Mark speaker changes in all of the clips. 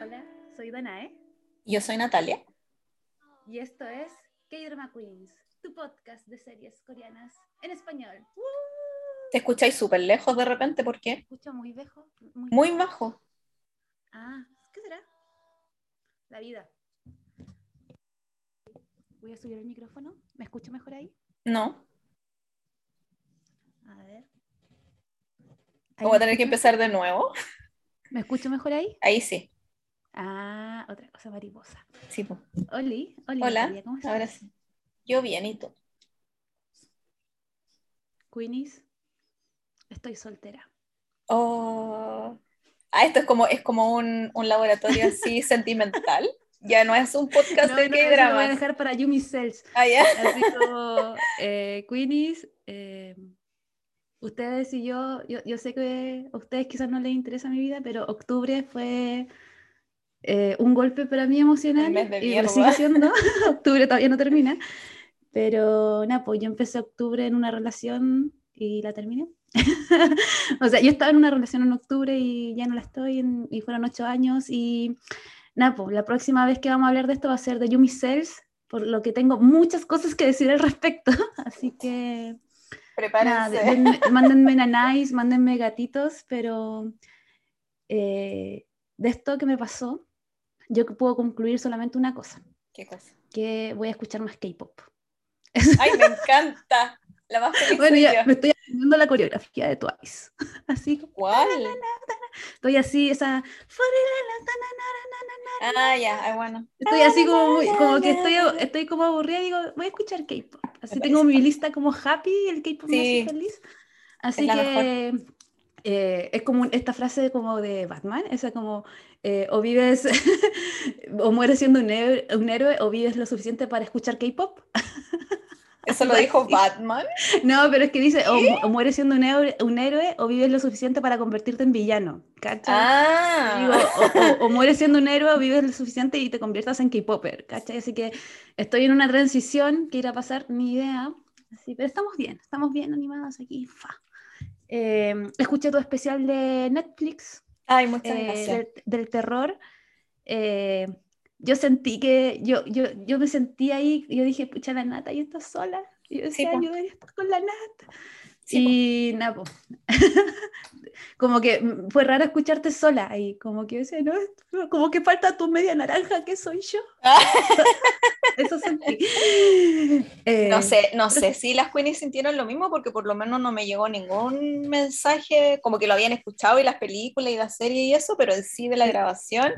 Speaker 1: Hola, soy Danae
Speaker 2: Yo soy Natalia.
Speaker 1: y esto es K-Drama Queens, tu podcast de series coreanas en español. ¡Woo!
Speaker 2: Te escucháis súper lejos de repente, ¿por qué?
Speaker 1: Escucho muy bajo.
Speaker 2: Muy bajo.
Speaker 1: Ah, ¿qué será? La vida. Voy a subir el micrófono. ¿Me escucho mejor ahí?
Speaker 2: No.
Speaker 1: A ver.
Speaker 2: Voy a
Speaker 1: ¿Ahí
Speaker 2: tener que empezar de nuevo.
Speaker 1: ¿Me escucho mejor ahí?
Speaker 2: Ahí sí.
Speaker 1: Ah, otra cosa mariposa.
Speaker 2: Sí, po.
Speaker 1: Oli, Oli,
Speaker 2: Hola.
Speaker 1: ¿cómo estás?
Speaker 2: Ahora sí. Yo bien, ¿y tú?
Speaker 1: Queenies, estoy soltera.
Speaker 2: Oh. Ah, esto es como, es como un, un laboratorio así sentimental. Ya no es un podcast
Speaker 1: No,
Speaker 2: de
Speaker 1: no, eso lo voy a
Speaker 2: K-dramas.
Speaker 1: dejar para Yumi Cells.
Speaker 2: Ah, ya.
Speaker 1: Así como, eh, Queenies, eh, ustedes y yo, yo, yo sé que a ustedes quizás no les interesa mi vida, pero octubre fue eh, un golpe para mí emocional. Y lo sigue siendo. octubre todavía no termina. Pero nada, pues yo empecé octubre en una relación y la terminé. o sea, yo estaba en una relación en octubre y ya no la estoy, en- y fueron ocho años. Y nada, pues la próxima vez que vamos a hablar de esto va a ser de Yumi Cells, por lo que tengo muchas cosas que decir al respecto. Así que nada,
Speaker 2: Prepárense.
Speaker 1: denme- mándenme nanais, mándenme gatitos, pero eh, de esto que me pasó, yo puedo concluir solamente una cosa,
Speaker 2: ¿Qué cosa?
Speaker 1: que voy a escuchar más K-pop.
Speaker 2: Ay, me encanta. La más feliz
Speaker 1: Bueno, ya me estoy aprendiendo la coreografía de Twice. Así como,
Speaker 2: ¿Cuál?
Speaker 1: estoy así, esa...
Speaker 2: Ah, ya, bueno.
Speaker 1: Estoy así como, muy- como que estoy, estoy como aburrida y digo, voy a escuchar K-pop. Así
Speaker 2: Me
Speaker 1: tengo mi lista como happy, el K-pop me
Speaker 2: Sí.
Speaker 1: hace feliz. Así
Speaker 2: la
Speaker 1: que eh, es como esta frase como de Batman, esa como, eh, o vives, o mueres siendo un un héroe, o vives lo suficiente para escuchar K-pop.
Speaker 2: Eso lo dijo Batman.
Speaker 1: No, pero es que dice, o, mu- o mueres siendo un héroe, un héroe, o vives lo suficiente para convertirte en villano. ¿Cachai? Digo,
Speaker 2: Ah.
Speaker 1: o, o- o mueres siendo un héroe o vives lo suficiente y te conviertas en K-Popper, ¿cachai? Así que estoy en una transición que irá a pasar, ni idea. Así, pero estamos bien, estamos bien animados aquí. Fa. Eh, escuché tu especial de Netflix
Speaker 2: Ay, muchas
Speaker 1: eh,
Speaker 2: gracias.
Speaker 1: del, del terror. Eh, yo sentí que, yo, yo, yo me sentí ahí, yo dije, pucha, la nata, y estás sola. Y yo decía, debería estar con la nata.
Speaker 2: Sí,
Speaker 1: y como que mm, fue raro escucharte sola ahí, como que decía, no, como que falta tu media naranja, que soy yo. Eso sentí. Eh,
Speaker 2: No sé, no sé si las Queenies sintieron lo mismo porque por lo menos no me llegó ningún mensaje, como que lo habían escuchado y las películas y la serie y eso, pero en sí de la grabación.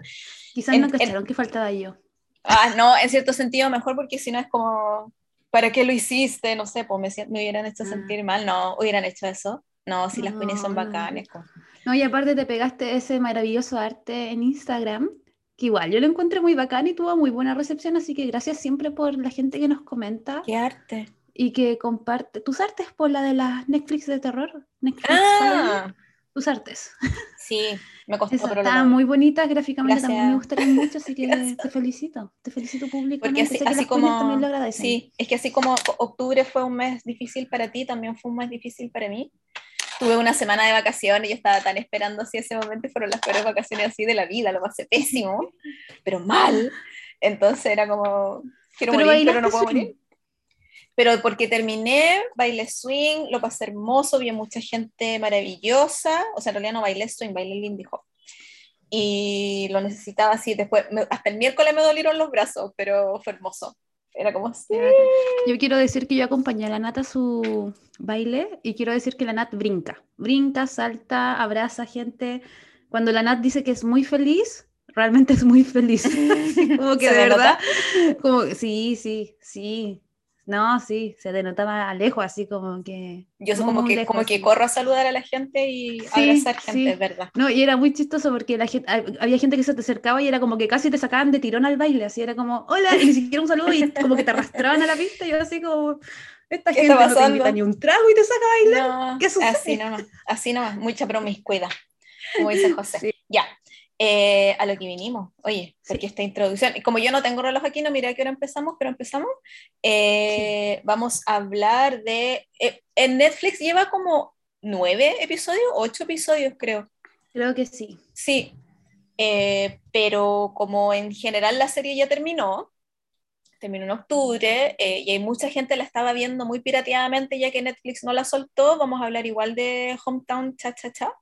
Speaker 1: Quizás
Speaker 2: en-
Speaker 1: no
Speaker 2: en-
Speaker 1: cacharon que faltaba yo.
Speaker 2: Ah, no, en cierto sentido mejor porque si no es como, ¿para qué lo hiciste? No sé, pues me, me hubieran hecho
Speaker 1: Ah.
Speaker 2: sentir mal, no, hubieran hecho eso. No, si las Queenies son
Speaker 1: No, no.
Speaker 2: bacanes. pues.
Speaker 1: No, y aparte te pegaste ese maravilloso arte en Instagram, que igual yo lo encontré muy bacán y tuvo muy buena recepción, así que gracias siempre por la gente que nos comenta
Speaker 2: Qué arte.
Speaker 1: y que comparte tus artes por la de las Netflix de terror. Netflix
Speaker 2: Ah,
Speaker 1: tus artes.
Speaker 2: sí, me costó,
Speaker 1: Esa
Speaker 2: pero lo
Speaker 1: está
Speaker 2: logré.
Speaker 1: muy bonita, gráficamente también me
Speaker 2: Gracias.
Speaker 1: gustaron mucho, así que
Speaker 2: Gracias.
Speaker 1: te felicito, te felicito
Speaker 2: Porque
Speaker 1: públicamente.
Speaker 2: así,
Speaker 1: sé que
Speaker 2: así
Speaker 1: las
Speaker 2: como,
Speaker 1: también lo agradecen.
Speaker 2: sí, es que así como octubre fue un mes difícil para ti, también fue un mes difícil para mí. Tuve una semana de vacaciones y yo estaba tan esperando así ese momento fueron las peores vacaciones así de la vida, lo pasé pésimo, pero mal. Entonces era como, quiero
Speaker 1: Pero
Speaker 2: morir, pero no puedo morir. Pero porque terminé, bailé swing, lo pasé hermoso, vi a mucha gente maravillosa, o sea, en realidad no bailé swing, bailé Lindy Hop. Y lo necesitaba así, después, me- hasta el miércoles me dolieron los brazos, pero fue hermoso. Era como, sí.
Speaker 1: Yo quiero decir que yo acompañé a la Nat a su baile y quiero decir que la Nat brinca. Brinca, salta, abraza gente. Cuando la Nat dice que es muy feliz, realmente es muy feliz. como que
Speaker 2: ¿Se
Speaker 1: de verdad, como sí, sí, sí. No, sí, se denotaba a lejos, así como que.
Speaker 2: Yo soy como que,
Speaker 1: lejos,
Speaker 2: como que corro a saludar a la gente y
Speaker 1: Sí,
Speaker 2: abrazar gente,
Speaker 1: sí.
Speaker 2: es verdad.
Speaker 1: No, y era muy chistoso porque la gente, hab- había gente que se te acercaba y era como que casi te sacaban de tirón al baile, así era como, hola, y ni siquiera un saludo y como que te arrastraban a la pista y yo así como, Esta
Speaker 2: ¿Qué
Speaker 1: gente
Speaker 2: está
Speaker 1: no te invita ni un trago y te saca a bailar.
Speaker 2: No,
Speaker 1: ¿Qué sucede?
Speaker 2: así nomás, así nomás, mucha promiscuidad, como dice José.
Speaker 1: Sí.
Speaker 2: Ya, eh, a lo que vinimos. Oye,
Speaker 1: Sí.
Speaker 2: porque esta introducción, como yo no tengo reloj aquí, no miré a qué hora empezamos, pero empezamos. Eh, Vamos a hablar de. eh, en Netflix lleva como nueve episodios, ocho episodios, creo.
Speaker 1: Creo que sí.
Speaker 2: Sí, eh, pero como en general la serie ya terminó, terminó en octubre y hay mucha gente la estaba viendo muy pirateadamente ya que Netflix no la soltó, vamos a hablar igual de Hometown Cha Cha Cha.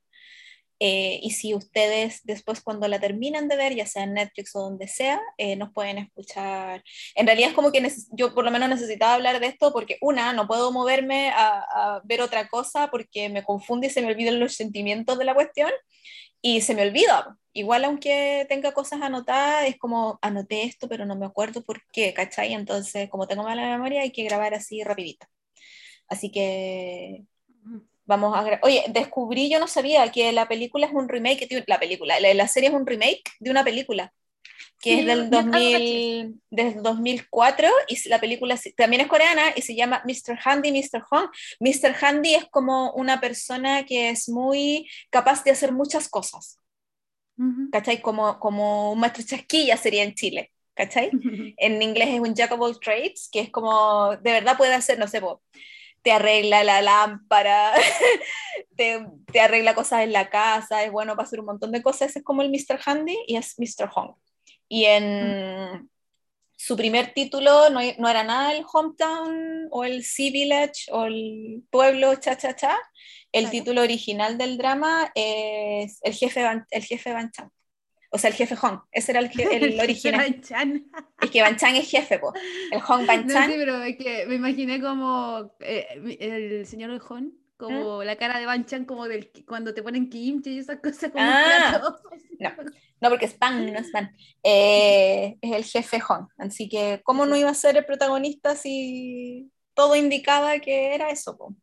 Speaker 2: Eh, y si ustedes después cuando la terminan de ver, ya sea en Netflix o donde sea, eh, nos pueden escuchar. En realidad es como que yo por lo menos necesitaba hablar de esto porque una, no puedo moverme a, a ver otra cosa porque me confunde y se me olvidan los sentimientos de la cuestión y se me olvida. Igual aunque tenga cosas anotadas, es como anoté esto, pero no me acuerdo por qué, ¿cachai? Entonces, como tengo mala memoria, hay que grabar así rapidito. Así que vamos a... Oye, descubrí, yo no sabía que la película es un remake, la película, la, la serie es un remake de una película que
Speaker 1: Sí,
Speaker 2: es del
Speaker 1: yo- algo
Speaker 2: 2000, del 2004 y la película también es coreana y se llama Mr. Handy, Mr. Hong. Mr. Handy es como una persona que es muy capaz de hacer muchas cosas. ¿cachai? Como, como un maestro chasquilla sería en Chile, ¿cachai? En inglés es un jack of all trades, que es como, de verdad puede hacer, no sé, po, te arregla la lámpara, te, te arregla cosas en la casa, es bueno para hacer un montón de cosas, ese es como el Mr. Handy y es Mr. Home. Y en su primer título no, no era nada el Hometown o el Sea Village o el pueblo cha cha cha, el
Speaker 1: Claro.
Speaker 2: título original del drama es el jefe Van, el jefe Van Chang. O sea, el jefe Hong. Ese era el, je- el original.
Speaker 1: Banchan.
Speaker 2: Es que Van Chang es jefe, po. El Hong Van
Speaker 1: No, sí, pero es que me imaginé como eh, el señor Ojón, como la cara de Banchan, como del cuando te ponen kimchi y esas cosas como
Speaker 2: Ah, no. No, porque es pan, no es pan. Eh, es el jefe Hong. Así que, ¿cómo no iba a ser el protagonista si todo indicaba que era eso, po?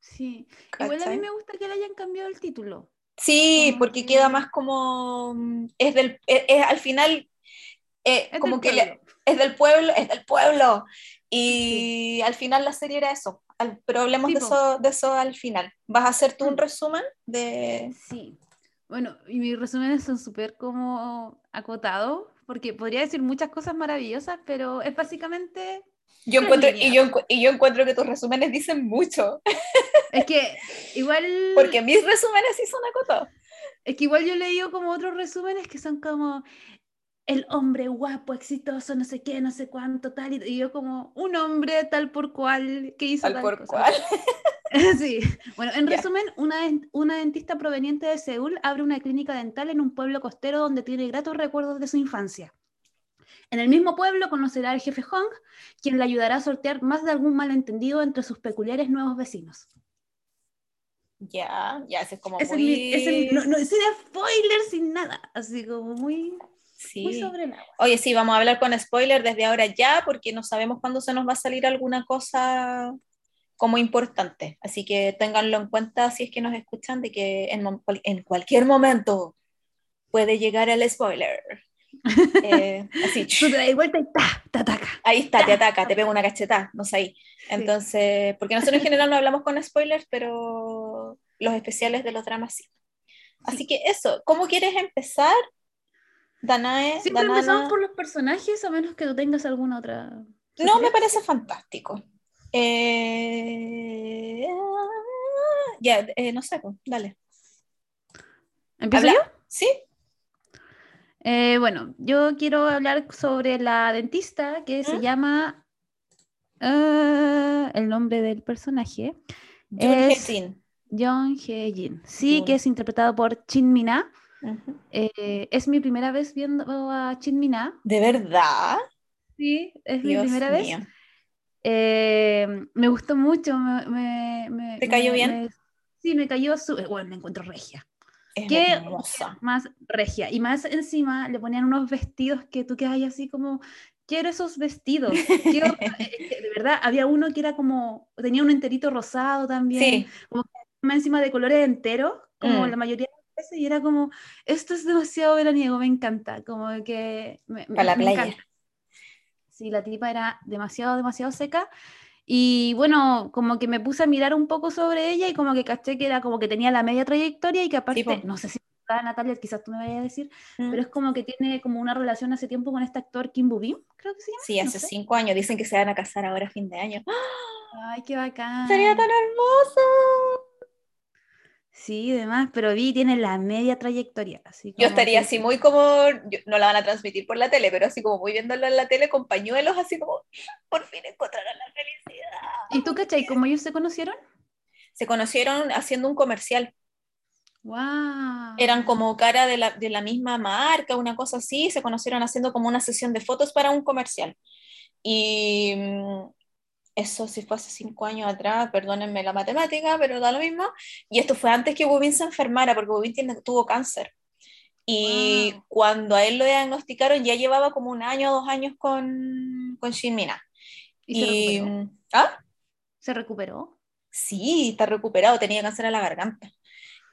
Speaker 1: Sí, igual a
Speaker 2: ¿Cachai?
Speaker 1: mí me gusta que le hayan cambiado el título.
Speaker 2: Sí, porque
Speaker 1: que-
Speaker 2: queda más como. mm, Es del. Es, es al final. eh,
Speaker 1: Es
Speaker 2: como que le- es del pueblo, es del pueblo. Y al final la serie era eso. Al- pero hablemos
Speaker 1: Sí,
Speaker 2: de, eso, de eso al final. ¿Vas a hacer tú un
Speaker 1: Mm.
Speaker 2: resumen de.
Speaker 1: Sí. Bueno, y mis resúmenes son súper como acotados, porque podría decir muchas cosas maravillosas, pero es básicamente...
Speaker 2: Yo encuentro, y, yo, y yo encuentro que tus resúmenes dicen mucho.
Speaker 1: Es que igual...
Speaker 2: Porque mis resúmenes sí son acotados.
Speaker 1: Es que igual yo he leído como otros resúmenes que son como el hombre guapo, exitoso, no sé qué, no sé cuánto, tal, y, yo como un hombre tal por cual que hizo
Speaker 2: Tal
Speaker 1: tal
Speaker 2: por
Speaker 1: cosa.
Speaker 2: cual.
Speaker 1: Sí, bueno, en resumen, una, una dentista proveniente de Seúl abre una clínica dental en un pueblo costero donde tiene gratos recuerdos de su infancia. En el mismo pueblo conocerá al jefe Hong, quien le ayudará a sortear más de algún malentendido entre sus peculiares nuevos vecinos.
Speaker 2: Ya, ya, ese es como
Speaker 1: es
Speaker 2: muy.
Speaker 1: es no, no, sin spoiler, sin nada, así como muy, muy
Speaker 2: Sí.
Speaker 1: sobre el agua.
Speaker 2: Oye, sí, vamos a hablar con spoiler desde ahora ya, porque no sabemos cuándo se nos va a salir alguna cosa como importante. Así que ténganlo en cuenta si es que nos escuchan, de que en cualquier momento puede llegar el spoiler. Eh, así,
Speaker 1: Tú te das vuelta y ta, te ataca.
Speaker 2: ahí está, te ataca, te pega una cachetada, no sé ahí. Entonces, porque nosotros en general no hablamos con spoilers, pero los especiales de los dramas sí. Así que eso, ¿cómo quieres empezar? Danae,
Speaker 1: Siempre
Speaker 2: Danana?
Speaker 1: empezamos por los personajes, a menos que tú tengas alguna otra.
Speaker 2: No, me parece fantástico. Eh, Ya, eh, no sé, pues, dale.
Speaker 1: ¿Empiezo yo?
Speaker 2: ¿Sí?
Speaker 1: Eh, bueno, yo quiero hablar sobre la dentista que se
Speaker 2: ¿Mm?
Speaker 1: llama. ah, el nombre del personaje.
Speaker 2: Jun
Speaker 1: Es-
Speaker 2: Hye-jin.
Speaker 1: John Hye-jin. Sí,
Speaker 2: Jun.
Speaker 1: que es interpretado por Chin Mina. Eh, es mi primera vez viendo a Chin Mina.
Speaker 2: ¿De verdad?
Speaker 1: Sí, es mi primera vez. Eh, me gustó mucho. Me, me- me-
Speaker 2: ¿Te cayó bien?
Speaker 1: sí, me cayó. su- Bueno, me encuentro regia.
Speaker 2: Es
Speaker 1: ¿Qué
Speaker 2: hermosa.
Speaker 1: más regia? Y más encima le ponían unos vestidos que tú quedas ahí así como, quiero esos vestidos. quiero-". De verdad, había uno que era como, tenía un enterito rosado también,
Speaker 2: Sí,
Speaker 1: más encima de colores enteros, como
Speaker 2: Mm.
Speaker 1: la mayoría de las veces, y era como, esto es demasiado veraniego, me encanta, como que me, me-
Speaker 2: para la
Speaker 1: me
Speaker 2: playa.
Speaker 1: encanta. Sí, la tipa era demasiado, demasiado seca. Y bueno, como que me puse a mirar un poco sobre ella y como que caché que era como que tenía la media trayectoria y que aparte,
Speaker 2: po.
Speaker 1: no sé si Natalia, quizás tú me vayas a decir,
Speaker 2: Mm.
Speaker 1: pero es como que tiene como una relación hace tiempo con este actor Kim Bubim, creo que se llama.
Speaker 2: Sí,
Speaker 1: no
Speaker 2: hace
Speaker 1: sé.
Speaker 2: cinco años. Dicen que se van a casar ahora a fin de año.
Speaker 1: Ay, qué bacán.
Speaker 2: Sería tan hermoso.
Speaker 1: Sí, demás, pero vi tiene la media trayectoria. Así
Speaker 2: Yo estaría
Speaker 1: que-
Speaker 2: así muy como, yo- no la van a transmitir por la tele, pero así como muy viéndolo en la tele con pañuelos, así como, por fin encontraron la felicidad.
Speaker 1: ¿Y tú, cachai, cómo ellos se conocieron?
Speaker 2: Se conocieron haciendo un comercial.
Speaker 1: ¡Wow!
Speaker 2: Eran como cara de la, de la misma marca, una cosa así, se conocieron haciendo como una sesión de fotos para un comercial. Y mm, eso sí fue hace cinco años atrás, perdónenme la matemática, pero da lo mismo. Y esto fue antes que Bubín se enfermara, porque Bubín tiene- tuvo cáncer. Y
Speaker 1: Wow.
Speaker 2: cuando a él lo diagnosticaron, ya llevaba como un año o dos años con, con Shin Mina.
Speaker 1: ¿Y se
Speaker 2: Y,
Speaker 1: recuperó?
Speaker 2: ¿ah?
Speaker 1: ¿Se recuperó?
Speaker 2: Sí, está recuperado, tenía cáncer a la garganta.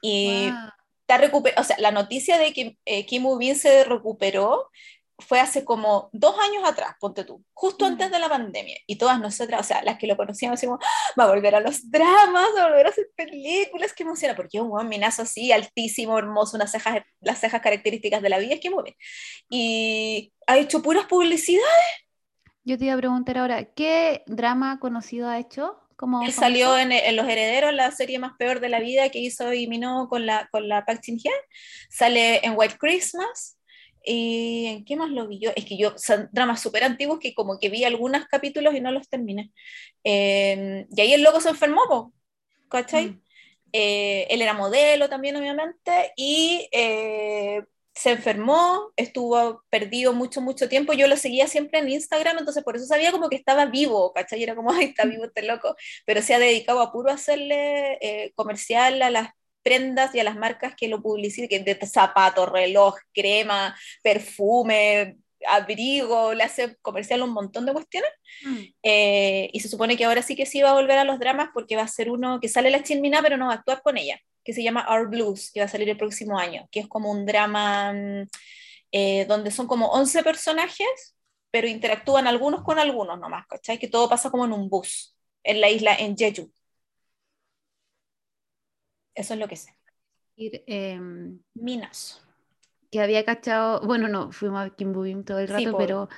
Speaker 2: Y
Speaker 1: Guau.
Speaker 2: está recuperado, o sea, la noticia de que eh, Kim Woo-bin se recuperó fue hace como dos años atrás, ponte tú, justo
Speaker 1: Mm.
Speaker 2: antes de la pandemia. Y todas nosotras, o sea, las que lo conocíamos, decimos, "Ah, va a volver a los dramas, va a volver a hacer películas, qué emociona, porque un buen minazo así, altísimo, hermoso, unas cejas, las cejas características de la vida, es Kim Woo-bin. Y ha hecho puras publicidades.
Speaker 1: Yo te iba a preguntar ahora, ¿qué drama conocido ha hecho? Como
Speaker 2: Él salió en, en Los Herederos, la serie más peor de la vida que hizo y minó con la, con la Park Shin-hye. Sale en White Christmas. ¿Y en qué más lo vi yo? Es que yo, son dramas súper antiguos que como que vi algunos capítulos y no los terminé. Eh, y ahí el loco se enfermó, po, ¿cachai?
Speaker 1: Mm.
Speaker 2: Eh, él era modelo también, obviamente, y eh, se enfermó, estuvo perdido mucho, mucho tiempo. Yo lo seguía siempre en Instagram, entonces por eso sabía como que estaba vivo, ¿cachai? Era como, ay, está vivo este loco. Pero se ha dedicado a puro hacerle eh, comercial a las prendas y a las marcas que lo publicitan, que de zapatos, reloj, crema, perfume, abrigo, le hace comercial un montón de cuestiones.
Speaker 1: Mm.
Speaker 2: Eh, y se supone que ahora sí que sí va a volver a los dramas porque va a ser uno que sale la Chinmina, pero no va a actuar con ella, que se llama Our Blues, que va a salir el próximo año, que es como un drama mm, eh, donde son como 11 personajes, pero interactúan algunos con algunos nomás, ¿cachai? Que todo pasa como en un bus, en la isla, en Jeju. Eso es lo que sé.
Speaker 1: Ir, em,
Speaker 2: Minas.
Speaker 1: que había cachado, bueno, no, fuimos a Kim Bubim todo el rato, pero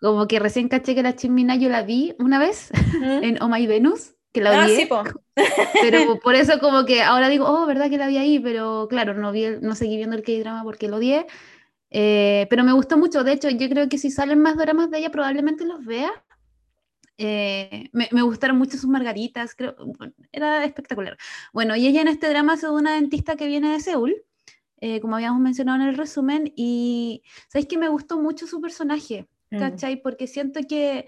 Speaker 1: como que recién caché que la Chimina yo la vi una vez
Speaker 2: ¿Mm?
Speaker 1: en Oh My Venus, que la
Speaker 2: Ah, sí, po.
Speaker 1: pero por eso como que ahora digo, oh, verdad que la vi ahí, pero claro, no, vi el- no seguí viendo el K-drama porque lo odié, Eh, pero me gustó mucho, de hecho, yo creo que si salen más dramas de ella probablemente los vea. Eh, me, me gustaron mucho sus margaritas, creo, era espectacular. Bueno, y ella en este drama es una dentista que viene de Seúl, eh, como habíamos mencionado en el resumen, y sabéis que me gustó mucho su personaje,
Speaker 2: Mm.
Speaker 1: ¿cachai? Porque siento que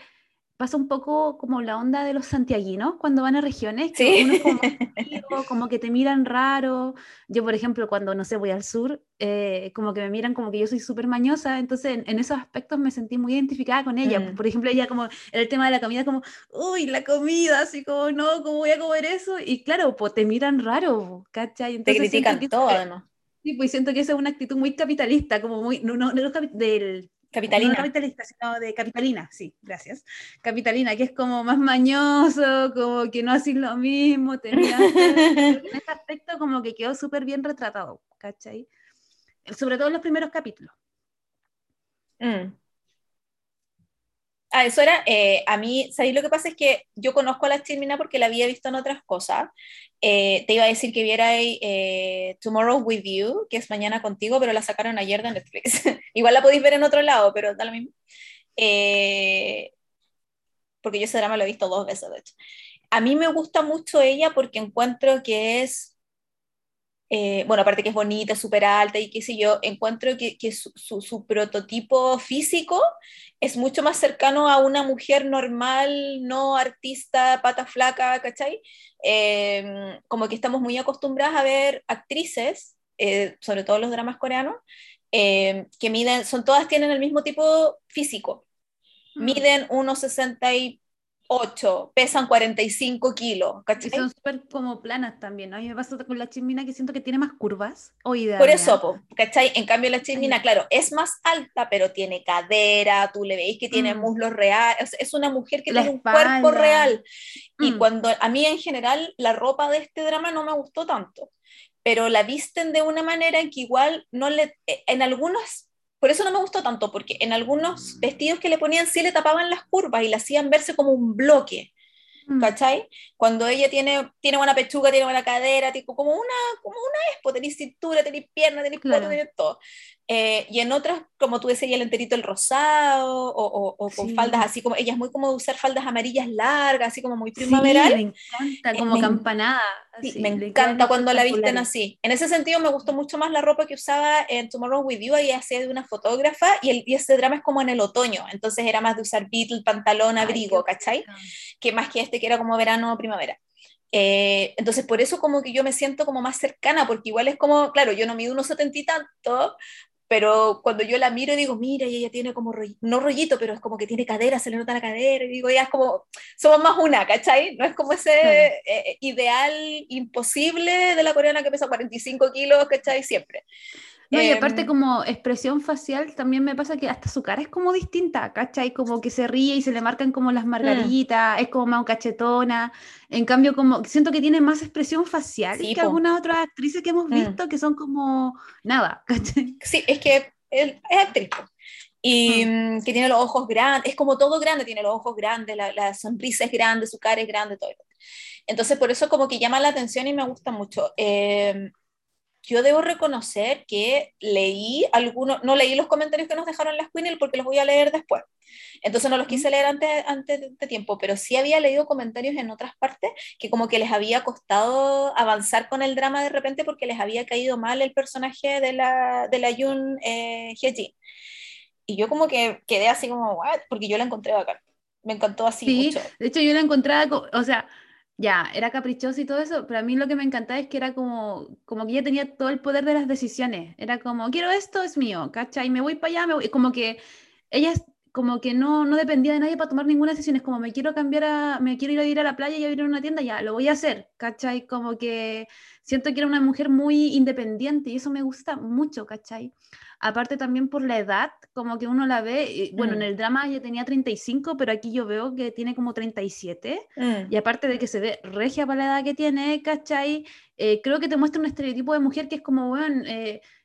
Speaker 1: pasa un poco como la onda de los santiaguinos cuando van a regiones, que
Speaker 2: Sí.
Speaker 1: uno es como, frío, como que te miran raro. Yo, por ejemplo, cuando, no sé, voy al sur, eh, como que me miran como que yo soy súper mañosa, entonces en, en esos aspectos me sentí muy identificada con ella.
Speaker 2: Mm.
Speaker 1: Por ejemplo, ella como, en el tema de la comida, como, uy, la comida, así como, no, ¿cómo voy a comer eso? Y claro, pues te miran raro, ¿cachai?
Speaker 2: Te
Speaker 1: Entonces siento
Speaker 2: critican todo, además.
Speaker 1: Sí, pues siento que esa es una actitud muy capitalista, como muy, no, no, no del,
Speaker 2: Capitalina.
Speaker 1: no capitalista, sino de capitalina, sí, gracias. Capitalina, que es como más mañoso, como que no hacen lo mismo, te miran feo. Creo que en ese aspecto como que quedó súper bien retratado, ¿cachai? Sobre todo en los primeros capítulos.
Speaker 2: Mm. Ah, eso era, eh, a mí, ¿sabéis lo que pasa? Es que yo conozco a la Chilmina porque la había visto en otras cosas. Eh, te iba a decir que viera eh, Tomorrow With You, que es Mañana Contigo, pero la sacaron ayer de Netflix. Igual la podéis ver en otro lado, pero da lo mismo. Porque yo ese drama lo he visto dos veces, de hecho. A mí me gusta mucho ella porque encuentro que es eh, bueno, aparte que es bonita, súper alta y qué sé yo, encuentro que, que su, su, su, prototipo físico es mucho más cercano a una mujer normal, no artista, pata flaca, ¿cachai? Eh, como que estamos muy acostumbradas a ver actrices, eh, sobre todo los dramas coreanos, eh, que miden, son todas tienen el mismo tipo físico, miden 1,60 y 8, pesan 45 kilos,
Speaker 1: Y
Speaker 2: ¿cachai?
Speaker 1: son súper como planas también, ¿no? A mí me pasa con la chimina que siento que tiene más curvas. O idea
Speaker 2: Por
Speaker 1: mía.
Speaker 2: eso, po, ¿cachai? En cambio, la chimina, claro, es más alta, pero tiene cadera, tú le veis que tiene
Speaker 1: Mm.
Speaker 2: muslos reales, es una mujer que
Speaker 1: La
Speaker 2: tiene un cuerpo
Speaker 1: espalda.
Speaker 2: real. Y
Speaker 1: Mm.
Speaker 2: cuando a mí en general la ropa de este drama no me gustó tanto, pero la visten de una manera en que igual no le, eh, en algunos, por eso no me gustó tanto, porque en algunos vestidos que le ponían sí le tapaban las curvas y la hacían verse como un bloque.
Speaker 1: Mm.
Speaker 2: ¿cachai? Cuando ella tiene, tiene buena pechuga, tiene buena cadera, tipo, como una, como una expo, tenéis cintura, tenéis pierna, tenéis
Speaker 1: Claro.
Speaker 2: poto, tenéis todo. Eh, y en otras, como tú decías, el enterito el rosado, o, o- o con
Speaker 1: Sí.
Speaker 2: faldas así como, ella es muy como de usar faldas amarillas largas, así como muy
Speaker 1: Sí,
Speaker 2: primaveral.
Speaker 1: me encanta,
Speaker 2: Eh,
Speaker 1: como
Speaker 2: me en-
Speaker 1: campanada.
Speaker 2: Sí,
Speaker 1: así,
Speaker 2: me encanta cuando la visten así. En ese sentido me gustó mucho más la ropa que usaba en Tomorrow With You, ella hacía de una fotógrafa y, el, y este drama es como en el otoño, entonces era más de usar beatle, pantalón,
Speaker 1: Ay,
Speaker 2: abrigo, ¿cachai? que más que este que era como verano o primavera. Eh, entonces, por eso como que yo me siento como más cercana, porque igual es como, claro, yo no mido unos setenta y tanto, pero cuando yo la miro digo, mira, y ella tiene como, roll- no rollito, pero es como que tiene cadera, se le nota la cadera, y digo, ya es como, somos más una, ¿cachai? No es como ese
Speaker 1: Claro.
Speaker 2: eh, ideal imposible de la coreana que pesa 45 kilos, ¿cachai? Siempre.
Speaker 1: No, y
Speaker 2: Em,
Speaker 1: aparte como expresión facial también me pasa que hasta su cara es como distinta, ¿cachai? Como que se ríe y se le marcan como
Speaker 2: Mm.
Speaker 1: las margaritas, es como más cachetona. En cambio, como siento que tiene más expresión facial
Speaker 2: Sí,
Speaker 1: que
Speaker 2: po.
Speaker 1: algunas otras actrices que hemos
Speaker 2: Mm.
Speaker 1: visto que son como nada, ¿cachai?
Speaker 2: Sí, es que él es actriz. po. Y mm, que tiene los ojos grandes, es como todo grande, tiene los ojos grandes, la, la sonrisa es grande, su cara es grande, todo. Entonces, por eso como que llama la atención y me gusta mucho. Eh, yo debo reconocer que leí algunos, no leí los comentarios que nos dejaron las Queenie porque los voy a leer después. Entonces no los quise leer antes, antes de, tiempo, pero sí había leído comentarios en otras partes que como que les había costado avanzar con el drama de repente porque les había caído mal el personaje de la, de la Yoon eh, Hye-ji. Y yo como que quedé así como, ¿what? Porque yo la encontré bacán. Me encantó así
Speaker 1: Sí,
Speaker 2: mucho.
Speaker 1: de hecho yo la encontraba, co- o sea, ya, era caprichosa y todo eso, pero a mí lo que me encantaba es que era como, como que ella tenía todo el poder de las decisiones. Era como, quiero esto, es mío, ¿cachai? Me voy para allá, me voy. Como que ella como que no, no dependía de nadie para tomar ninguna decisión. Es como, me quiero cambiar a, me quiero ir a ir a la playa y abrir una tienda, ya, lo voy a hacer, ¿cachai? Como que siento que era una mujer muy independiente y eso me gusta mucho, ¿cachai? Aparte también por la edad, como que uno la ve, y, bueno, en
Speaker 2: Mm.
Speaker 1: el drama ella tenía 35, pero aquí yo veo que tiene como 37.
Speaker 2: Mm.
Speaker 1: Y aparte de que se ve regia para la edad que tiene, ¿cachai? Eh, creo que te muestra un estereotipo de mujer que es como, bueno,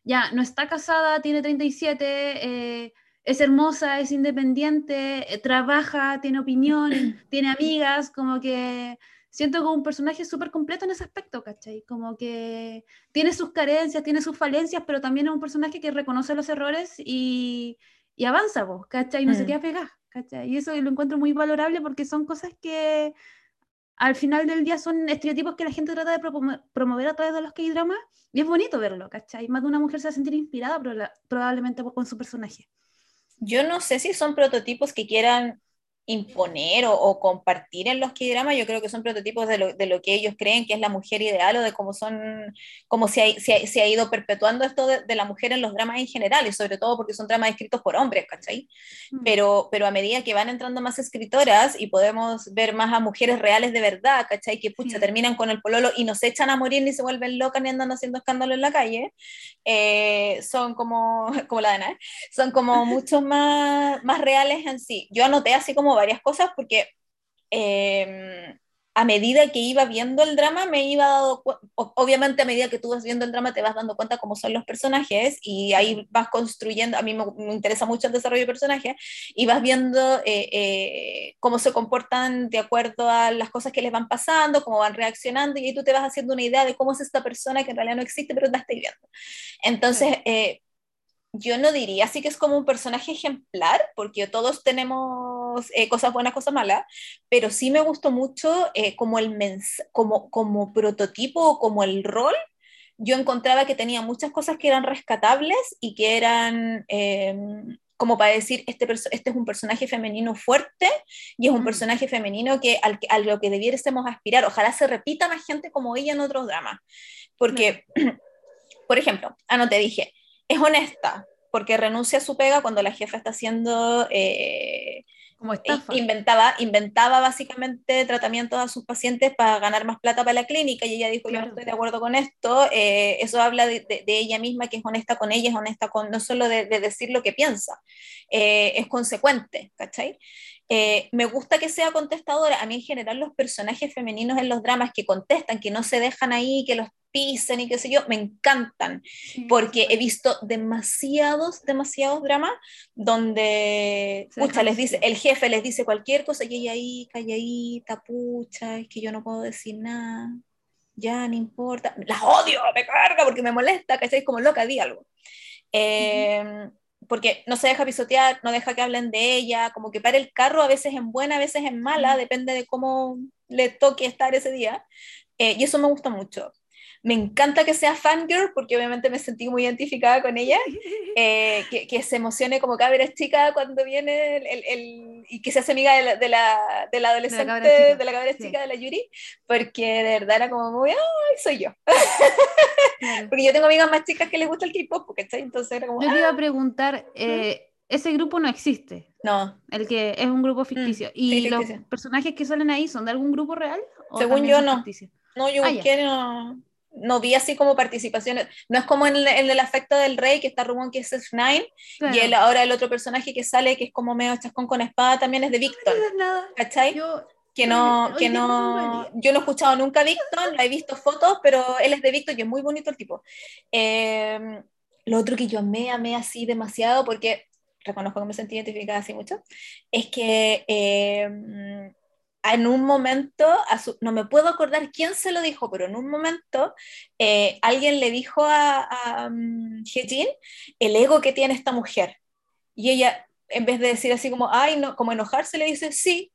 Speaker 1: ya no está casada, tiene 37, eh, es hermosa, es independiente, eh, trabaja, tiene opinión, tiene amigas, como que siento como un personaje súper completo en ese aspecto, ¿cachai? Como que tiene sus carencias, tiene sus falencias, pero también es un personaje que reconoce los errores y, y avanza, vos, ¿cachai? No se
Speaker 2: Mm.
Speaker 1: queda pegada, ¿cachai? Y eso lo encuentro muy valorable porque son cosas que al final del día son estereotipos que la gente trata de promo- promover a través de los K-dramas y es bonito verlo, ¿cachai? Más de una mujer se va a sentir inspirada probablemente por- con su personaje.
Speaker 2: Yo no sé si son prototipos que quieran imponer o, o compartir en los K-dramas, yo creo que son prototipos de lo, de lo que ellos creen que es la mujer ideal o de cómo son, cómo se ha, se ha- se ha ido perpetuando esto de, de la mujer en los dramas en general, y sobre todo porque son dramas escritos por hombres, ¿cachai?
Speaker 1: Mm.
Speaker 2: Pero, pero a medida que van entrando más escritoras y podemos ver más a mujeres reales de verdad, ¿cachai? Que pucha,
Speaker 1: Sí.
Speaker 2: terminan con el pololo y no se echan a morir ni se vuelven locas ni andan haciendo escándalo en la calle, eh, son como, como la de Ana, son como mucho más, más reales en sí. Yo anoté así como varias cosas porque eh, a medida que iba viendo el drama me iba dando obviamente a medida que tú vas viendo el drama te vas dando cuenta cómo son los personajes y ahí vas construyendo, a mí me, me interesa mucho el desarrollo de personajes y vas viendo eh, eh, cómo se comportan de acuerdo a las cosas que les van pasando, cómo van reaccionando y ahí tú te vas haciendo una idea de cómo es esta persona que en realidad no existe pero la estás viendo. Entonces, eh, yo no diría así que es como un personaje ejemplar, porque todos tenemos eh, cosas buenas, cosas malas, pero sí me gustó mucho eh, como el mens como, como prototipo o como el rol. Yo encontraba que tenía muchas cosas que eran rescatables y que eran eh, como para decir, este, este es un personaje femenino fuerte y es un
Speaker 1: Mm.
Speaker 2: personaje femenino que, al, a lo que debiésemos aspirar. Ojalá se repita más gente como ella en otros dramas. Porque, por ejemplo, ah, no te dije, es honesta, porque renuncia a su pega cuando la jefa está haciendo, eh,
Speaker 1: Como estafa.
Speaker 2: inventaba, inventaba básicamente tratamientos a sus pacientes para ganar más plata para la clínica y ella dijo, yo
Speaker 1: Claro.
Speaker 2: no estoy de acuerdo con esto, eh, eso habla de, de- de ella misma que es honesta con ella, es honesta con, no solo de, de decir lo que piensa, eh, es consecuente, ¿cachai? Eh, me gusta que sea contestadora, a mí en general los personajes femeninos en los dramas que contestan, que no se dejan ahí, que los pisen y qué sé yo, me encantan porque he visto demasiados, demasiados dramas donde, pucha, les dice, el jefe les dice cualquier cosa y ella ahí, calladita, pucha, es que yo no puedo decir nada, ya no importa, las odio, me carga porque me molesta, ¿cachai? Como loca, di algo. Eh, Porque no se deja pisotear, no deja que hablen de ella, como que para el carro a veces en buena, a veces en mala, depende de cómo le toque estar ese día. Eh, y eso me gusta mucho. Me encanta que sea fangirl, porque obviamente me sentí muy identificada con ella, eh, que, que se emocione como cabra chica cuando viene el, el- el- y que se hace amiga de la, de la, de la adolescente, de la cabra
Speaker 1: sí.
Speaker 2: chica, de la Yuri, porque de verdad era como muy, ay, soy yo. Porque yo tengo amigas más chicas que les gusta el K-pop, ¿cachai? Entonces era como,
Speaker 1: Yo te
Speaker 2: ah,
Speaker 1: iba a preguntar, eh, ese grupo no existe,
Speaker 2: no,
Speaker 1: el que es un grupo ficticio. ¿Y
Speaker 2: sí,
Speaker 1: los
Speaker 2: ficticio.
Speaker 1: personajes que salen ahí son de algún grupo real? ¿O
Speaker 2: Según yo, no.
Speaker 1: ficticios?
Speaker 2: no, yo
Speaker 1: Ah,
Speaker 2: busqué, no, no vi así como participaciones. No es como en el, en el afecto del rey, que está Rubón, que es F9,
Speaker 1: Claro.
Speaker 2: y el, ahora el otro personaje que sale, que es como medio chascón con espada, también es de
Speaker 1: No
Speaker 2: Victor.
Speaker 1: nada.
Speaker 2: ¿Cachai?
Speaker 1: Yo,
Speaker 2: que no, que no, yo no he escuchado nunca a Victor, no he visto fotos, pero él es de Victor y es muy bonito el tipo. Eh, lo otro que yo amé, amé así demasiado, porque reconozco que me sentí identificada así mucho, es que eh, en un momento, su- no me puedo acordar quién se lo dijo, pero en un momento eh, alguien le dijo a, a um, el ego que tiene esta mujer. Y ella, en vez de decir así como, ay, no, como enojarse, le dice, sí.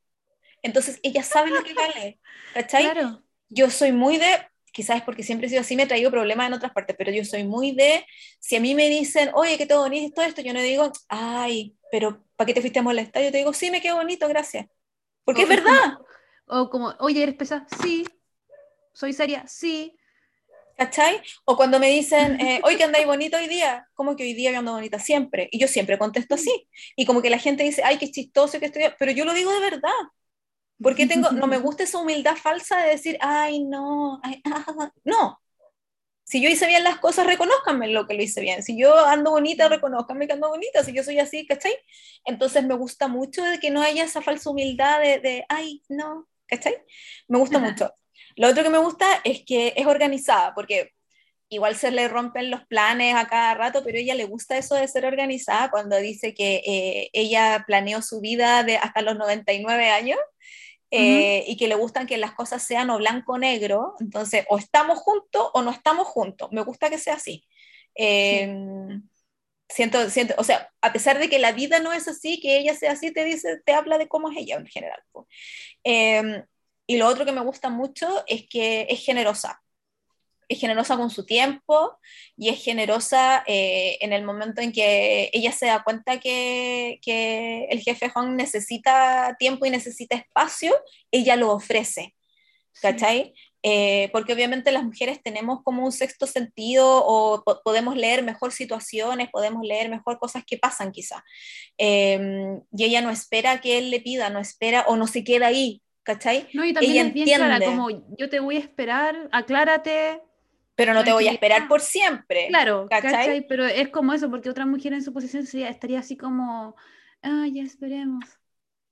Speaker 2: Entonces ella sabe lo que vale. ¿Cachai?
Speaker 1: claro.
Speaker 2: Yo soy muy de, quizás es porque siempre he sido así, me he traído problemas en otras partes, pero yo soy muy de, si a mí me dicen, oye, que todo bonito esto, yo no digo, ay, pero ¿para qué te fuiste a molestar? Yo te digo, sí, me quedó bonito, gracias. Porque
Speaker 1: O
Speaker 2: es verdad,
Speaker 1: O como, oye, ¿eres pesada? Sí. ¿Soy seria? Sí.
Speaker 2: ¿cachai? O cuando me dicen, eh, hoy que andáis bonito hoy día, como que hoy día yo ando bonita siempre. Y yo siempre contesto así. Y como que la gente dice, ay, qué chistoso que estoy, pero yo lo digo de verdad. Porque tengo, no me gusta esa humildad falsa de decir, ay, no, ay, ah, no. Si yo hice bien las cosas, reconozcanme lo que lo hice bien. Si yo ando bonita, reconozcanme que ando bonita. Si yo soy así, ¿cachai? Entonces me gusta mucho de que no haya esa falsa humildad de, de ay, no, ¿cachai? Me gusta mucho. Lo otro que me gusta es que es organizada, porque igual se le rompen los planes a cada rato, pero ella le gusta eso de ser organizada cuando dice que eh, ella planeó su vida de hasta los 99 años eh, y que le gustan que las cosas sean o blanco o negro, entonces o estamos juntos o no estamos juntos, me gusta que sea así. Eh, Siento, siento, o sea, a pesar de que la vida no es así, que ella sea así, te dice, te habla de cómo es ella en general. po. Eh, y lo otro que me gusta mucho es que es generosa. Es generosa con su tiempo y es generosa eh, en el momento en que ella se da cuenta que, que el jefe Hong necesita tiempo y necesita espacio, ella lo ofrece. ¿cachai? Eh, porque obviamente las mujeres tenemos como un sexto sentido o po podemos leer mejor situaciones, podemos leer mejor cosas que pasan quizá. Eh, y ella no espera que él le pida, no espera o no se queda ahí, ¿cachai?
Speaker 1: No, y también
Speaker 2: Ella
Speaker 1: es bien clara,
Speaker 2: entiende.
Speaker 1: como yo te voy a esperar, aclárate.
Speaker 2: Pero no te voy a esperar por siempre.
Speaker 1: Claro,
Speaker 2: ¿cachai?
Speaker 1: ¿cachai? Pero es como eso, porque otra mujer en su posición sería- estaría así como, ah, ya esperemos,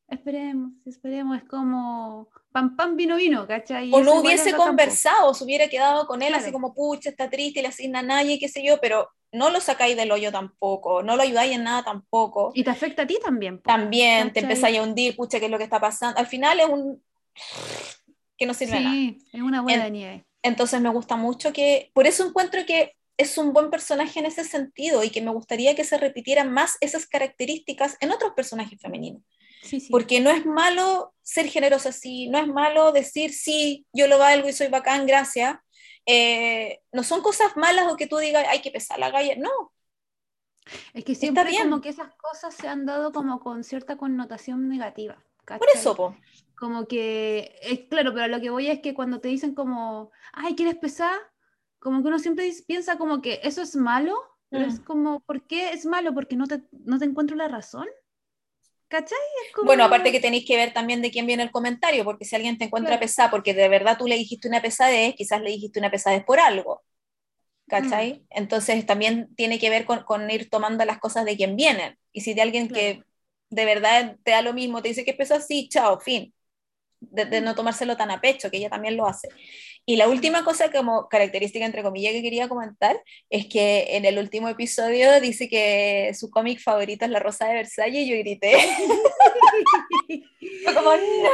Speaker 1: esperemos, esperemos, es como pam pam vino vino, ¿cachai?
Speaker 2: O no hubiese conversado, se hubiera quedado con él así como, pucha, está triste, le asigna a nadie, qué sé yo, pero no lo sacáis del hoyo tampoco, no lo ayudáis en nada tampoco.
Speaker 1: Y te afecta a ti también.
Speaker 2: También te empezáis a hundir, pucha, qué es lo que está pasando. Al final es un... que no sirve nada.
Speaker 1: Sí, es una buena
Speaker 2: En-
Speaker 1: de nieve.
Speaker 2: Entonces me gusta mucho que, por eso encuentro que es un buen personaje en ese sentido y que me gustaría que se repitieran más esas características en otros personajes femeninos.
Speaker 1: Sí, sí.
Speaker 2: Porque no es malo ser generosa así, no es malo decir sí, yo lo valgo y soy bacán, gracias. Eh, no son cosas malas o que tú digas, hay que pesar la galla. No,
Speaker 1: Es que siempre
Speaker 2: bien.
Speaker 1: como que esas cosas se han dado como con cierta connotación negativa.
Speaker 2: por
Speaker 1: ¿cachai?
Speaker 2: eso, po.
Speaker 1: Como que, es claro, pero lo que voy es que cuando te dicen como, ay, ¿quieres pesar? Como que uno siempre piensa como que eso es malo, pero es
Speaker 2: Mm.
Speaker 1: como, ¿por qué es malo? Porque no te, no te encuentro la razón. ¿Cachai? Como-
Speaker 2: Bueno, aparte que tenéis que ver también de quién viene el comentario, porque si alguien te encuentra
Speaker 1: Claro.
Speaker 2: pesada, porque de verdad tú le dijiste una pesadez, quizás le dijiste una pesadez por algo. ¿Cachai? Entonces también tiene que ver con, con ir tomando las cosas de quien vienen. Y si de alguien que de verdad te da lo mismo, te dice que es pesado, sí, chao, fin. De, de no tomárselo tan a pecho, que ella también lo hace. Y la última cosa como característica, entre comillas, que quería comentar, es que en el último episodio dice que su cómic favorito es La Rosa de Versalles y yo grité. Fue como, ¡no!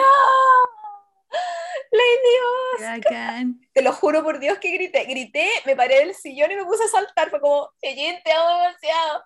Speaker 2: ¡Lady
Speaker 1: Qué bacán.
Speaker 2: Te lo juro por Dios que grité. Grité, me paré del sillón y me puse a saltar. Fue como, Eugene, te amo demasiado.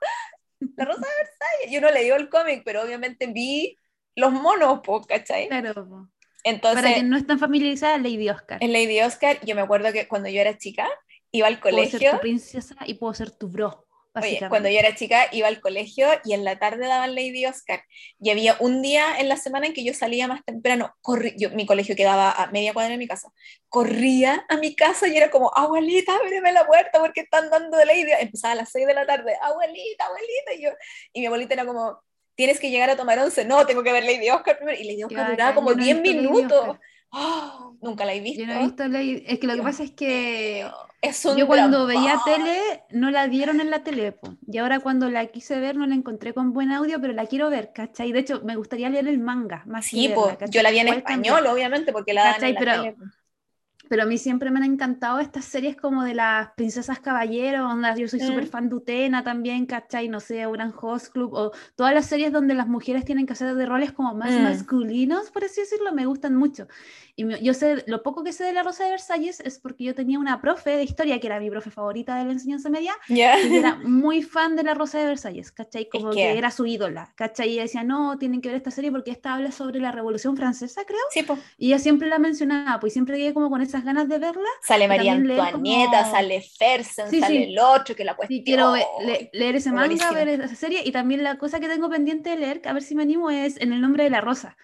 Speaker 2: La Rosa de Versalles. Yo no leí el cómic, pero obviamente vi los monos, po, ¿cachai?
Speaker 1: Claro.
Speaker 2: Entonces,
Speaker 1: Para quien no están familiarizadas, Lady Oscar.
Speaker 2: en Lady Oscar, yo me acuerdo que cuando yo era chica, iba al
Speaker 1: Puedo ser
Speaker 2: colegio.
Speaker 1: tu princesa y puedo ser tu bro.
Speaker 2: Oye, cuando yo era chica iba al colegio y en la tarde daban Lady Oscar. Y había un día en la semana en que yo salía más temprano. Corrí, yo, mi colegio quedaba a media cuadra de mi casa. Corría a mi casa y era como, abuelita, ábreme la puerta porque están dando Lady. Empezaba a las 6 de la tarde, abuelita, abuelita. Y, yo, y mi abuelita era como, tienes que llegar a tomar once. No, tengo que ver Lady Oscar primero. Y Lady Oscar duraba como
Speaker 1: yo no he
Speaker 2: 10
Speaker 1: visto Lady
Speaker 2: minutos. Ah, nunca la he visto.
Speaker 1: Yo no he visto Lady... Es que lo que pasa es que
Speaker 2: Es un
Speaker 1: yo cuando veía tele no la dieron en la tele. po. Y ahora cuando la quise ver no la encontré con buen audio, pero la quiero ver, ¿cachai? De hecho, me gustaría leer el manga más que
Speaker 2: Sí, yo la vi en español, obviamente, porque la dan en la
Speaker 1: Pero-
Speaker 2: tele.
Speaker 1: Pero a mí siempre me han encantado estas series como de las princesas caballeros, onda, yo soy
Speaker 2: Mm.
Speaker 1: súper fan de Utena también, ¿cachai? No sé, Gran Host Club, o todas las series donde las mujeres tienen que hacer de roles como más
Speaker 2: Mm.
Speaker 1: masculinos, por así decirlo, me gustan mucho. Y me- yo sé, lo poco que sé de La Rosa de Versalles es porque yo tenía una profe de historia, que era mi profe favorita de la enseñanza media,
Speaker 2: Ya.
Speaker 1: y era muy fan de La Rosa de Versalles, ¿cachai? Como
Speaker 2: que-
Speaker 1: que era su ídola, ¿cachai? Y ella decía, no, tienen que ver esta serie porque esta habla sobre la Revolución Francesa, creo.
Speaker 2: Sí, po.
Speaker 1: Y ella siempre la mencionaba, pues siempre quedé como con esas ganas de verla.
Speaker 2: Sale María Antonieta,
Speaker 1: como-
Speaker 2: sale Fersen,
Speaker 1: Sí,
Speaker 2: sale
Speaker 1: sí.
Speaker 2: el otro, que la cuestión.
Speaker 1: Sí, quiero le- leer ese manga,
Speaker 2: buenísimo.
Speaker 1: ver esa serie. Y también la cosa que tengo pendiente de leer, a ver si me animo, es En el nombre de la rosa.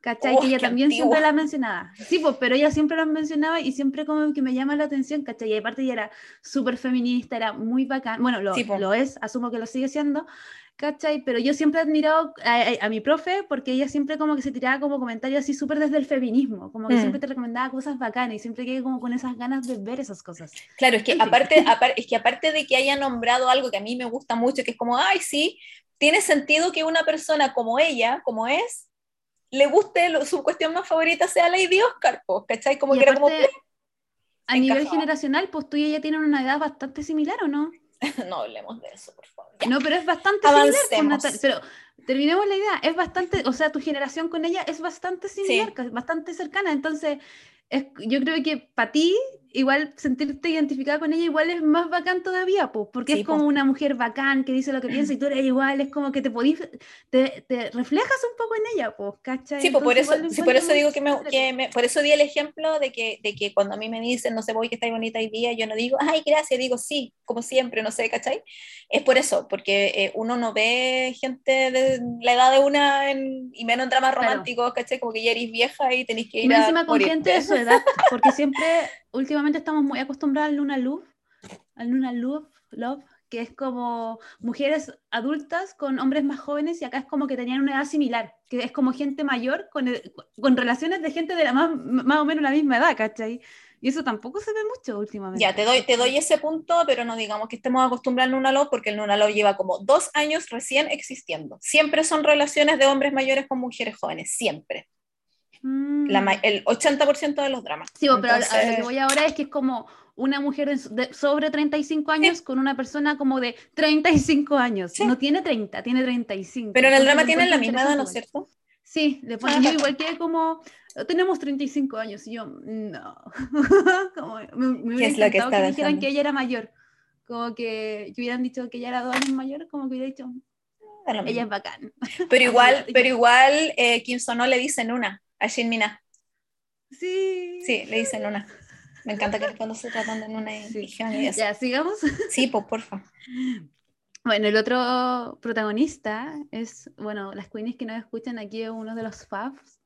Speaker 1: ¿Cachai?
Speaker 2: Uf,
Speaker 1: que ella también siempre
Speaker 2: antigua.
Speaker 1: la mencionaba. Sí, pues, pero ella siempre la mencionaba y siempre como que me llama la atención, ¿cachai? Y aparte ella era súper feminista, era muy bacán. Bueno, lo,
Speaker 2: Sí,
Speaker 1: lo es, asumo que lo sigue siendo, ¿cachai? Pero yo siempre he admirado a, a- a mi profe porque ella siempre como que se tiraba como comentarios así súper desde el feminismo, como que
Speaker 2: Mm.
Speaker 1: siempre te recomendaba cosas bacanas y siempre quedé como con esas ganas de ver esas cosas.
Speaker 2: Claro, es que, aparte, apar- es que aparte de que haya nombrado algo que a mí me gusta mucho, que es como, ay, sí, tiene sentido que una persona como ella, como es, le guste, lo- su cuestión más favorita sea Lady Oscar, po, ¿cachai? Como
Speaker 1: Y
Speaker 2: que era como,
Speaker 1: aparte, a nivel generacional, pues tú y ella tienen una edad bastante similar, ¿o no?
Speaker 2: no hablemos de eso, por favor. ya.
Speaker 1: No, pero es bastante similar. pues,
Speaker 2: Avancemos.
Speaker 1: Natal- pero terminemos la idea, es bastante, o sea, tu generación con ella es bastante similar, ca- bastante cercana, entonces es- yo creo que para ti, igual sentirte identificada con ella, igual es más bacán todavía, pues, porque
Speaker 2: Sí,
Speaker 1: es como una mujer bacán que dice lo que piensa y tú eres igual, es como que te podís, te, te reflejas un poco en ella, pues, ¿cachai?
Speaker 2: Sí, pues por
Speaker 1: Entonces,
Speaker 2: eso, sí, por eso digo que me, que me- por eso di el ejemplo de que, de que cuando a mí me dicen, no sé, voy que estáis bonita hoy día, yo no digo, ay, gracias, digo sí, como siempre, no sé, ¿cachai? Es por eso, porque eh, uno no ve gente de la edad de una en- y menos en dramas
Speaker 1: Claro.
Speaker 2: románticos, ¿cachai? Como que ya eres vieja y tenéis que ir
Speaker 1: Más
Speaker 2: a
Speaker 1: encima con
Speaker 2: morirte.
Speaker 1: gente de su edad, porque siempre, últimamente estamos muy acostumbrados al Luna Love, al Luna Love, Love, que es como mujeres adultas con hombres más jóvenes y acá es como que tenían una edad similar, que es como gente mayor con, el- con relaciones de gente de la más, más o menos la misma edad, ¿cachai? Y eso tampoco se ve mucho últimamente.
Speaker 2: Ya, te doy, te doy ese punto, pero no digamos que estemos acostumbrados al Nuna Love, porque el Nuna Love lleva como dos años recién existiendo. Siempre son relaciones de hombres mayores con mujeres jóvenes, siempre.
Speaker 1: Mm.
Speaker 2: La ma- el 80% de los dramas.
Speaker 1: Sí, pero a- a lo que
Speaker 2: Entonces-
Speaker 1: voy ahora es que es como una mujer de- sobre 35 años con una persona como de 35 años.
Speaker 2: Sí.
Speaker 1: No tiene 30, tiene 35.
Speaker 2: Pero en el
Speaker 1: Entonces
Speaker 2: drama tienen la misma edad, ¿no es cierto?
Speaker 1: Sí, le ponen
Speaker 2: Ah,
Speaker 1: yo igual que como tenemos 35 años y yo no. como, me, me hubiera
Speaker 2: es lo que está
Speaker 1: que dijeran
Speaker 2: dejando?
Speaker 1: que ella era mayor. Como que, que hubieran dicho que ella era dos años mayor, como que hubiera dicho, ella es bacán.
Speaker 2: Pero igual, pero igual eh, Kim Sono le dicen una a Shin Mina.
Speaker 1: Sí.
Speaker 2: Sí, le dicen una. Me encanta que cuando se tratan de una y
Speaker 1: Sí.
Speaker 2: dijeron y eso.
Speaker 1: Ya, sigamos.
Speaker 2: Sí, pues porfa.
Speaker 1: Bueno, el otro protagonista es, bueno, las queens que nos escuchan aquí es uno de los faves,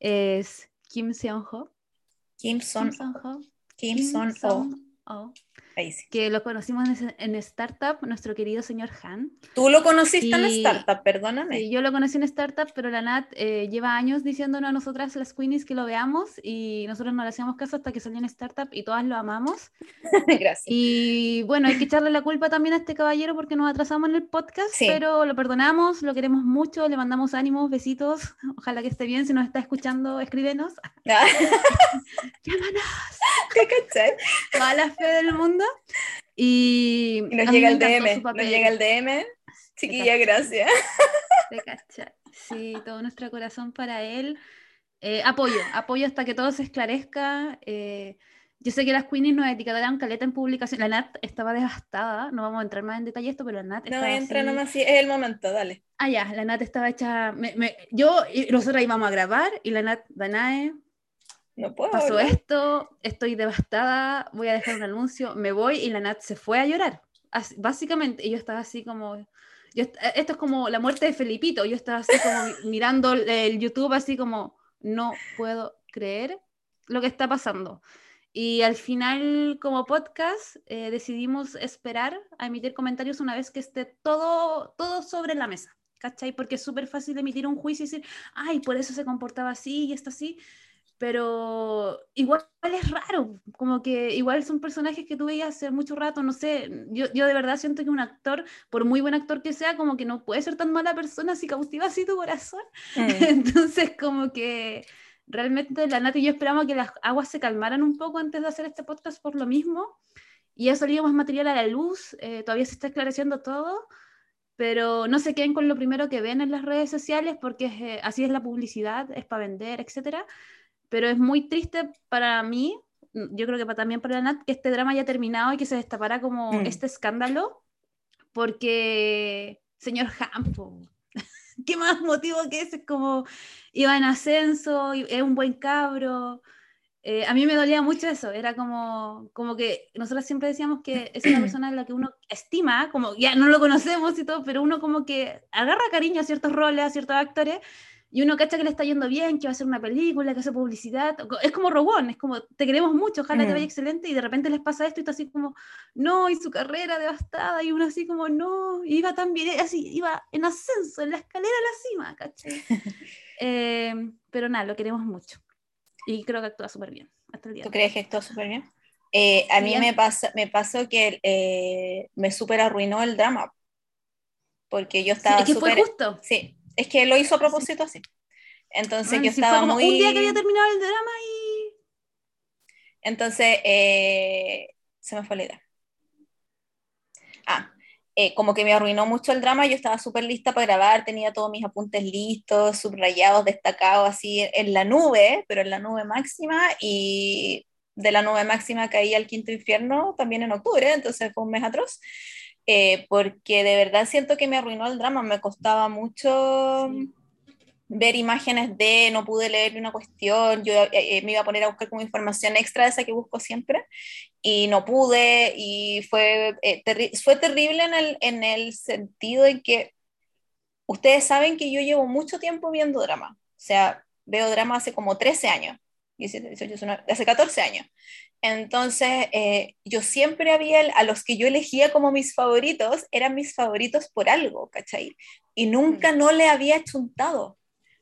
Speaker 1: es Kim Seon-ho.
Speaker 2: Kim Son,
Speaker 1: Kim Seon-ho.
Speaker 2: Kim Son.
Speaker 1: Son-ho.
Speaker 2: Ahí sí.
Speaker 1: que lo conocimos en, en Startup, nuestro querido señor Han.
Speaker 2: Tú lo conociste en
Speaker 1: Y-
Speaker 2: Startup, perdóname.
Speaker 1: Sí, yo lo conocí en Startup, pero la Nat eh, lleva años diciéndonos a nosotras, las Queenies, que lo veamos y nosotros no le hacíamos caso hasta que salió en Startup y todas lo amamos.
Speaker 2: Gracias.
Speaker 1: Y bueno, hay que echarle la culpa también a este caballero porque nos atrasamos en el podcast,
Speaker 2: Sí.
Speaker 1: pero lo perdonamos, lo queremos mucho, le mandamos ánimos, besitos. Ojalá que esté bien. Si nos está escuchando, escríbenos.
Speaker 2: Ah,
Speaker 1: Llámanos.
Speaker 2: ¿Te cachai?
Speaker 1: Toda la fe del mundo. Y,
Speaker 2: Y nos llega el DM. Nos llega el DM. Chiquilla,
Speaker 1: cachai.
Speaker 2: gracias.
Speaker 1: Cachai. Sí, todo nuestro corazón para él. Eh, apoyo, apoyo hasta que todo se esclarezca. Eh, yo sé que las Queenies nos etiquetaron caleta en publicación. La Nat estaba devastada. No vamos a entrar más en detalle esto, pero la Nat
Speaker 2: No, entra
Speaker 1: así-
Speaker 2: nomás, sí, es el momento, dale.
Speaker 1: Ah, ya, la Nat estaba hecha. me- me- yo y nosotros íbamos a grabar y la Nat, Danae,
Speaker 2: No puedo.
Speaker 1: pasó
Speaker 2: hablar.
Speaker 1: esto, estoy devastada, voy a dejar un anuncio, me voy y la Nat se fue a llorar. Así- básicamente, y yo estaba así como. Yo, est- esto es como la muerte de Felipito. Yo estaba así como mi- mirando el, YouTube, así como, no puedo creer lo que está pasando. Y al final, como podcast, eh, decidimos esperar a emitir comentarios una vez que esté todo, todo sobre la mesa. ¿Cachai? Porque es súper fácil emitir un juicio y decir, ay, por eso se comportaba así y esto así. Pero igual es raro, como que igual son personajes que tú veías hace mucho rato, no sé, yo, yo de verdad siento que un actor, por muy buen actor que sea, como que no puede ser tan mala persona si cautiva así tu corazón.
Speaker 2: Mm.
Speaker 1: Entonces, como que realmente la Nati y yo esperamos que las aguas se calmaran un poco antes de hacer este podcast por lo mismo. Y ha salido más material a la luz, eh, todavía se está esclareciendo todo, pero no se queden con lo primero que ven en las redes sociales porque es, eh, así es la publicidad, es para vender, etcétera. Pero es muy triste para mí, yo creo que también para la Nat, que este drama haya terminado y que se destapara como
Speaker 2: Mm.
Speaker 1: este escándalo, porque, señor Hampo, ¿qué más motivo que ese? Es como, iba en ascenso, es un buen cabro. Eh, a mí me dolía mucho eso, era como, como que nosotros siempre decíamos que es una persona en la que uno estima, como ya no lo conocemos y todo, pero uno como que agarra cariño a ciertos roles, a ciertos actores, y uno cacha que le está yendo bien, que va a hacer una película, que hace publicidad, es como Robón, es como, te queremos mucho, ojalá te
Speaker 2: Mm.
Speaker 1: vaya excelente, y de repente les pasa esto y está así como, no, y su carrera devastada, y uno así como, no, y iba tan bien, así, iba en ascenso, en la escalera a la cima, ¿cachai? Eh, pero nada, lo queremos mucho. Y creo que actúa súper bien hasta el día.
Speaker 2: ¿Tú crees que estuvo súper bien? Eh, a
Speaker 1: Sí,
Speaker 2: mí me, pasa, me pasó que eh, me súper arruinó el drama. Porque yo
Speaker 1: Sí,
Speaker 2: estaba
Speaker 1: es que fue
Speaker 2: súper.
Speaker 1: justo.
Speaker 2: Sí, es que lo hizo a propósito así. Entonces
Speaker 1: Bueno,
Speaker 2: yo
Speaker 1: fue
Speaker 2: estaba
Speaker 1: como
Speaker 2: muy.
Speaker 1: un día que había terminado el drama y.
Speaker 2: Entonces, eh, se me fue la idea. Ah, eh, como que me arruinó mucho el drama, yo estaba súper lista para grabar, tenía todos mis apuntes listos, subrayados, destacados, así en la nube, pero en la nube máxima, y de la nube máxima caí al quinto infierno también en octubre, entonces fue un mes atroz, eh, porque de verdad siento que me arruinó el drama, me costaba mucho
Speaker 1: Sí.
Speaker 2: ver imágenes de, no pude leer una cuestión, yo eh, eh, me iba a poner a buscar como información extra de esa que busco siempre y no pude y fue, eh, terri- fue terrible en el, en el sentido en que ustedes saben que yo llevo mucho tiempo viendo drama, o sea, veo drama hace como 13 años, 17, 18, 19, hace 14 años. Entonces, eh, yo siempre había, a los que yo elegía como mis favoritos, eran mis favoritos por algo, ¿cachai? Y nunca no le había chuntado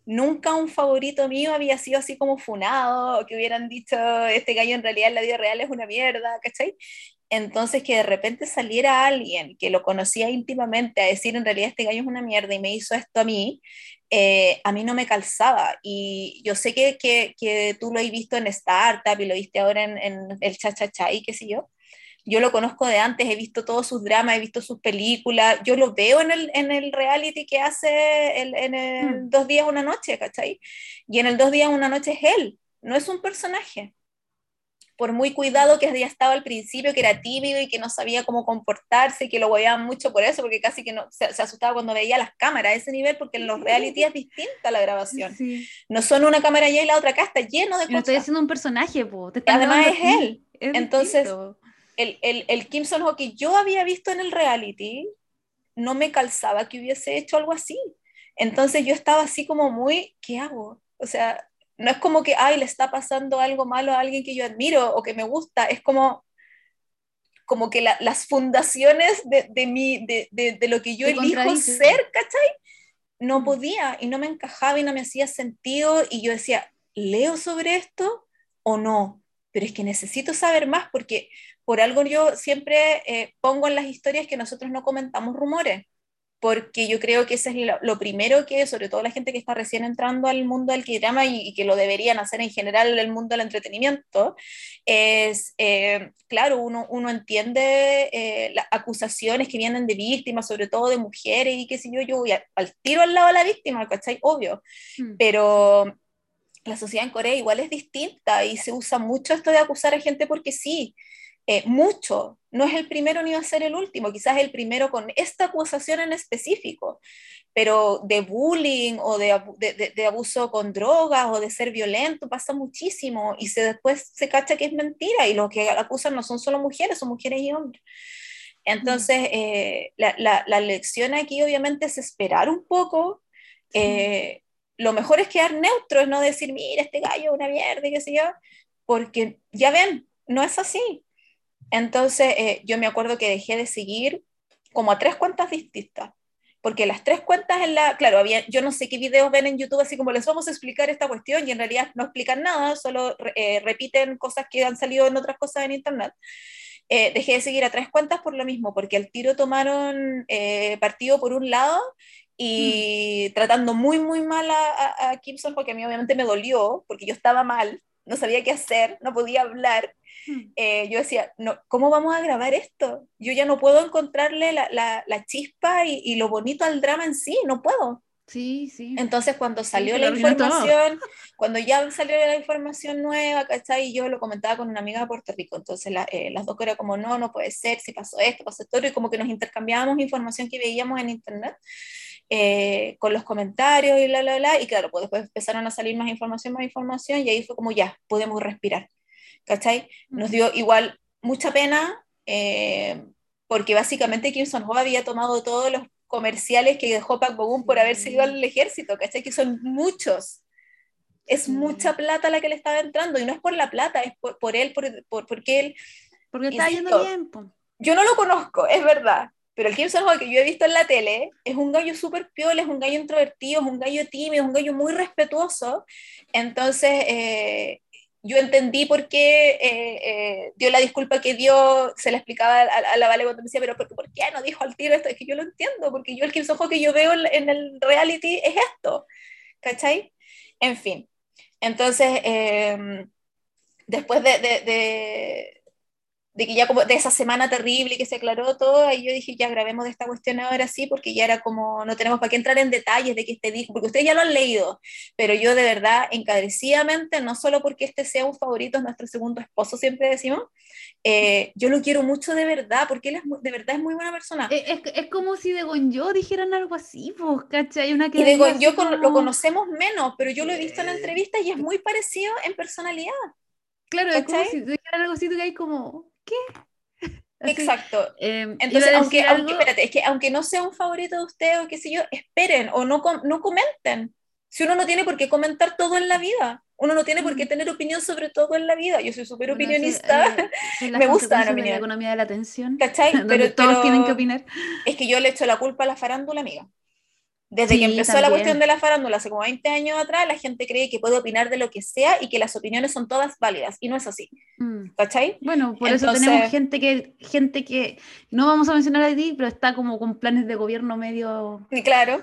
Speaker 2: nunca un favorito mío había sido así como funado, o que hubieran dicho, este gallo en realidad en la vida real es una mierda, ¿cachai? Entonces que de repente saliera alguien que lo conocía íntimamente a decir en realidad este gallo es una mierda y me hizo esto a mí, eh, a mí no me calzaba. Y yo sé que, que, que tú lo has visto en Startup y lo viste ahora en, en el cha-cha-cha y qué sé yo. Yo lo conozco de antes, he visto todos sus dramas, he visto sus películas, yo lo veo en el, en el reality que hace el, en el
Speaker 1: Mm.
Speaker 2: Dos días, una noche, ¿cachai? Y en el Dos días, una noche es él, no es un personaje. Por muy cuidado que había estado al principio, que era tímido y que no sabía cómo comportarse, y que lo hueveaban mucho por eso, porque casi que no, se, se asustaba cuando veía las cámaras a ese nivel, porque en los reality es distinta la grabación.
Speaker 1: Sí.
Speaker 2: No son una cámara allá y la otra acá, está lleno de
Speaker 1: Y no estoy
Speaker 2: cosas.
Speaker 1: haciendo un personaje, po. Te
Speaker 2: Además es él.
Speaker 1: Es
Speaker 2: Entonces, el, el, el Kim Son Ho que yo había visto en el reality no me calzaba que hubiese hecho algo así. Entonces yo estaba así como muy, ¿qué hago? O sea, no es como que, ay, le está pasando algo malo a alguien que yo admiro o que me gusta, es como, como que la, las fundaciones de, de, mi, de, de, de lo que yo elijo ser, ¿cachai? No
Speaker 1: Mm.
Speaker 2: podía y no me encajaba y no me hacía sentido y yo decía, ¿leo sobre esto o no? Pero es que necesito saber más porque por algo yo siempre eh, pongo en las historias que nosotros no comentamos rumores, porque yo creo que ese es lo, lo primero que, sobre todo la gente que está recién entrando al mundo del K-drama y, y que lo deberían hacer en general en el mundo del entretenimiento, es, eh, claro, uno, uno entiende eh, las acusaciones que vienen de víctimas, sobre todo de mujeres y qué sé yo, yo voy a- al tiro al lado de la víctima, ¿cachai? Obvio,
Speaker 1: Mm.
Speaker 2: pero la sociedad en Corea igual es distinta y se usa mucho esto de acusar a gente porque sí, eh, mucho. No es el primero ni va a ser el último, quizás el primero con esta acusación en específico, pero de bullying o de, de- abuso con drogas o de ser violento pasa muchísimo y se, después se cacha que es mentira y los que acusan no son solo mujeres, son mujeres y hombres. Entonces, eh, la, la- la lección aquí obviamente es esperar un poco. eh, lo mejor es quedar neutro, es no decir, mira, este gallo es una mierda, qué sé yo, porque ya ven, no es así. Entonces, eh, yo me acuerdo que dejé de seguir como a tres cuentas distintas, porque las tres cuentas en la, claro, había, yo no sé qué videos ven en YouTube, así como les vamos a explicar esta cuestión y en realidad no explican nada, solo eh, repiten cosas que han salido en otras cosas en Internet. Eh, dejé de seguir a tres cuentas por lo mismo, porque al tiro tomaron eh, partido por un lado y tratando muy, muy mal a, a, a Kimson, porque a mí obviamente me dolió, porque yo estaba mal, no sabía qué hacer, no podía hablar.
Speaker 1: Mm.
Speaker 2: Eh, yo decía, no, ¿cómo vamos a grabar esto? Yo ya no puedo encontrarle la, la, la chispa y, y, lo bonito al drama en sí, no puedo.
Speaker 1: Sí, sí.
Speaker 2: Entonces, cuando salió
Speaker 1: Sí,
Speaker 2: la información, cuando ya salió la información nueva, ¿cachai? Y yo lo comentaba con una amiga de Puerto Rico, entonces la, eh, las dos eran como, no, no puede ser, si pasó esto, pasó esto, y como que nos intercambiábamos información que veíamos en internet. Eh, con los comentarios y bla, bla, bla, y claro, pues después empezaron a salir más información, más información, y ahí fue como ya, podemos respirar, ¿cachai? Nos dio igual mucha pena, eh, porque básicamente Kim Son-ho había tomado todos los comerciales que dejó Park Bo-gum por haberse ido al ejército, ¿cachai? Que son muchos. Es mucha plata la que le estaba entrando, y no es por la plata, es por, por él, por, por, porque él...
Speaker 1: Porque está yendo bien, po.
Speaker 2: Yo no lo conozco, es verdad, pero el Kim Son-ho que yo he visto en la tele es un gallo súper piola, es un gallo introvertido, es un gallo tímido, es un gallo muy respetuoso. Entonces, eh, yo entendí por qué eh, eh, dio la disculpa que dio, se la explicaba a, a la Vale cuando me decía, pero ¿por, ¿por, qué no dijo al tiro esto? Es que yo lo entiendo, porque yo el Son-ho que yo veo en, en, el reality es esto, ¿cachai? En fin, entonces, eh, después de, de, de de que ya como de esa semana terrible que se aclaró todo, ahí yo dije, ya grabemos de esta cuestión ahora sí, porque ya era como, no tenemos para qué entrar en detalles de que este dijo, porque ustedes ya lo han leído, pero yo de verdad, encarecidamente, no solo porque este sea un favorito, es nuestro segundo esposo, siempre decimos, eh, yo lo quiero mucho de verdad, porque él es muy, de verdad es muy buena persona.
Speaker 1: Es, es, es como si de Gonjo dijeran algo así, pues, ¿cachai? Una que
Speaker 2: y de Gonjo
Speaker 1: como...
Speaker 2: lo conocemos menos, pero yo lo he visto en entrevistas y es muy parecido en personalidad.
Speaker 1: Claro, ¿cachai? es como si dijeran algo así que hay como, ¿qué?
Speaker 2: Así. Exacto.
Speaker 1: Eh,
Speaker 2: Entonces, aunque, aunque, espérate, es que aunque no sea un favorito de ustedes o qué sé yo, esperen o no, no comenten. Si uno no tiene por qué comentar todo en la vida, uno no tiene por qué tener opinión sobre todo en la vida. Yo soy súper bueno, opinionista, eh,
Speaker 1: me
Speaker 2: gusta la,
Speaker 1: opinión. la economía de la atención.
Speaker 2: ¿Cachai?
Speaker 1: Pero, todos pero, tienen que opinar.
Speaker 2: Es que yo le echo la culpa a la farándula, amiga. Desde sí, que empezó también. la cuestión de la farándula hace como 20 años atrás, la gente cree que puede opinar de lo que sea y que las opiniones son todas válidas, y no es así.
Speaker 1: Mm.
Speaker 2: ¿Cachai?
Speaker 1: Bueno, por Entonces, eso tenemos gente que, gente que, no vamos a mencionar a ti, pero está como con planes de gobierno medio...
Speaker 2: Y claro.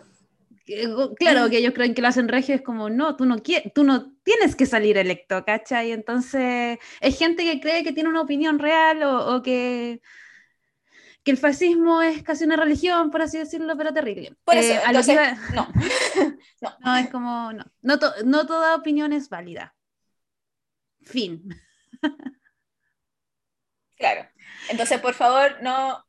Speaker 1: Claro, que ellos creen que lo hacen regio, es como, no, tú no, tú no tienes que salir electo, ¿cachai? Entonces, es gente que cree que tiene una opinión real o, o que que el fascismo es casi una religión, por así decirlo, pero terrible.
Speaker 2: Por eso, eh, entonces,
Speaker 1: iba...
Speaker 2: no.
Speaker 1: no. No, es como, no, no, to no, toda opinión es válida. Fin.
Speaker 2: Claro. Entonces, por favor, no,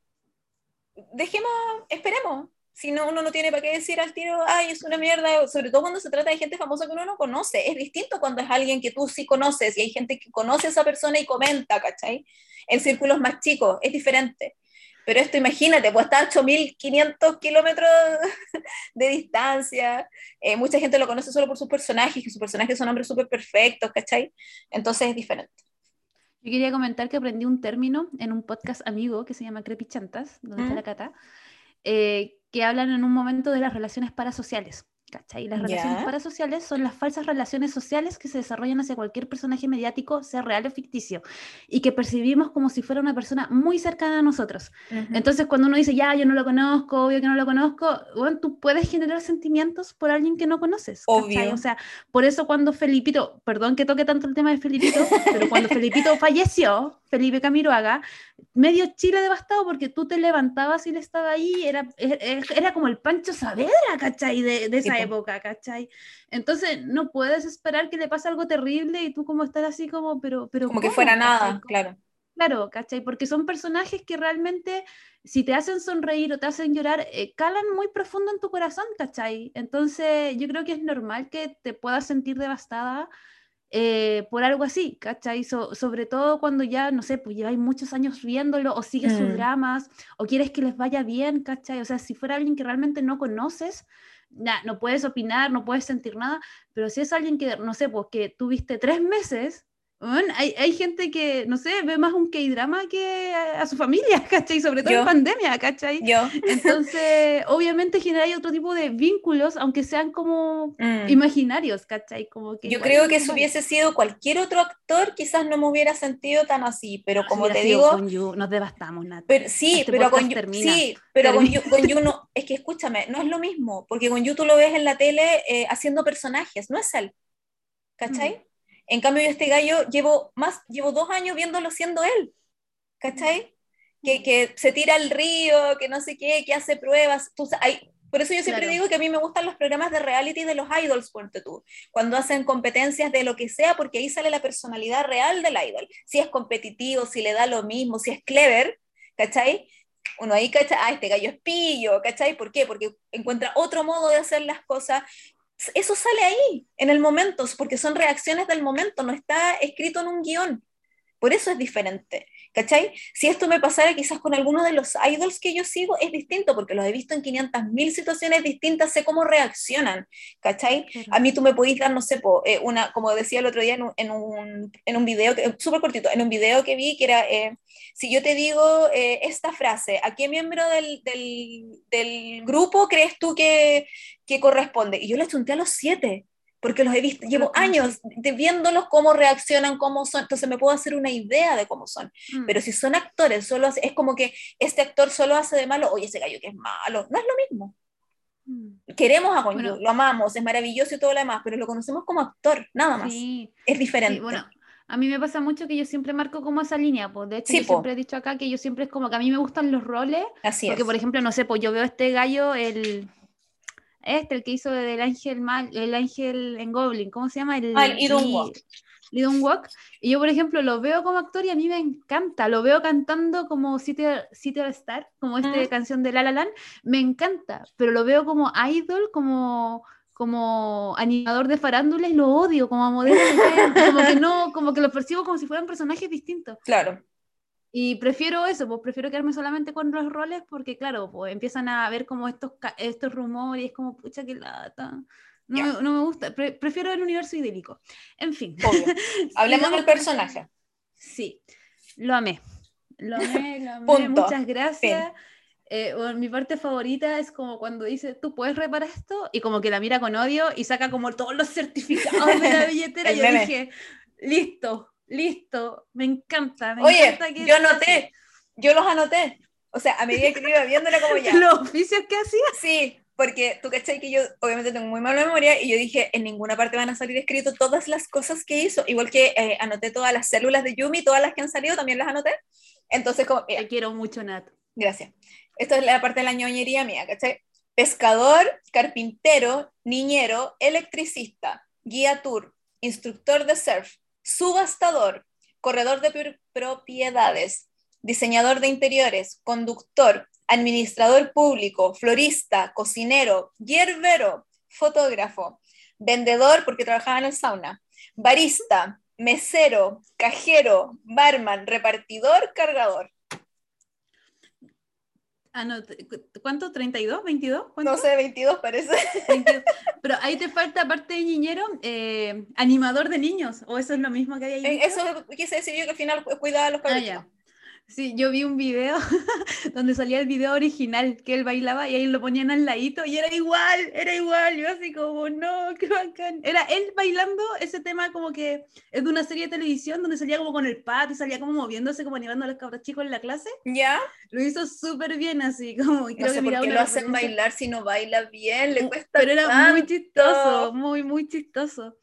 Speaker 2: dejemos, esperemos. Si no, uno no tiene para qué decir al tiro, ay, es una mierda, sobre todo cuando se trata de gente famosa que uno no conoce. Es distinto cuando es alguien que tú sí conoces y hay gente que conoce a esa persona y comenta, ¿cachai? En círculos más chicos, es diferente. Pero esto, imagínate, pues está a 8.500 kilómetros de distancia. Eh, mucha gente lo conoce solo por sus personajes, que sus personajes son hombres súper perfectos, ¿cachai? Entonces es diferente.
Speaker 1: Yo quería comentar que aprendí un término en un podcast amigo que se llama Crepichantas, donde está la cata, eh, que hablan en un momento de las relaciones parasociales. ¿Cachai? Las relaciones
Speaker 2: Ya.
Speaker 1: parasociales son las falsas relaciones sociales que se desarrollan hacia cualquier personaje mediático, sea real o ficticio, y que percibimos como si fuera una persona muy cercana a nosotros.
Speaker 2: Ujú.
Speaker 1: Entonces, cuando uno dice, ya, yo no lo conozco, obvio que no lo conozco, bueno, tú puedes generar sentimientos por alguien que no conoces. ¿cachai?
Speaker 2: Obvio.
Speaker 1: O sea, por eso cuando Felipito, perdón que toque tanto el tema de Felipito, pero cuando Felipito falleció, Felipe Camiroaga, medio Chile devastado porque tú te levantabas y él estaba ahí, era, e- e- era como el Pancho Saavedra, ¿cachai? De, de esa. Época, ¿cachai? Entonces, no puedes esperar que le pase algo terrible y tú como estar así como, pero, pero
Speaker 2: Como que
Speaker 1: ¿cómo,
Speaker 2: fuera
Speaker 1: cachai?
Speaker 2: nada,
Speaker 1: ¿Cómo?
Speaker 2: claro.
Speaker 1: Claro, ¿cachai? Porque son personajes que realmente, si te hacen sonreír o te hacen llorar, eh, calan muy profundo en tu corazón, ¿cachai? Entonces, yo creo que es normal que te puedas sentir devastada eh, por algo así, ¿cachai? So- sobre todo cuando ya, no sé, pues lleváis muchos años viéndolo o sigues sus
Speaker 2: Mm.
Speaker 1: dramas o quieres que les vaya bien, ¿cachai? O sea, si fuera alguien que realmente no conoces, no puedes opinar, no puedes sentir nada, pero si es alguien que, no sé, pues que tuviste tres meses, weón, hay, hay gente que, no sé, ve más un K-drama que a, a su familia, ¿cachai? Sobre todo
Speaker 2: Yo.
Speaker 1: en pandemia, ¿cachai?
Speaker 2: Yo.
Speaker 1: Entonces, obviamente genera otro tipo de vínculos, aunque sean como
Speaker 2: mm.
Speaker 1: imaginarios, ¿cachai? Como que
Speaker 2: Yo creo que si hubiese sido cualquier otro actor, quizás no me hubiera sentido tan así, pero como te digo,
Speaker 1: con Yu, nos devastamos, Nat.
Speaker 2: pero, sí,
Speaker 1: este
Speaker 2: pero con
Speaker 1: termina.
Speaker 2: sí, pero con
Speaker 1: Termina.
Speaker 2: Yu, con Yu no, es que escúchame, no es lo mismo, porque con Yu tú lo ves en la tele eh, haciendo personajes, no es él, ¿cachai?
Speaker 1: Mm.
Speaker 2: En cambio yo este gallo llevo más, llevo dos años viéndolo siendo él, ¿cachai? Que, que se tira al río, que no sé qué, que hace pruebas, tú hay- por eso yo siempre
Speaker 1: Claro.
Speaker 2: digo que a mí me gustan los programas de reality de los idols, ponte tú, cuando hacen competencias de lo que sea, porque ahí sale la personalidad real del idol, si es competitivo, si le da lo mismo, si es clever, ¿cachai? Uno ahí cacha, ah, este gallo es pillo, ¿cachai? ¿Por qué? Porque encuentra otro modo de hacer las cosas. Eso sale ahí, en el momento, porque son reacciones del momento, no está escrito en un guion. Por eso es diferente, ¿cachai? Si esto me pasara quizás con alguno de los idols que yo sigo, es distinto, porque los he visto en 500.000 situaciones distintas, sé cómo reaccionan, ¿cachai?
Speaker 1: Claro.
Speaker 2: A mí tú me podís dar, no sé, po, eh, una, como decía el otro día en un, en un, en un video, que- súper cortito, en un video que vi que era, eh, si yo te digo eh, esta frase, ¿a qué miembro del, del, del grupo crees tú que, que corresponde? Y yo le chunté a los siete, porque los he visto, llevo años de viéndolos cómo reaccionan, cómo son, entonces me puedo hacer una idea de cómo son.
Speaker 1: Mm.
Speaker 2: Pero si son actores, solo hace- es como que este actor solo hace de malo, oye, ese gallo que es malo, no es lo mismo.
Speaker 1: Mm.
Speaker 2: Queremos a Gonyu,
Speaker 1: Bueno.
Speaker 2: lo amamos, es maravilloso y todo lo demás, pero lo conocemos como actor, nada más.
Speaker 1: Sí,
Speaker 2: Es
Speaker 1: sí,
Speaker 2: diferente.
Speaker 1: bueno, a mí me pasa mucho que yo siempre marco como esa línea, pues de hecho
Speaker 2: Sí,
Speaker 1: yo
Speaker 2: po.
Speaker 1: siempre he dicho acá que yo siempre es como que a mí me gustan los roles,
Speaker 2: Así
Speaker 1: porque
Speaker 2: es.
Speaker 1: por ejemplo, no sé, pues yo veo este gallo, el este, el que hizo del ángel mal, el ángel en Goblin, ¿cómo se llama? El,
Speaker 2: Ah, el. Lee Dong Wook.
Speaker 1: Y yo, por ejemplo, lo veo como actor y a mí me encanta, lo veo cantando como City, City of Star, como esta canción de La La Land, me encanta, pero lo veo como idol, como como animador de farándulas y lo odio como modelo, como que no, como que lo percibo como si fueran personajes distintos.
Speaker 2: Claro.
Speaker 1: Y prefiero eso, pues prefiero quedarme solamente con los roles porque, claro, pues empiezan a ver como estos, estos rumores, como, pucha, qué lata. No,
Speaker 2: Ya.
Speaker 1: me, no me gusta, Pre- prefiero el universo idílico. En fin,
Speaker 2: Obvio. Hablemos del personaje.
Speaker 1: Sí, lo amé. Lo amé, lo amé.
Speaker 2: Punto.
Speaker 1: Muchas gracias. Eh, bueno, mi parte favorita es como cuando dice, ¿tú puedes reparar esto? Y como que la mira con odio y saca como todos los certificados de la billetera.
Speaker 2: El
Speaker 1: Yo
Speaker 2: meme.
Speaker 1: dije, listo, listo, me encanta. Me
Speaker 2: Oye,
Speaker 1: encanta que
Speaker 2: yo anoté,
Speaker 1: así".
Speaker 2: yo los anoté. O sea, a medida que iba viendo era como ya.
Speaker 1: Los oficios que hacía.
Speaker 2: Sí, porque tú cachai que yo obviamente tengo muy mala memoria y yo dije, en ninguna parte van a salir escrito todas las cosas que hizo. Igual que eh, anoté todas las células de Yumi, todas las que han salido, también las anoté. Entonces, como, mira,
Speaker 1: Te quiero mucho, Nat.
Speaker 2: Gracias. Esto es la parte de la ñoñería mía, ¿cachai? Pescador, carpintero, niñero, electricista, guía tour, instructor de surf, subastador, corredor de pro- propiedades, diseñador de interiores, conductor, administrador público, florista, cocinero, hierbero, fotógrafo, vendedor porque trabajaba en el sauna, barista, mesero, cajero, barman, repartidor, cargador.
Speaker 1: Ah, no, ¿cuánto? ¿32? ¿22? ¿Cuánto?
Speaker 2: No sé, 22 parece.
Speaker 1: 22. Pero ahí te falta, aparte de niñero, eh, animador de niños, o eso es lo mismo que hay ahí.
Speaker 2: Eh, Eso quise decir yo que al final cu- cuidaba a los
Speaker 1: Ah,
Speaker 2: cabros.
Speaker 1: ya. Sí, yo vi un video donde salía el video original que él bailaba y ahí lo ponían al ladito y era igual, era igual. Yo así como, no, qué bacán. Era él bailando ese tema como que es de una serie de televisión donde salía como con el pat y salía como moviéndose, como animando a los cabros chicos en la clase.
Speaker 2: ¿Ya?
Speaker 1: Lo hizo súper bien así, como y
Speaker 2: No
Speaker 1: creo
Speaker 2: sé
Speaker 1: que
Speaker 2: por qué lo hacen bailar si no baila bien, le
Speaker 1: Uh,
Speaker 2: cuesta
Speaker 1: Pero era muy
Speaker 2: tanto.
Speaker 1: chistoso, muy, muy chistoso.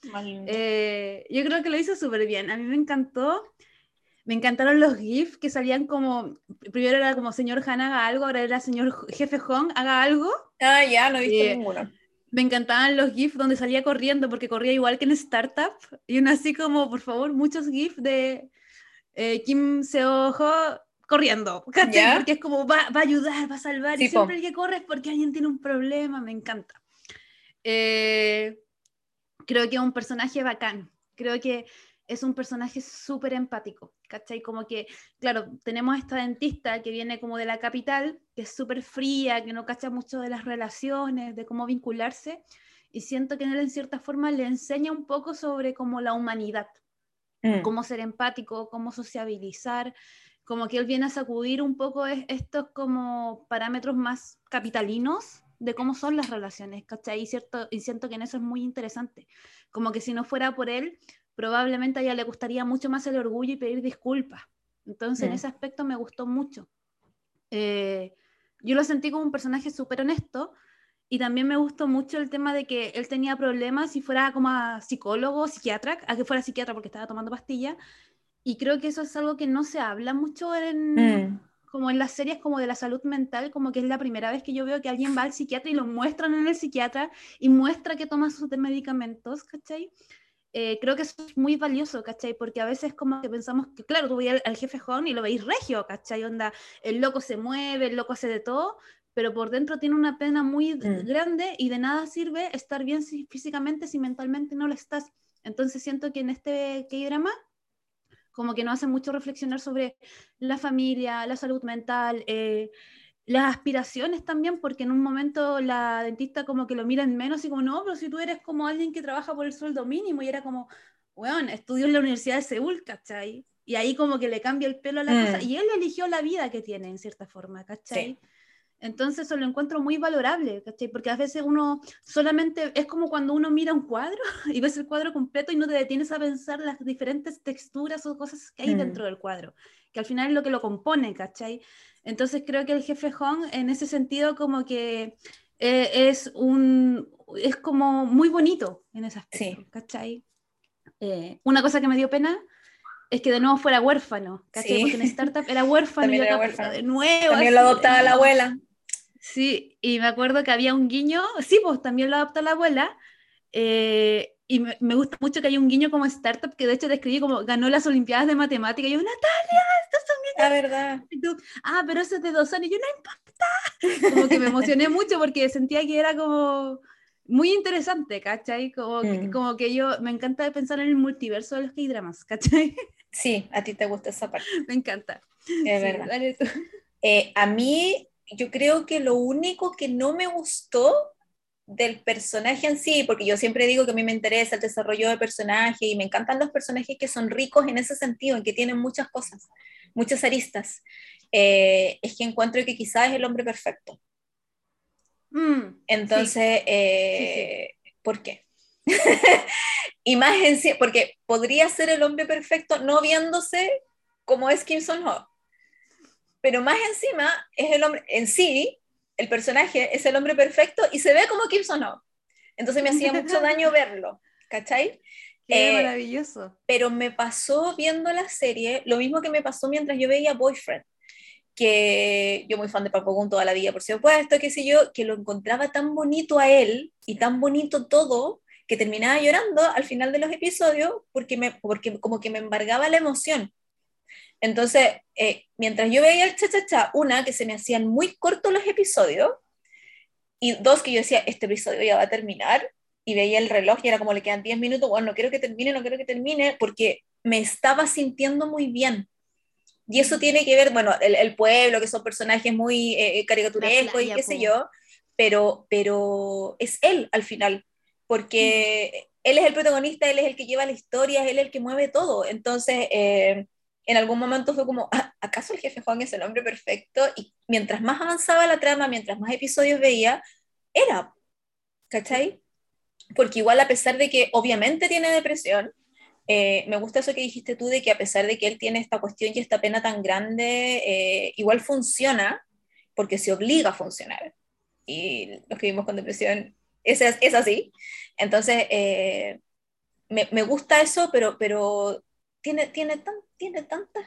Speaker 1: Eh, yo creo que lo hizo súper bien. A mí me encantó. Me encantaron los GIFs que salían como. Primero era como señor Han haga algo, ahora era señor jefe Hong haga algo.
Speaker 2: Ah, ya, no he visto
Speaker 1: eh,
Speaker 2: ninguno.
Speaker 1: Me encantaban los GIFs donde salía corriendo, porque corría igual que en Startup. Y uno así como, por favor, muchos GIFs de eh, Kim Seo-ho corriendo. Porque es como, va, va a ayudar, va a salvar.
Speaker 2: Sí,
Speaker 1: y siempre
Speaker 2: po.
Speaker 1: el que corre es porque alguien tiene un problema. Me encanta. Eh, creo que es un personaje bacán. Creo que es un personaje súper empático, ¿cachai? Como que, claro, tenemos a esta dentista que viene como de la capital, que es súper fría, que no cacha mucho de las relaciones, de cómo vincularse, y siento que él en cierta forma le enseña un poco sobre como la humanidad,
Speaker 2: Mm.
Speaker 1: cómo ser empático, cómo sociabilizar, como que él viene a sacudir un poco es- estos como parámetros más capitalinos de cómo son las relaciones, ¿cachai? Y, cierto, y siento que en eso es muy interesante, como que si no fuera por él, probablemente a ella le gustaría mucho más el orgullo y pedir disculpas. Entonces en ese aspecto me gustó mucho. Eh, yo lo sentí como un personaje súper honesto, y también me gustó mucho el tema de que él tenía problemas y fuera como a psicólogo, psiquiatra, a que fuera psiquiatra porque estaba tomando pastillas. Y creo que eso es algo que no se habla mucho en,
Speaker 2: Mm.
Speaker 1: como en las series como de la salud mental, como que es la primera vez que yo veo que alguien va al psiquiatra y lo muestran en el psiquiatra y muestra que toma sus medicamentos, ¿cachai? Eh, creo que eso es muy valioso, ¿cachai? Porque a veces como que pensamos que, claro, tú veis al, jefe Jon y lo veis regio, ¿cachai? Onda, el loco se mueve, el loco hace de todo, pero por dentro tiene una pena muy
Speaker 2: Mm.
Speaker 1: grande y de nada sirve estar bien si- físicamente si mentalmente no lo estás. Entonces siento que en este K-drama como que nos hace mucho reflexionar sobre la familia, la salud mental, eh, las aspiraciones también, porque en un momento la dentista como que lo mira en menos y como, no, pero si tú eres como alguien que trabaja por el sueldo mínimo y era como, weón, estudió en la Universidad de Seúl, ¿cachai? Y ahí como que le cambia el pelo a la
Speaker 2: Mm.
Speaker 1: cosa y él eligió la vida que tiene en cierta forma, ¿cachai?
Speaker 2: Sí.
Speaker 1: Entonces eso lo encuentro muy valorable, ¿cachai? Porque a veces uno solamente, es como cuando uno mira un cuadro y ves el cuadro completo y no te detienes a pensar las diferentes texturas o cosas que hay
Speaker 2: Mm.
Speaker 1: dentro del cuadro, que al final es lo que lo compone, ¿cachai? Entonces creo que el jefe Hong en ese sentido como que eh, es un, es como muy bonito en ese aspecto,
Speaker 2: Sí.
Speaker 1: ¿cachai? Eh, una cosa que me dio pena es que de nuevo fuera huérfano, ¿cachai?
Speaker 2: Sí.
Speaker 1: Porque en Startup era huérfano y
Speaker 2: era huérfano.
Speaker 1: de nuevo.
Speaker 2: También lo adoptaba
Speaker 1: de
Speaker 2: la abuela.
Speaker 1: Sí, y me acuerdo que había un guiño, sí, pues también lo adoptó la abuela, eh, y me, me gusta mucho que haya un guiño como startup que de hecho describí como ganó las Olimpiadas de Matemática, y yo, Natalia, estos son mis
Speaker 2: La verdad.
Speaker 1: y tú, ah, pero ese es de dos años, y yo, no importa, como que me emocioné mucho porque sentía que era como muy interesante, ¿cachai? Como, que-
Speaker 2: Mm.
Speaker 1: como que yo, me encanta pensar en el multiverso de los K-dramas, ¿cachai?
Speaker 2: Sí, a ti te gusta esa parte.
Speaker 1: me encanta.
Speaker 2: Es
Speaker 1: Sí,
Speaker 2: verdad.
Speaker 1: dale tú.
Speaker 2: Eh, a mí, yo creo que lo único que no me gustó del personaje en sí, porque yo siempre digo que a mí me interesa el desarrollo del personaje y me encantan los personajes que son ricos en ese sentido, en que tienen muchas cosas, muchas aristas, eh, es que encuentro que quizás es el hombre perfecto.
Speaker 1: Mm,
Speaker 2: Entonces, eh, ¿por qué? y más en sí, porque podría ser el hombre perfecto no viéndose como es Kim Son-ho, pero más encima es el hombre en sí, el personaje es el hombre perfecto y se ve como Kim Son-ho. Entonces me hacía mucho daño verlo, ¿cachai?
Speaker 1: qué
Speaker 2: Eh,
Speaker 1: maravilloso.
Speaker 2: pero me pasó viendo la serie lo mismo que me pasó mientras yo veía Boyfriend, que yo muy fan de Paco Gun toda la vida, por supuesto, qué sé yo, que lo encontraba tan bonito a él y tan bonito todo que terminaba llorando al final de los episodios porque, me, porque como que me embargaba la emoción. Entonces, eh, mientras yo veía el cha-cha-cha, una, que se me hacían muy cortos los episodios, y dos, que yo decía, este episodio ya va a terminar, y veía el reloj y era como le quedan 10 minutos, bueno, no quiero que termine, no quiero que termine, porque me estaba sintiendo muy bien. Y eso tiene que ver, bueno, el, el pueblo, que son personajes muy eh, caricaturescos y qué sé yo, pero, pero es él al final, porque él es el protagonista, él es el que lleva la historia, él es el que mueve todo. Entonces, eh, en algún momento fue como, "Ah, ¿acaso el jefe Juan es el hombre perfecto? Y mientras más avanzaba la trama, mientras más episodios veía, era, ¿cachai? Porque igual a pesar de que obviamente tiene depresión, eh, me gusta eso que dijiste tú de que a pesar de que él tiene esta cuestión y esta pena tan grande, eh, igual funciona porque se obliga a funcionar. Y los que vivimos con depresión es, es, así. Entonces, eh, me, me, gusta eso, pero, pero tiene, tiene, tiene tantas,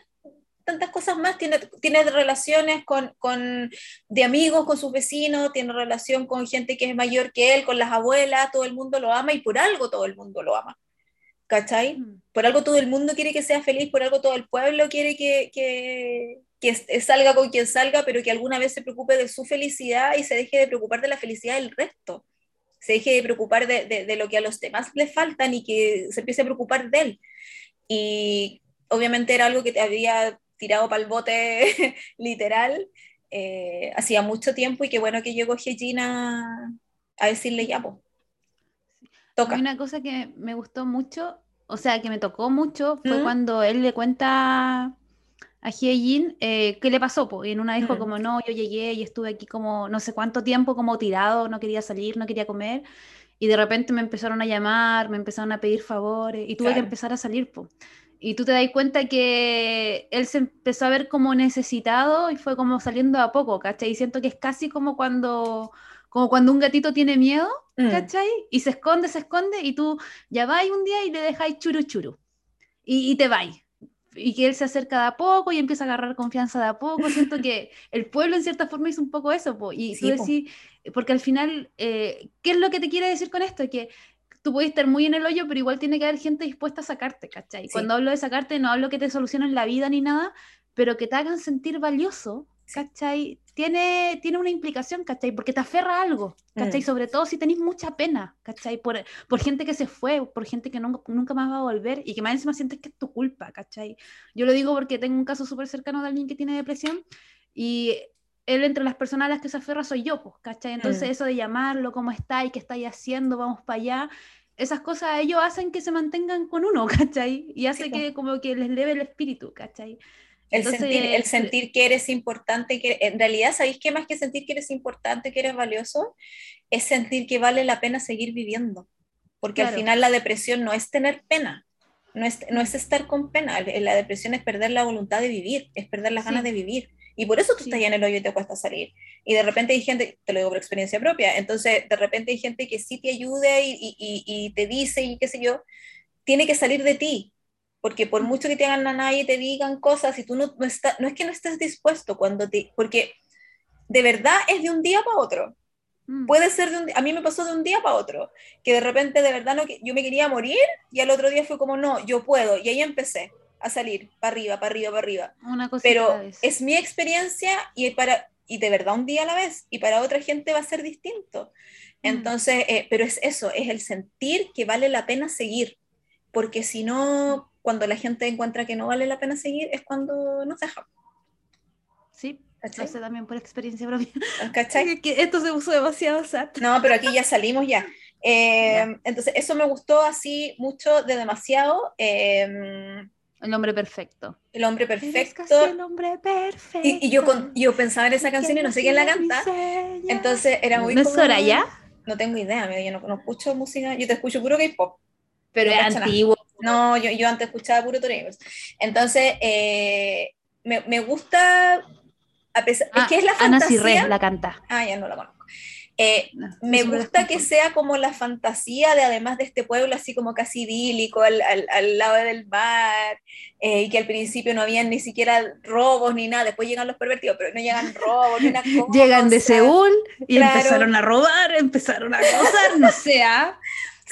Speaker 2: tantas cosas más. Tiene, tiene relaciones con, con, de amigos, con sus vecinos, tiene relación con gente que es mayor que él, con las abuelas, todo el mundo lo ama y por algo todo el mundo lo ama. ¿Cachai?
Speaker 1: Mm.
Speaker 2: Por algo todo el mundo quiere que sea feliz, por algo todo el pueblo quiere que, que, que salga con quien salga, pero que alguna vez se preocupe de su felicidad y se deje de preocupar de la felicidad del resto. Se deje de preocupar de, de, de lo que a los demás le faltan y que se empiece a preocupar de él. Y obviamente era algo que te había tirado para el bote literal eh, hacía mucho tiempo y qué bueno que llegó Hejin a, decirle ya, pues.
Speaker 1: Toca. Una cosa que me gustó mucho, o sea, que me tocó mucho, fue ¿Mm? cuando él le cuenta a Hyejin eh, qué le pasó. Po? Y en una dijo mm. como, no, yo llegué y estuve aquí como no sé cuánto tiempo como tirado, no quería salir, no quería comer. Y de repente me empezaron a llamar, me empezaron a pedir favores y tuve claro. que empezar a salir. Po. Y tú te das cuenta que él se empezó a ver como necesitado y fue como saliendo a poco, ¿cachai? Y siento que es casi como cuando, como cuando un gatito tiene miedo, ¿cachai? Mm. Y se esconde, se esconde y tú ya vais un día y le dejáis churu churu. Y, y te vais y que él se acerca de a poco y empieza a agarrar confianza de a poco. Siento que el pueblo en cierta forma hizo un poco eso, po. y sí, tú decís, porque al final, eh, ¿qué es lo que te quiere decir con esto? Que tú puedes estar muy en el hoyo, pero igual tiene que haber gente dispuesta a sacarte, ¿cachai? Sí. Cuando hablo de sacarte, no hablo que te solucionen la vida ni nada, pero que te hagan sentir valioso, ¿cachai? Tiene, tiene una implicación, ¿cachai? Porque te aferra a algo, ¿cachai? Mm. Sobre todo si tenéis mucha pena, ¿cachai? Por, por gente que se fue, por gente que nunca, nunca más va a volver y que más encima sientes que es tu culpa, ¿cachai? Yo lo digo porque tengo un caso súper cercano de alguien que tiene depresión y él entre las personas a las que se aferra soy yo, pues, ¿cachai? Entonces mm. eso de llamarlo, ¿cómo está y qué estáis haciendo? Vamos para allá. Esas cosas ellos hacen que se mantengan con uno, ¿cachai? Y hace sí, que como que les leve el espíritu, ¿cachai?
Speaker 2: El, Entonces, sentir, el sentir que eres importante, que en realidad, ¿sabéis qué más que sentir que eres importante, que eres valioso? Es sentir que vale la pena seguir viviendo. Porque claro. al final la depresión no es tener pena, no es, no es estar con pena. La depresión es perder la voluntad de vivir, es perder las sí. ganas de vivir. Y por eso tú sí. estás ya en el hoyo y te cuesta salir. Y de repente hay gente, te lo digo por experiencia propia, entonces de repente hay gente que sí te ayude y, y, y te dice y qué sé yo, tiene que salir de ti, porque por mucho que te hagan a nadie te digan cosas, si tú no, no, está, no es que no estés dispuesto cuando te, porque de verdad es de un día para otro. Mm. Puede ser de un a mí me pasó de un día para otro, que de repente de verdad no, yo me quería morir y al otro día fue como, no, yo puedo, y ahí empecé a salir para arriba, para arriba, para arriba.
Speaker 1: Una
Speaker 2: Pero es mi experiencia y, para, y de verdad un día a la vez, y para otra gente va a ser distinto. Mm. Entonces, eh, pero es eso, es el sentir que vale la pena seguir, porque si no, cuando la gente encuentra que no vale la pena seguir, es cuando nos deja.
Speaker 1: Sí, ¿Cachai? lo sé también por experiencia propia.
Speaker 2: ¿Cachai?
Speaker 1: que esto se puso demasiado sad.
Speaker 2: No, pero aquí ya salimos ya. Eh. Entonces, eso me gustó así mucho de demasiado. Eh,
Speaker 1: el hombre perfecto.
Speaker 2: El hombre perfecto.
Speaker 1: el hombre perfecto.
Speaker 2: Y, y yo, con, yo pensaba en esa canción y no sé quién la canta. Entonces era muy.
Speaker 1: ¿No es Soraya?
Speaker 2: No tengo idea, yo no, no escucho música, yo te escucho puro K-pop.
Speaker 1: Pero
Speaker 2: no
Speaker 1: es antiguo.
Speaker 2: No, yo, yo antes escuchaba puro Torneios. Entonces, eh, me, me, gusta. A pesar,
Speaker 1: ah,
Speaker 2: es que es la
Speaker 1: Ana
Speaker 2: fantasía.
Speaker 1: Cirré la canta.
Speaker 2: Ah, ya no la conozco. Eh, no, me gusta que sea como la fantasía de además de este pueblo así como casi idílico al, al, al lado del mar eh, y que al principio no habían ni siquiera robos ni nada, después llegan los pervertidos, pero no llegan robos ni cosa.
Speaker 1: Llegan de Seúl y claro. empezaron a robar, empezaron a gozar, no sé, ¿ah?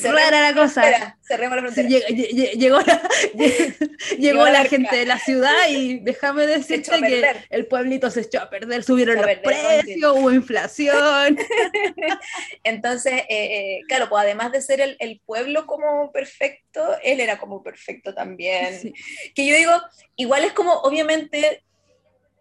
Speaker 2: Cerremos
Speaker 1: rara la cosa.
Speaker 2: Cerremos la frontera.
Speaker 1: lleg- lle- lle- llegó la, llegó
Speaker 2: la
Speaker 1: la
Speaker 2: arca.
Speaker 1: gente de la ciudad y déjame decirte que el pueblito se echó a perder, subieron los
Speaker 2: perder,
Speaker 1: precios, hubo inflación.
Speaker 2: Entonces, eh, eh, claro, pues además de ser el, el pueblo como perfecto, él era como perfecto también.
Speaker 1: Sí.
Speaker 2: Que yo digo, igual es como, obviamente,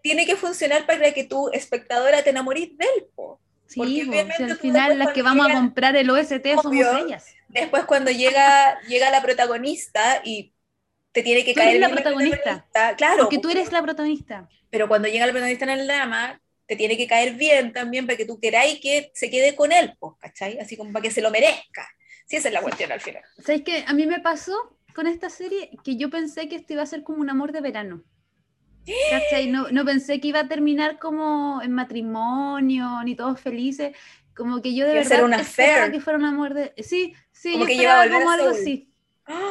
Speaker 2: tiene que funcionar para que tu espectadora te enamorís de él. po.
Speaker 1: Sí,
Speaker 2: Porque
Speaker 1: si al final las que vamos a comprar el OST somos
Speaker 2: Obvio.
Speaker 1: ellas.
Speaker 2: Después cuando llega, llega la protagonista y te tiene que
Speaker 1: Tú
Speaker 2: caer
Speaker 1: eres la
Speaker 2: bien
Speaker 1: protagonista.
Speaker 2: claro,
Speaker 1: Porque tú eres la protagonista.
Speaker 2: pero cuando llega el protagonista en el drama, te tiene que caer bien también para que tú queráis que se quede con él, pues, ¿cachai? Así como para que se lo merezca. Sí, esa es la cuestión al final.
Speaker 1: ¿Sabes qué? A mí me pasó con esta serie que yo pensé que esto iba a ser como un amor de verano. ¿Cachai? No, no pensé que iba a terminar como en matrimonio, ni todos felices. Como que yo de verdad
Speaker 2: ser
Speaker 1: esperaba que fuera un amor de... Sí, sí,
Speaker 2: Como
Speaker 1: yo esperaba como algo así.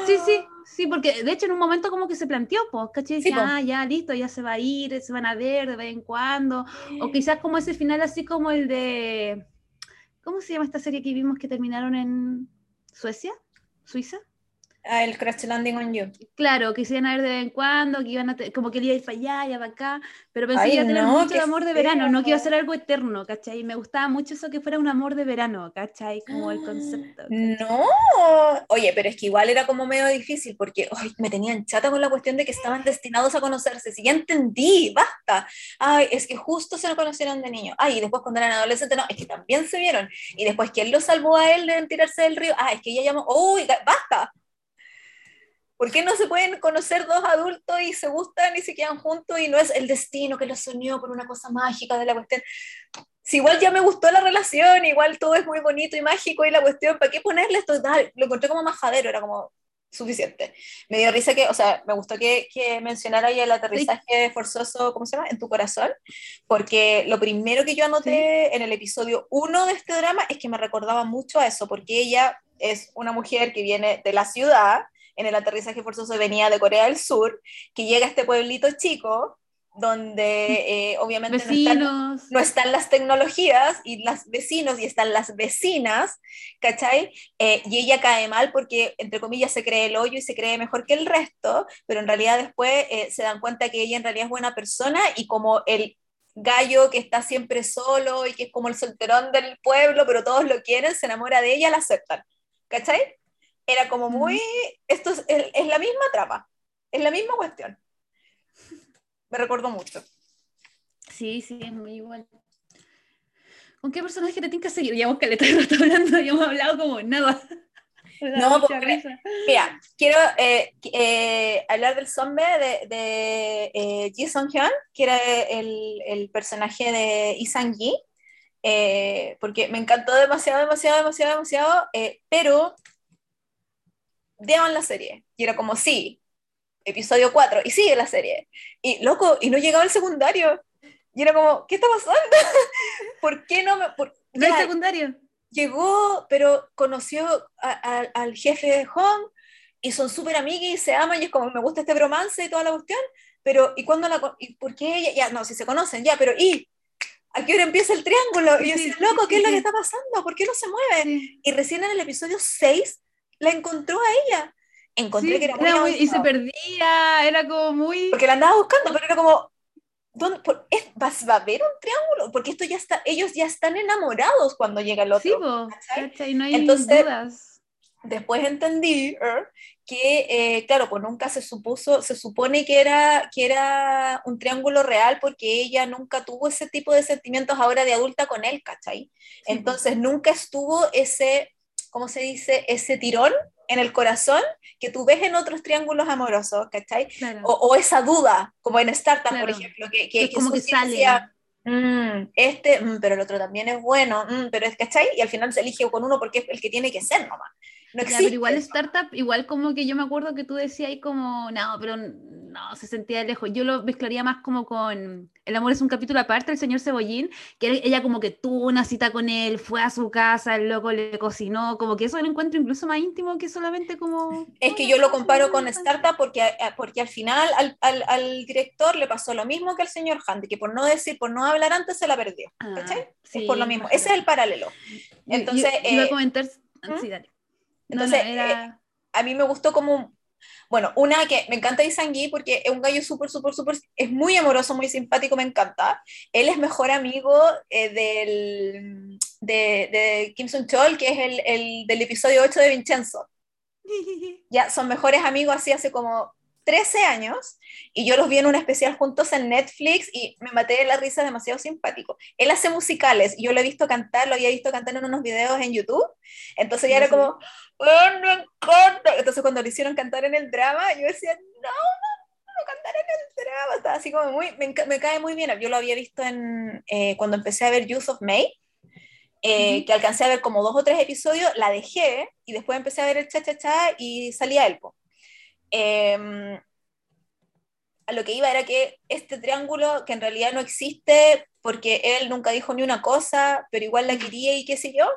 Speaker 1: Sí, sí, sí, porque de hecho en un momento como que se planteó, pues, ¿cachai?
Speaker 2: Sí,
Speaker 1: Decía,
Speaker 2: po.
Speaker 1: ah, ya, listo, ya se va a ir, se van a ver de vez en cuando. O quizás como ese final así como el de... ¿Cómo se llama esta serie que vimos que terminaron en Suecia? ¿Suiza?
Speaker 2: Ah, el Crash Landing on You.
Speaker 1: Claro, que se iban a ver de vez en cuando, que iban a como que él iba para allá, ya para acá, pero pensé
Speaker 2: Ay,
Speaker 1: que iba a tener
Speaker 2: no,
Speaker 1: mucho amor de verano, no que iba a ser algo eterno, ¿cachai? Y me gustaba mucho eso que fuera un amor de verano, ¿cachai? Como el concepto. ¿cachai?
Speaker 2: No, oye, pero es que igual era como medio difícil porque ay, me tenían chata con la cuestión de que estaban destinados a conocerse. Si ya entendí, basta. Ay, es que justo se conocieron de niño. Ay, y después cuando eran adolescentes, no, es que también se vieron. Y después, ¿quién lo salvó a él de tirarse del río? Ah, es que ella llamó, uy, basta. ¿Por qué no se pueden conocer dos adultos y se gustan y se quedan juntos y no es el destino que los soñó por una cosa mágica de la cuestión? Si igual ya me gustó la relación, igual todo es muy bonito y mágico y la cuestión, ¿para qué ponerle esto? Lo encontré como majadero, era como suficiente. Me dio risa que, o sea, me gustó que, que mencionara ahí el aterrizaje forzoso, ¿cómo se llama? En tu corazón, porque lo primero que yo anoté en el episodio 1 de este drama es que me recordaba mucho a eso, porque ella es una mujer que viene de la ciudad, en el aterrizaje forzoso venía de Corea del Sur, que llega a este pueblito chico, donde eh, obviamente no están, no están las tecnologías y los vecinos y están las vecinas, ¿cachai? Eh, y ella cae mal porque, entre comillas, se cree el hoyo y se cree mejor que el resto, pero en realidad después eh, se dan cuenta que ella en realidad es buena persona y como el gallo que está siempre solo y que es como el solterón del pueblo, pero todos lo quieren, se enamora de ella, la aceptan, ¿cachai? Era como muy, esto es, es- es la misma trama, es la misma cuestión. Me recordó mucho.
Speaker 1: Sí, sí, es muy igual. ¿Con qué personaje te tienes que seguir? Llevamos caleta de rato hablando hemos hablado como nada.
Speaker 2: No, porque-. Mira, quiero eh, eh, hablar del zombie de, de eh, Ji Hyun, que era el, el personaje de Lee Sang Gi, eh, porque me encantó demasiado, demasiado, demasiado, demasiado, eh, pero vean la serie. Y era como, sí, episodio 4, y sigue la serie. Y loco, y no llegaba el secundario. Y era como, ¿qué está pasando? ¿Por qué no me.? por-
Speaker 1: ¿No hay secundario?
Speaker 2: llegó, pero conoció a- a- al jefe de Hong y son súper amigas y se aman y es como, me gusta este bromance y toda la cuestión, pero ¿y cuándo la, y por qué ella? Ya, no, si se conocen, ya, pero ¿y? ¿A qué hora empieza el triángulo? Y yo
Speaker 1: Sí,
Speaker 2: decía, loco, ¿qué es lo que está pasando? ¿Por qué no se mueve?
Speaker 1: Sí.
Speaker 2: Y recién en el episodio 6 la encontró a ella. Encontré
Speaker 1: Sí,
Speaker 2: que era muy,
Speaker 1: era muy- y se perdía, era como muy...
Speaker 2: Porque la andaba buscando, pero era como, ¿dónde, por- es- va, va a haber un triángulo? Porque esto ya está, ellos ya están enamorados cuando llega el otro.
Speaker 1: Sí,
Speaker 2: ¿cachai?
Speaker 1: ¿cachai? No hay
Speaker 2: Entonces,
Speaker 1: dudas.
Speaker 2: después entendí er, que, eh, claro, pues nunca se supuso, se supone que era, que era un triángulo real porque ella nunca tuvo ese tipo de sentimientos ahora de adulta con él, ¿cachai? Entonces nunca estuvo ese, ¿cómo se dice? Ese tirón en el corazón que tú ves en otros triángulos amorosos, ¿cachai?
Speaker 1: Claro.
Speaker 2: O, o esa duda, como en Startup, por
Speaker 1: Claro.
Speaker 2: ejemplo, que,
Speaker 1: Que
Speaker 2: que,
Speaker 1: es como que sale.
Speaker 2: decía, "Mm, este, mm, pero el otro también es bueno, mm, pero es, ¿cachai? Y al final se elige con uno porque es el que tiene que ser nomás. No
Speaker 1: Ya, pero igual startup, igual como que yo me acuerdo que tú decías ahí como, no, pero no, se sentía lejos. Yo lo mezclaría más como con El amor es un capítulo aparte, el señor Cebollín, que ella como que tuvo una cita con él, fue a su casa, el loco le cocinó, como que eso lo encuentro incluso más íntimo que solamente como...
Speaker 2: Es que yo lo comparo con Startup porque, eh, porque al final al, al- al director le pasó lo mismo que al señor Handy, que por no decir, por no hablar antes se la perdió.
Speaker 1: Ah, sí,
Speaker 2: es por lo mismo.
Speaker 1: imagínate.
Speaker 2: Ese es el paralelo.
Speaker 1: Yo-
Speaker 2: Entonces,
Speaker 1: yo iba a
Speaker 2: eh,
Speaker 1: comentar...
Speaker 2: ¿Mm?
Speaker 1: Sí, dale.
Speaker 2: Entonces,
Speaker 1: no, era...
Speaker 2: a mí me gustó como, bueno, una que me encanta Isangui porque es un gallo súper, súper, súper, es muy amoroso, muy simpático, me encanta. Él es mejor amigo eh, del, de, de Kim Sun Chol, que es el, el del episodio 8 de Vincenzo. Ya son mejores amigos así hace como 13 años y yo los vi en un especial juntos en Netflix y me maté de la risa demasiado simpático. Él hace musicales, yo lo he visto cantar, lo había visto cantar en unos videos en YouTube, entonces ya
Speaker 1: Sí,
Speaker 2: era
Speaker 1: sí.
Speaker 2: como, ¡Oh, me encanta! Entonces cuando lo hicieron cantar en el drama, yo decía, no, no, no cantar en el drama, estaba así como muy, me, me cae muy bien, yo lo había visto en, eh, cuando empecé a ver Youth of May, eh, que alcancé a ver como dos o tres episodios, la dejé y después empecé a ver el cha-cha-cha y salía él. Em, a lo que iba era que este triángulo, que en realidad no existe porque él nunca dijo ni una cosa, pero igual la quería y qué sé yo,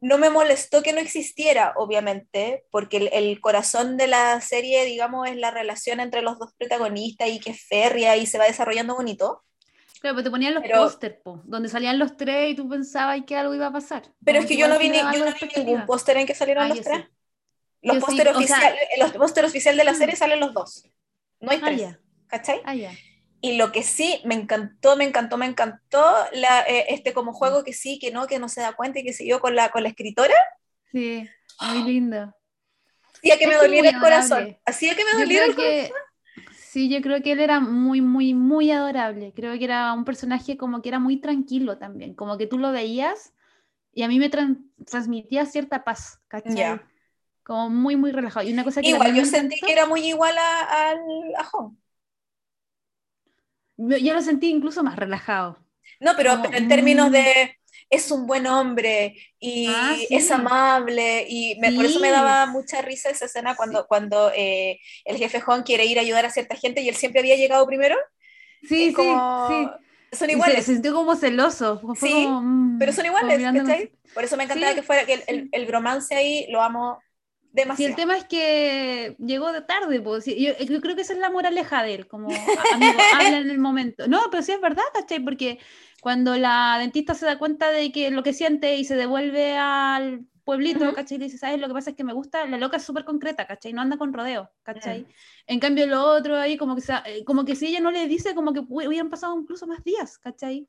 Speaker 2: no me molestó que no existiera, obviamente, porque el, el corazón de la serie, digamos, es la relación entre los dos protagonistas y que es férrea y se va desarrollando bonito.
Speaker 1: Claro, pero te ponían los
Speaker 2: Pero-
Speaker 1: póster, po, donde salían los tres y tú pensabas que algo iba a pasar.
Speaker 2: Pero es que yo no vi, ni- yo no vi ningún póster en que salieron
Speaker 1: Ah,
Speaker 2: los tres.
Speaker 1: sí.
Speaker 2: Los
Speaker 1: sí,
Speaker 2: pósteres
Speaker 1: o sea-
Speaker 2: los póster oficial de la
Speaker 1: Mm.
Speaker 2: serie salen los dos. No hay
Speaker 1: Ah,
Speaker 2: tres,
Speaker 1: ya.
Speaker 2: ¿cachai?
Speaker 1: Ah.
Speaker 2: Y lo que sí me encantó, me encantó, me encantó la, eh, este como juego que sí, que no, que no se da cuenta y que siguió con la, con la escritora,
Speaker 1: Sí, muy lindo.
Speaker 2: hacía que
Speaker 1: Es
Speaker 2: me doliera el corazón. Hacía que me doliera el corazón.
Speaker 1: que, sí, yo creo que él era muy, muy, muy adorable. Creo que era un personaje como que era muy tranquilo también, como que tú lo veías y a mí me tran- transmitía cierta paz, ¿cachai?
Speaker 2: Ya.
Speaker 1: Como muy, muy relajado. Y una cosa que
Speaker 2: Igual yo sentí que era muy igual a, al a Hong.
Speaker 1: yo, lo sentí incluso más relajado.
Speaker 2: No, pero,
Speaker 1: Como,
Speaker 2: pero en términos
Speaker 1: mm.
Speaker 2: de es un buen hombre y
Speaker 1: Ah, sí.
Speaker 2: es amable y me- por eso me
Speaker 1: Sí.
Speaker 2: daba mucha risa esa escena cuando, cuando eh, el jefe Hong quiere ir a ayudar a cierta gente y él siempre había llegado primero.
Speaker 1: Sí,
Speaker 2: Es como-
Speaker 1: sí, sí.
Speaker 2: Son
Speaker 1: Y se-
Speaker 2: iguales,
Speaker 1: Se, sintió como celoso. Fue
Speaker 2: Sí,
Speaker 1: como, mm,
Speaker 2: pero son iguales, ¿cachai? Por eso me encantaba
Speaker 1: Sí,
Speaker 2: que fuera que el, el,
Speaker 1: sí.
Speaker 2: el bromance ahí lo amo Demasiado.
Speaker 1: el tema es que llegó de tarde, pues. Yo, yo creo que esa es la moraleja de él, como amigo, habla en el momento. No, pero sí es verdad, ¿cachai? Porque cuando la dentista se da cuenta de que lo que siente y se devuelve al pueblito,
Speaker 2: Ujú.
Speaker 1: ¿cachai? Y dice, ¿sabes? Lo que pasa es que me gusta, la loca es súper concreta, ¿cachai? No anda con rodeo, ¿cachai?
Speaker 2: Mm.
Speaker 1: En cambio, lo otro ahí, como que, eh, como que si ella no le dice, como que hu- hubieran pasado incluso más días, ¿cachai?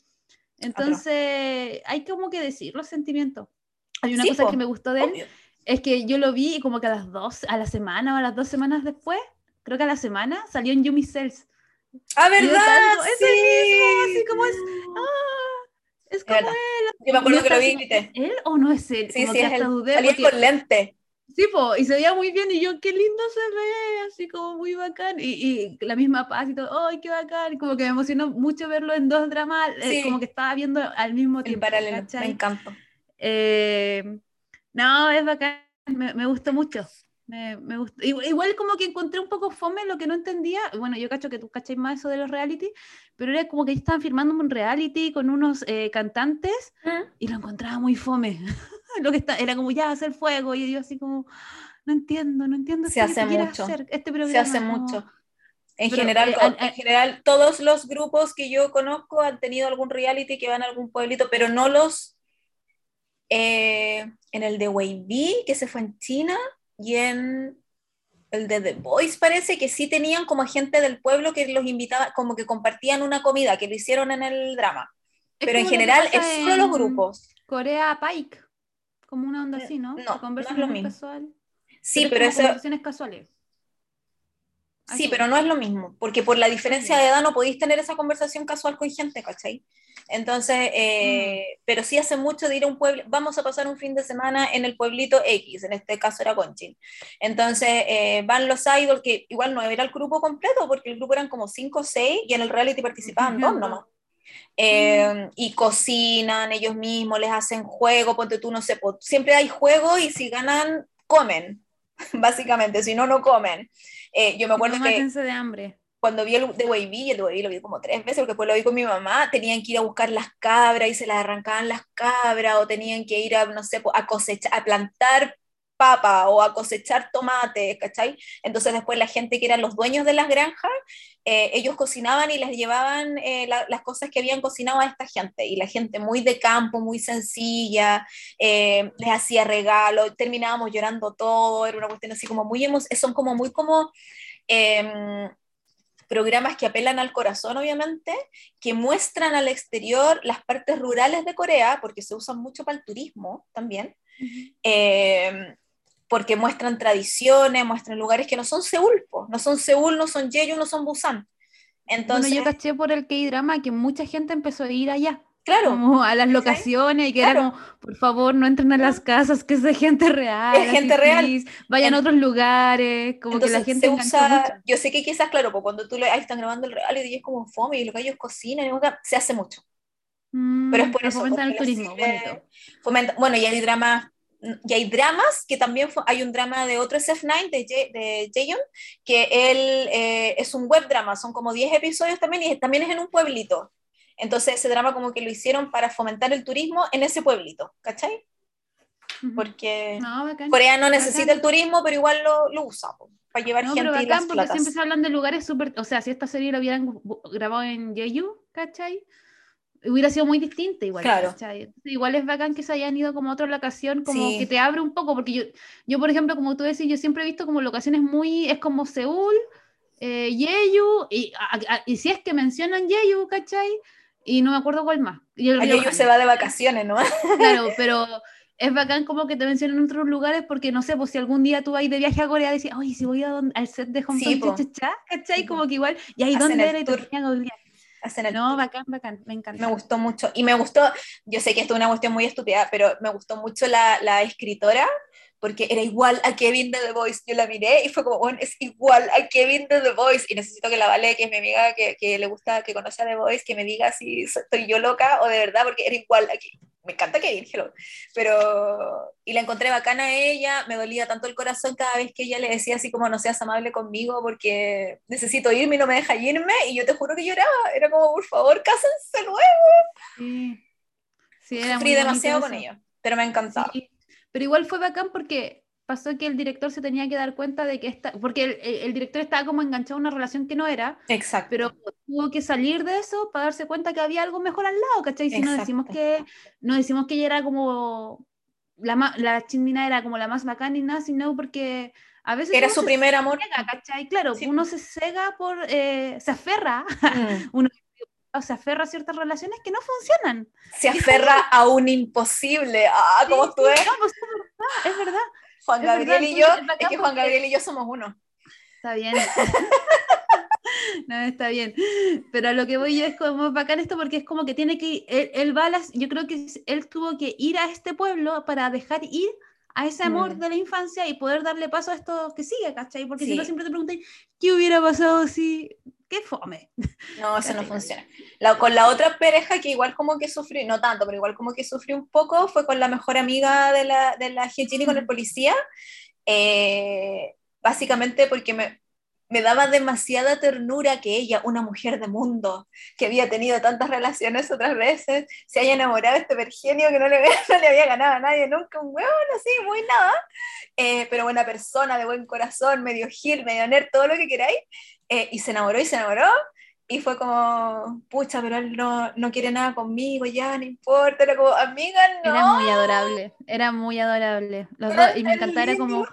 Speaker 1: Entonces, hay como que decir los sentimientos. Hay una
Speaker 2: Sí,
Speaker 1: cosa
Speaker 2: po,
Speaker 1: que me gustó de él,
Speaker 2: Obvio.
Speaker 1: Es que yo lo vi y como que a las dos, a la semana o a las dos semanas después, creo que a la semana, salió en Yumi Cells.
Speaker 2: Ah, ¿verdad?
Speaker 1: como, es el
Speaker 2: Sí.
Speaker 1: mismo, así como es, ah, es como él.
Speaker 2: Yo me acuerdo que lo vi y grité.
Speaker 1: ¿Él o no es él?
Speaker 2: Sí,
Speaker 1: como
Speaker 2: sí,
Speaker 1: que
Speaker 2: es
Speaker 1: hasta
Speaker 2: el,
Speaker 1: dudé
Speaker 2: salía
Speaker 1: porque,
Speaker 2: con lente.
Speaker 1: sí, po, y se veía muy bien y yo, qué lindo se ve, así como muy bacán. Y, y la misma paz y todo, ¡ay, qué bacán! Como que me emocionó mucho verlo en dos dramas, eh,
Speaker 2: Sí.
Speaker 1: como que estaba viendo al mismo
Speaker 2: En
Speaker 1: tiempo.
Speaker 2: paralelo, me
Speaker 1: ¿cachai?
Speaker 2: encantó.
Speaker 1: Eh, no, es bacán, me, me gustó mucho. Me, me gustó. Igual, como que encontré un poco fome lo que no entendía. Bueno, yo cacho que tú cacháis más eso de los reality, pero era como que estaban firmando un reality con unos eh, cantantes y lo encontraba muy fome. lo que está, era como ya hacer fuego y yo así como, no entiendo, no entiendo
Speaker 2: Se hace mucho.
Speaker 1: hacer, este
Speaker 2: Se
Speaker 1: programa.
Speaker 2: hace
Speaker 1: como-
Speaker 2: mucho. En
Speaker 1: Pero,
Speaker 2: general,
Speaker 1: eh,
Speaker 2: en
Speaker 1: al-
Speaker 2: general, todos los grupos que yo conozco han tenido algún reality que van a algún pueblito, pero no los eh, en el de Weibi, que se fue en China, y en el de The Voice parece que sí tenían como gente del pueblo que los invitaba, como que compartían una comida, que lo hicieron en el drama.
Speaker 1: Es
Speaker 2: Pero en general es solo los grupos.
Speaker 1: Corea Pike, como una onda así, ¿no?
Speaker 2: No, no es lo mismo.
Speaker 1: casual.
Speaker 2: Sí, pero eso,
Speaker 1: conversaciones casuales.
Speaker 2: Sí, pero no es lo mismo, porque por la diferencia de edad no podéis tener esa conversación casual con gente, ¿cachai? Entonces, eh, pero sí hace mucho de ir a un pueblo, vamos a pasar un fin de semana en el pueblito X, en este caso era Conchin. Entonces, eh, van los idols, que igual no era el grupo completo, porque el grupo eran como 5 o 6 y en el reality participaban dos
Speaker 1: Ujú.
Speaker 2: nomás. Eh, y cocinan ellos mismos, les hacen juego, ponte tú, no sé, siempre hay juego y si ganan, comen, básicamente, si no, no comen. Eh, yo me acuerdo
Speaker 1: No
Speaker 2: que
Speaker 1: de hambre.
Speaker 2: Cuando vi el de Wavy, el de Wavy lo vi como tres veces, porque después lo vi con mi mamá, tenían que ir a buscar las cabras y se las arrancaban las cabras, o tenían que ir a, no sé, a cosechar, a plantar papa o a cosechar tomates, ¿cachai? Entonces después la gente que eran los dueños de las granjas, eh, ellos cocinaban y les llevaban eh, la, las cosas que habían cocinado a esta gente. Y la gente muy de campo, muy sencilla, eh, les hacía regalos, terminábamos llorando todo, era una cuestión así como muy, son como muy como... Eh, programas que apelan al corazón, obviamente, que muestran al exterior las partes rurales de Corea, porque se usan mucho para el turismo también, uh -huh. eh, porque muestran tradiciones, muestran lugares que no son Seúl, po. no son Seúl, no son Jeju, no son Busan.
Speaker 1: Entonces, bueno, yo caché por el K-drama que mucha gente empezó a ir allá.
Speaker 2: Claro.
Speaker 1: Como a las locaciones y que claro. era como, por favor, no entren a las casas, que es de gente real.
Speaker 2: Es gente real.
Speaker 1: Vayan en... a otros lugares, como Entonces, que la gente
Speaker 2: se usa, Yo sé que quizás, claro, pues cuando tú le, ahí están grabando el real y es como fome y lo que ellos cocinan, se hace mucho.
Speaker 1: Mm,
Speaker 2: pero es por eso.
Speaker 1: Fomentan el turismo, bonito.
Speaker 2: Fomenta, bueno, y hay dramas y hay dramas, que también hay un drama de otro SF9 de, J, de Jaehyun, que él eh, es un web drama, son como 10 episodios también y también es en un pueblito. Entonces ese drama como que lo hicieron para fomentar el turismo en ese pueblito, ¿cachai? Porque
Speaker 1: no,
Speaker 2: Corea no necesita bacán. el turismo, pero igual lo, lo usa po, para llevar
Speaker 1: no,
Speaker 2: gente
Speaker 1: pero
Speaker 2: y
Speaker 1: bacán,
Speaker 2: las
Speaker 1: porque
Speaker 2: platas.
Speaker 1: siempre se hablan de lugares súper, o sea, si esta serie la hubieran grabado en Jeju, ¿cachai? hubiera sido muy distinta igual.
Speaker 2: Claro.
Speaker 1: ¿cachai? Igual es bacán que se hayan ido como a otra locación, como
Speaker 2: Sí.
Speaker 1: que te abre un poco, porque yo, yo, por ejemplo, como tú decís, yo siempre he visto como locaciones muy, es como Seúl, eh, Jeju, y, a- a- y si es que mencionan Jeju, ¿cachai? Y no me acuerdo cuál más. Y el Río
Speaker 2: se va de vacaciones, ¿no?
Speaker 1: Claro, pero es bacán como que te mencionen otros lugares porque no sé, pues si algún día tú vas de viaje a Corea decís, oye, si voy a don- al set de Hong
Speaker 2: Sí,
Speaker 1: Kong,
Speaker 2: po.
Speaker 1: cha, cha, cha", ¿cachai? Como que igual, y ahí dónde era y googlear.
Speaker 2: Hacen el
Speaker 1: No,
Speaker 2: tour.
Speaker 1: bacán, bacán, me encanta.
Speaker 2: Me gustó mucho. Y me gustó, yo sé que esto es una cuestión muy estúpida, pero me gustó mucho la, la escritora, porque era igual a Kevin de The Voice. Yo la miré y fue como, bueno, es igual a Kevin de The Voice. Y necesito que la Vale, que es mi amiga, que, que le gusta, que conoce a The Voice, que me diga si estoy yo loca o de verdad, porque era igual aquí. Me encanta Kevin, hello. Pero, y la encontré bacana a ella, me dolía tanto el corazón cada vez que ella le decía así como, no seas amable conmigo porque necesito irme y no me deja irme. Y yo te juro que lloraba. Era como, por favor, cásense luego.
Speaker 1: Sí, sí era
Speaker 2: Sufrí demasiado con ellos, pero me encantaba.
Speaker 1: Sí, pero igual fue bacán porque pasó que el director se tenía que dar cuenta de que esta, porque el, director estaba como enganchado a una relación que no era,
Speaker 2: Exacto.
Speaker 1: pero tuvo que salir de eso para darse cuenta que había algo mejor al lado, ¿cachai? Si no decimos que, no decimos que ella era como, la, la chindina era como la más bacán ni nada, sino porque a veces
Speaker 2: Era su primer amor.
Speaker 1: cega, ¿cachai? Claro,
Speaker 2: Sí.
Speaker 1: uno se cega por, eh, se aferra,
Speaker 2: Mm.
Speaker 1: uno o se aferra a ciertas relaciones que no funcionan.
Speaker 2: Se aferra a un imposible. Ah, ¿cómo
Speaker 1: Sí,
Speaker 2: tú
Speaker 1: sí,
Speaker 2: ves?
Speaker 1: no, pues es verdad, es verdad.
Speaker 2: Juan
Speaker 1: es
Speaker 2: Gabriel
Speaker 1: verdad,
Speaker 2: y yo,
Speaker 1: es
Speaker 2: es que Juan Gabriel y yo somos uno.
Speaker 1: Está bien. no, está bien. Pero a lo que voy yo es como bacán esto porque es como que tiene que, él, él va a las, yo creo que él tuvo que ir a este pueblo para dejar ir a ese amor
Speaker 2: Mm.
Speaker 1: de la infancia y poder darle paso a esto que sigue, ¿cachai? Porque si no
Speaker 2: Sí.
Speaker 1: siempre te preguntan, ¿qué hubiera pasado si... ¿Qué fome?
Speaker 2: No, eso no funciona. La- con la otra pareja que igual como que sufrió, no tanto, pero igual como que sufrió un poco, fue con la mejor amiga de la, de la Hyejin con el policía. Eh, básicamente porque me, me daba demasiada ternura que ella, una mujer de mundo, que había tenido tantas relaciones otras veces, se haya enamorado de este Virgenio que no le, no le había ganado a nadie nunca, un hueón así, muy nada, eh, pero buena persona, de buen corazón, medio gil, medio nerd, todo lo que queráis, eh, y se enamoró y se enamoró, y fue como, pucha, pero él no, no quiere nada conmigo, ya, no importa, era como, amiga, no.
Speaker 1: Era muy adorable, era muy adorable. Los
Speaker 2: Era
Speaker 1: dos, y me encantaba, era como,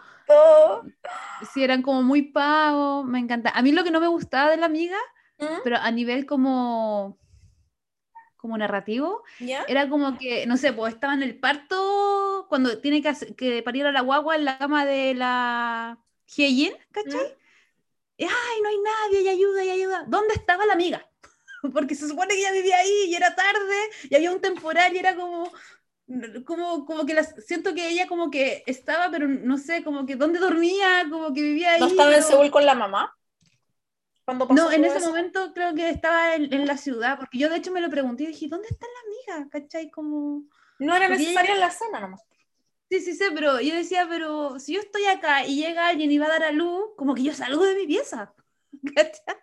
Speaker 1: sí, eran como muy pavos, me encanta. A mí lo que no me gustaba de la amiga,
Speaker 2: ¿Mm?
Speaker 1: pero a nivel como, como narrativo,
Speaker 2: ¿Ya?
Speaker 1: era como que, no sé, pues estaba en el parto cuando tiene que, que parir a la guagua en la cama de la Hyejin, ¿cachai? Y, Ay, no hay nadie, y ayuda, y ayuda. ¿Dónde estaba la amiga? Porque se supone que ella vivía ahí y era tarde y había un temporal y era como, como, como que las, siento que ella como que estaba, pero no sé, como que dónde dormía, como que vivía ahí.
Speaker 2: ¿No estaba en Seúl con la mamá? Cuando pasó
Speaker 1: no, en ese
Speaker 2: eso?
Speaker 1: momento creo que estaba en, en la ciudad, porque yo de hecho me lo pregunté y dije, ¿dónde está la amiga? ¿Cachai? Como...
Speaker 2: No era necesaria
Speaker 1: ella-
Speaker 2: en la cena nomás.
Speaker 1: Sí, sí, sí, pero yo decía, pero si yo estoy acá y llega alguien y va a dar a luz, como que yo salgo de mi pieza. ¿Cachai?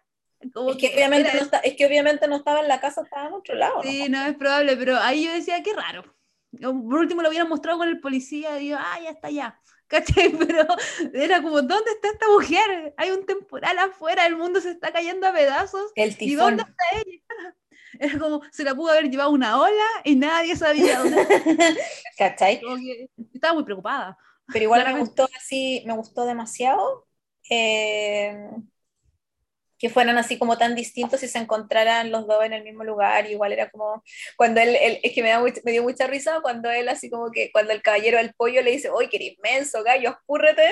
Speaker 1: Como
Speaker 2: Es que, obviamente no está- es que obviamente no estaba en la casa, estaba en otro lado.
Speaker 1: Sí,
Speaker 2: ¿no?
Speaker 1: no es probable, pero ahí yo decía, qué raro. Por último lo hubieran mostrado con el policía y digo, ah, ya está ya. ¿cachai? Pero era como, ¿dónde está esta mujer? Hay un temporal afuera, el mundo se está cayendo a pedazos.
Speaker 2: El
Speaker 1: ¿Y dónde está ella? Era como, se la pudo haber llevado una ola y nadie sabía dónde.
Speaker 2: ¿Cachai?
Speaker 1: Que estaba muy preocupada.
Speaker 2: Pero igual me gustó así, me gustó demasiado eh, que fueran así como tan distintos y se encontraran los dos en el mismo lugar. Igual era como cuando él, él- es que me, da much- me dio mucha risa cuando él así como que cuando el caballero del pollo le dice, ¡Uy, qué eres inmenso, gallo, escúrrete!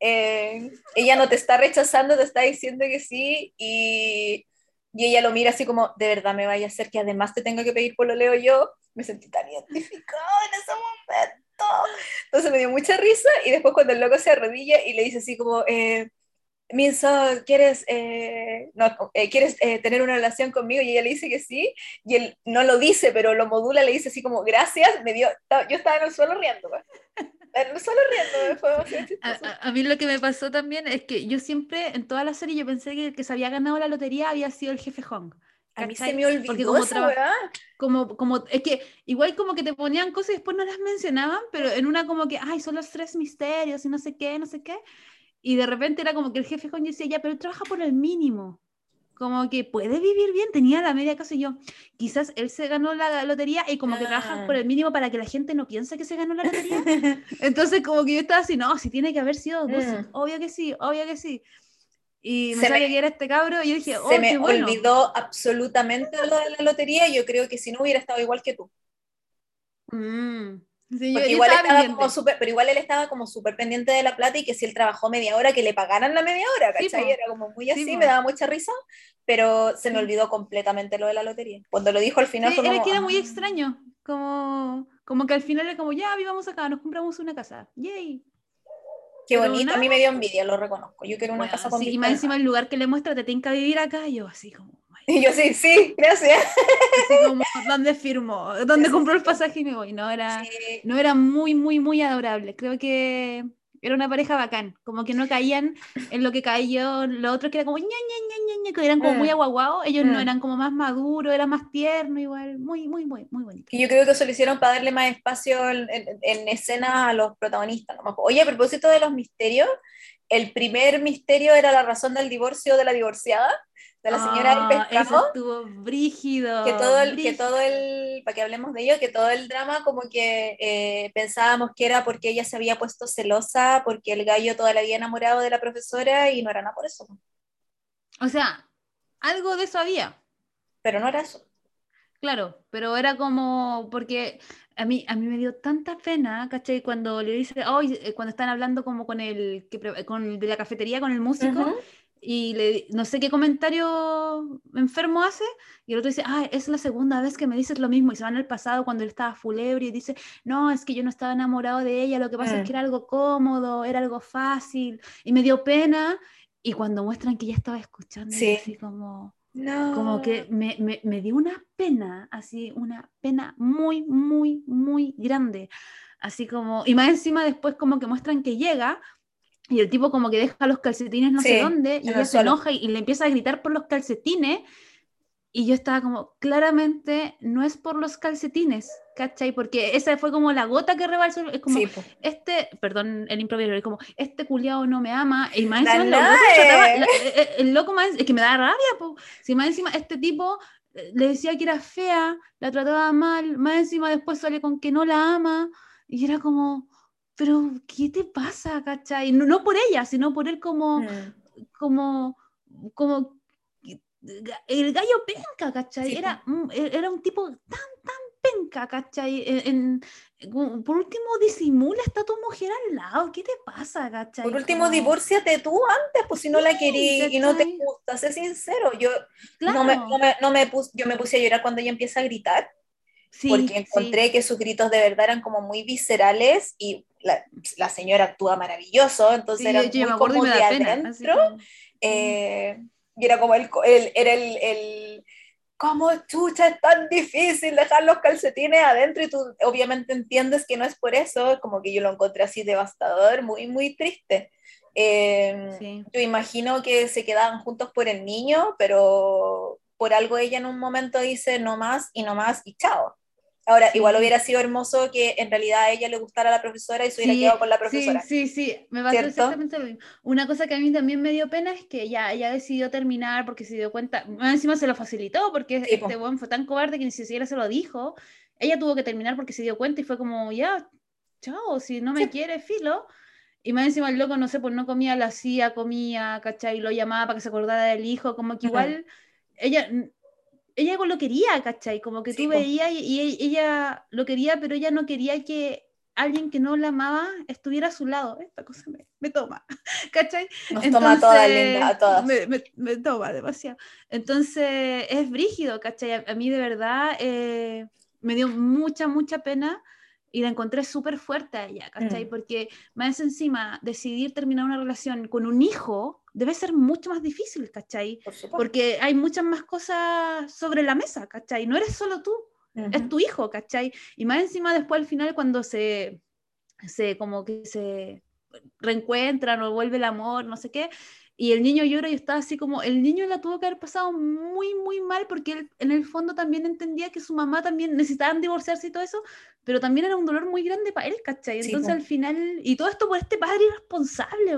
Speaker 2: Eh, ella no te está rechazando, te está diciendo que sí y, y ella lo mira así como, de verdad me vaya a hacer que además te tenga que pedir por lo leo yo. Me sentí tan identificada en ese momento. Entonces me dio mucha risa y después cuando el loco se arrodilla y le dice así como, eh, Minso, ¿quieres, eh, no, eh, ¿quieres eh, tener una relación conmigo? Y ella le dice que sí, y él no lo dice, pero lo modula, le dice así como, gracias, me dio, yo estaba en el suelo riendo. suelo riendo, fue demasiado
Speaker 1: A, a- a mí lo que me pasó también es que yo siempre, en toda la serie, yo pensé que el que se había ganado la lotería había sido el jefe Hong.
Speaker 2: A mí se me olvidó
Speaker 1: Porque como
Speaker 2: esa
Speaker 1: como, como, es que igual como que te ponían cosas y después no las mencionaban, pero en una como que, ay, son los tres misterios y no sé qué, no sé qué. Y de repente era como que el jefe Hong decía, ya, pero él trabaja por el mínimo. Como que puede vivir bien, tenía la media casa y yo. Quizás él se ganó la lotería y como que trabaja
Speaker 2: Ah.
Speaker 1: por el mínimo para que la gente no piense que se ganó la lotería. Entonces como que yo estaba así, no, si tiene que haber sido
Speaker 2: Mm.
Speaker 1: obvio que sí, obvio que sí. Y me sale que era este cabro y yo dije, oh,
Speaker 2: Se me
Speaker 1: bueno.
Speaker 2: olvidó absolutamente lo de la lotería y yo creo que si no hubiera estado igual que tú.
Speaker 1: Mm. Sí, yo-
Speaker 2: Porque
Speaker 1: yo
Speaker 2: igual
Speaker 1: estaba
Speaker 2: como súper, pero igual él estaba como súper pendiente de la plata y que si él trabajó media hora, que le pagaran la media hora,
Speaker 1: Sí,
Speaker 2: ¿cachai?
Speaker 1: po.
Speaker 2: Era como muy así,
Speaker 1: Sí,
Speaker 2: me daba mucha risa, pero se me
Speaker 1: Sí.
Speaker 2: olvidó completamente lo de la lotería. Cuando lo dijo al final
Speaker 1: Sí,
Speaker 2: fue como,
Speaker 1: que era muy
Speaker 2: ah.
Speaker 1: extraño. Como, como que al final era como, ya vivamos acá, nos compramos una casa. Yay.
Speaker 2: Qué
Speaker 1: pero
Speaker 2: bonito, a mí me dio envidia, lo reconozco. Yo quiero una
Speaker 1: Bueno,
Speaker 2: casa con
Speaker 1: sí, y más encima el lugar que le muestra te tinca vivir acá, y yo así como,
Speaker 2: Y yo sí, sí, gracias.
Speaker 1: Así como, ¿dónde firmo? ¿Dónde compró el pasaje y me voy? No, era,
Speaker 2: Sí.
Speaker 1: no era muy, muy, muy adorable. Creo que era una pareja bacán. Como que no caían en lo que caía lo otro que era como ña, ña, ña, ña, que eran como muy
Speaker 2: Mm.
Speaker 1: aguaguados. Ellos no
Speaker 2: Mm.
Speaker 1: eran como más maduros, era más tierno igual. Muy, muy, muy, muy bonito.
Speaker 2: Y yo creo que eso lo hicieron para darle más espacio en, en, en escena a los protagonistas. ¿no? Oye, a propósito de los misterios, el primer misterio era la razón del divorcio de la divorciada, de la señora
Speaker 1: Ah,
Speaker 2: del
Speaker 1: Eso
Speaker 2: pescado.
Speaker 1: estuvo brígido.
Speaker 2: que todo el, que
Speaker 1: brígido.
Speaker 2: todo el, para que hablemos de ello, que todo el drama como que eh, pensábamos que era porque ella se había puesto celosa, porque el gallo toda la había enamorado de la profesora y no era nada por eso,
Speaker 1: O sea, algo de eso había.
Speaker 2: pero no era eso.
Speaker 1: Claro, pero era como, porque a mí, a mí me dio tanta pena, ¿cachai? Cuando le dice, "Ay", eh, cuando están hablando como con el, que, con el de la cafetería, con el músico,
Speaker 2: Ujú.
Speaker 1: Y le, no sé qué comentario enfermo hace, y el otro dice, ah, es la segunda vez que me dices lo mismo, y se van al pasado cuando él estaba fulebre y dice, no, es que yo no estaba enamorado de ella, lo que pasa es
Speaker 2: Mm.
Speaker 1: que era algo cómodo, era algo fácil, y me dio pena, y cuando muestran que ya estaba escuchando,
Speaker 2: Sí.
Speaker 1: así como
Speaker 2: No.
Speaker 1: como que me, me, me dio una pena, así, una pena muy, muy, muy grande. Así como, y más encima después como que muestran que llega y el tipo como que deja los calcetines no
Speaker 2: Sí,
Speaker 1: sé dónde y
Speaker 2: el
Speaker 1: ella se enoja y, y le empieza a gritar por los calcetines y yo estaba como, claramente no es por los calcetines, ¿cachai? Porque esa fue como la gota que rebalsó, es como,
Speaker 2: Sí, po.
Speaker 1: este, perdón, el improviso, es como, este culiao no me ama, y más encima la- loco trataba- la- eh, eh, el loco más, es que me da rabia, po. si más encima este tipo eh, le decía que era fea, la trataba mal, más encima después sale con que no la ama, y era como, pero, ¿qué te pasa, cachai? No, no por ella, sino por él como,
Speaker 2: Mm.
Speaker 1: como, como, el gallo penca, ¿cachai?
Speaker 2: Sí,
Speaker 1: era, un- e- era un tipo tan, tan penca, ¿cachai? En, en- como, por último, disimula, está tu mujer al lado, ¿qué te pasa, cachai?
Speaker 2: Por último, divórciate tú antes, pues si no la querís y no te gusta, sé sincero. Yo
Speaker 1: Claro,
Speaker 2: no me, no me, no me puse, yo me puse a llorar cuando ella empieza a gritar,
Speaker 1: sí,
Speaker 2: porque
Speaker 1: sí.
Speaker 2: encontré que sus gritos de verdad eran como muy viscerales y la, la señora actúa maravilloso, entonces
Speaker 1: Sí,
Speaker 2: era
Speaker 1: yo
Speaker 2: muy
Speaker 1: me acuerdo y
Speaker 2: como
Speaker 1: me
Speaker 2: de
Speaker 1: pena. así
Speaker 2: adentro.
Speaker 1: como-
Speaker 2: eh, y era como el, el- era el, el ¿cómo chucha es tan difícil dejar los calcetines adentro? Y tú obviamente entiendes que no es por eso, como que yo lo encontré así devastador, muy, muy triste. Eh,
Speaker 1: sí.
Speaker 2: Yo imagino que se quedaban juntos por el niño, pero por algo ella en un momento dice no más y no más y chao. Ahora,
Speaker 1: Sí.
Speaker 2: igual hubiera sido hermoso que en realidad a ella le gustara la profesora y se hubiera
Speaker 1: Sí,
Speaker 2: quedado con la
Speaker 1: Sí,
Speaker 2: profesora.
Speaker 1: sí, sí, me pasó exactamente lo mismo. Una cosa que a mí también me dio pena es que ya ella decidió terminar porque se dio cuenta, más encima se lo facilitó porque
Speaker 2: Sí,
Speaker 1: este weón fue tan cobarde que ni siquiera se lo dijo. Ella tuvo que terminar porque se dio cuenta y fue como, ya, chao, si no me
Speaker 2: Sí.
Speaker 1: quiere, filo. Y más encima el loco, no sé, pues no comía, la hacía, comía, ¿cachai? Lo llamaba para que se acordara del hijo, como que igual ella, ella lo quería, ¿cachai? Como que
Speaker 2: Sí,
Speaker 1: tú veías y, y ella lo quería, pero ella no quería que alguien que no la amaba estuviera a su lado. Esta cosa me, me toma, ¿cachai?
Speaker 2: Nos toma a todas,
Speaker 1: Entonces,
Speaker 2: linda, a todas.
Speaker 1: Me, me- me toma demasiado. Entonces, es brígido, ¿cachai? A, a mí de verdad eh, me dio mucha, mucha pena y la encontré súper fuerte a ella, ¿cachai?
Speaker 2: Mm.
Speaker 1: Porque más encima, decidir terminar una relación con un hijo debe ser mucho más difícil, ¿cachai?
Speaker 2: Por.
Speaker 1: Porque hay muchas más cosas sobre la mesa, ¿cachai? No eres solo tú, es tu hijo, ¿cachai? Y más encima después al final cuando se, se como que se reencuentran o vuelve el amor, no sé qué, y el niño llora y está así como, el niño la tuvo que haber pasado muy, muy mal porque él en el fondo también entendía que su mamá también necesitaban divorciarse y todo eso, pero también era un dolor muy grande para él, ¿cachai?
Speaker 2: Sí,
Speaker 1: Entonces
Speaker 2: po.
Speaker 1: al final, y todo esto por este padre irresponsable.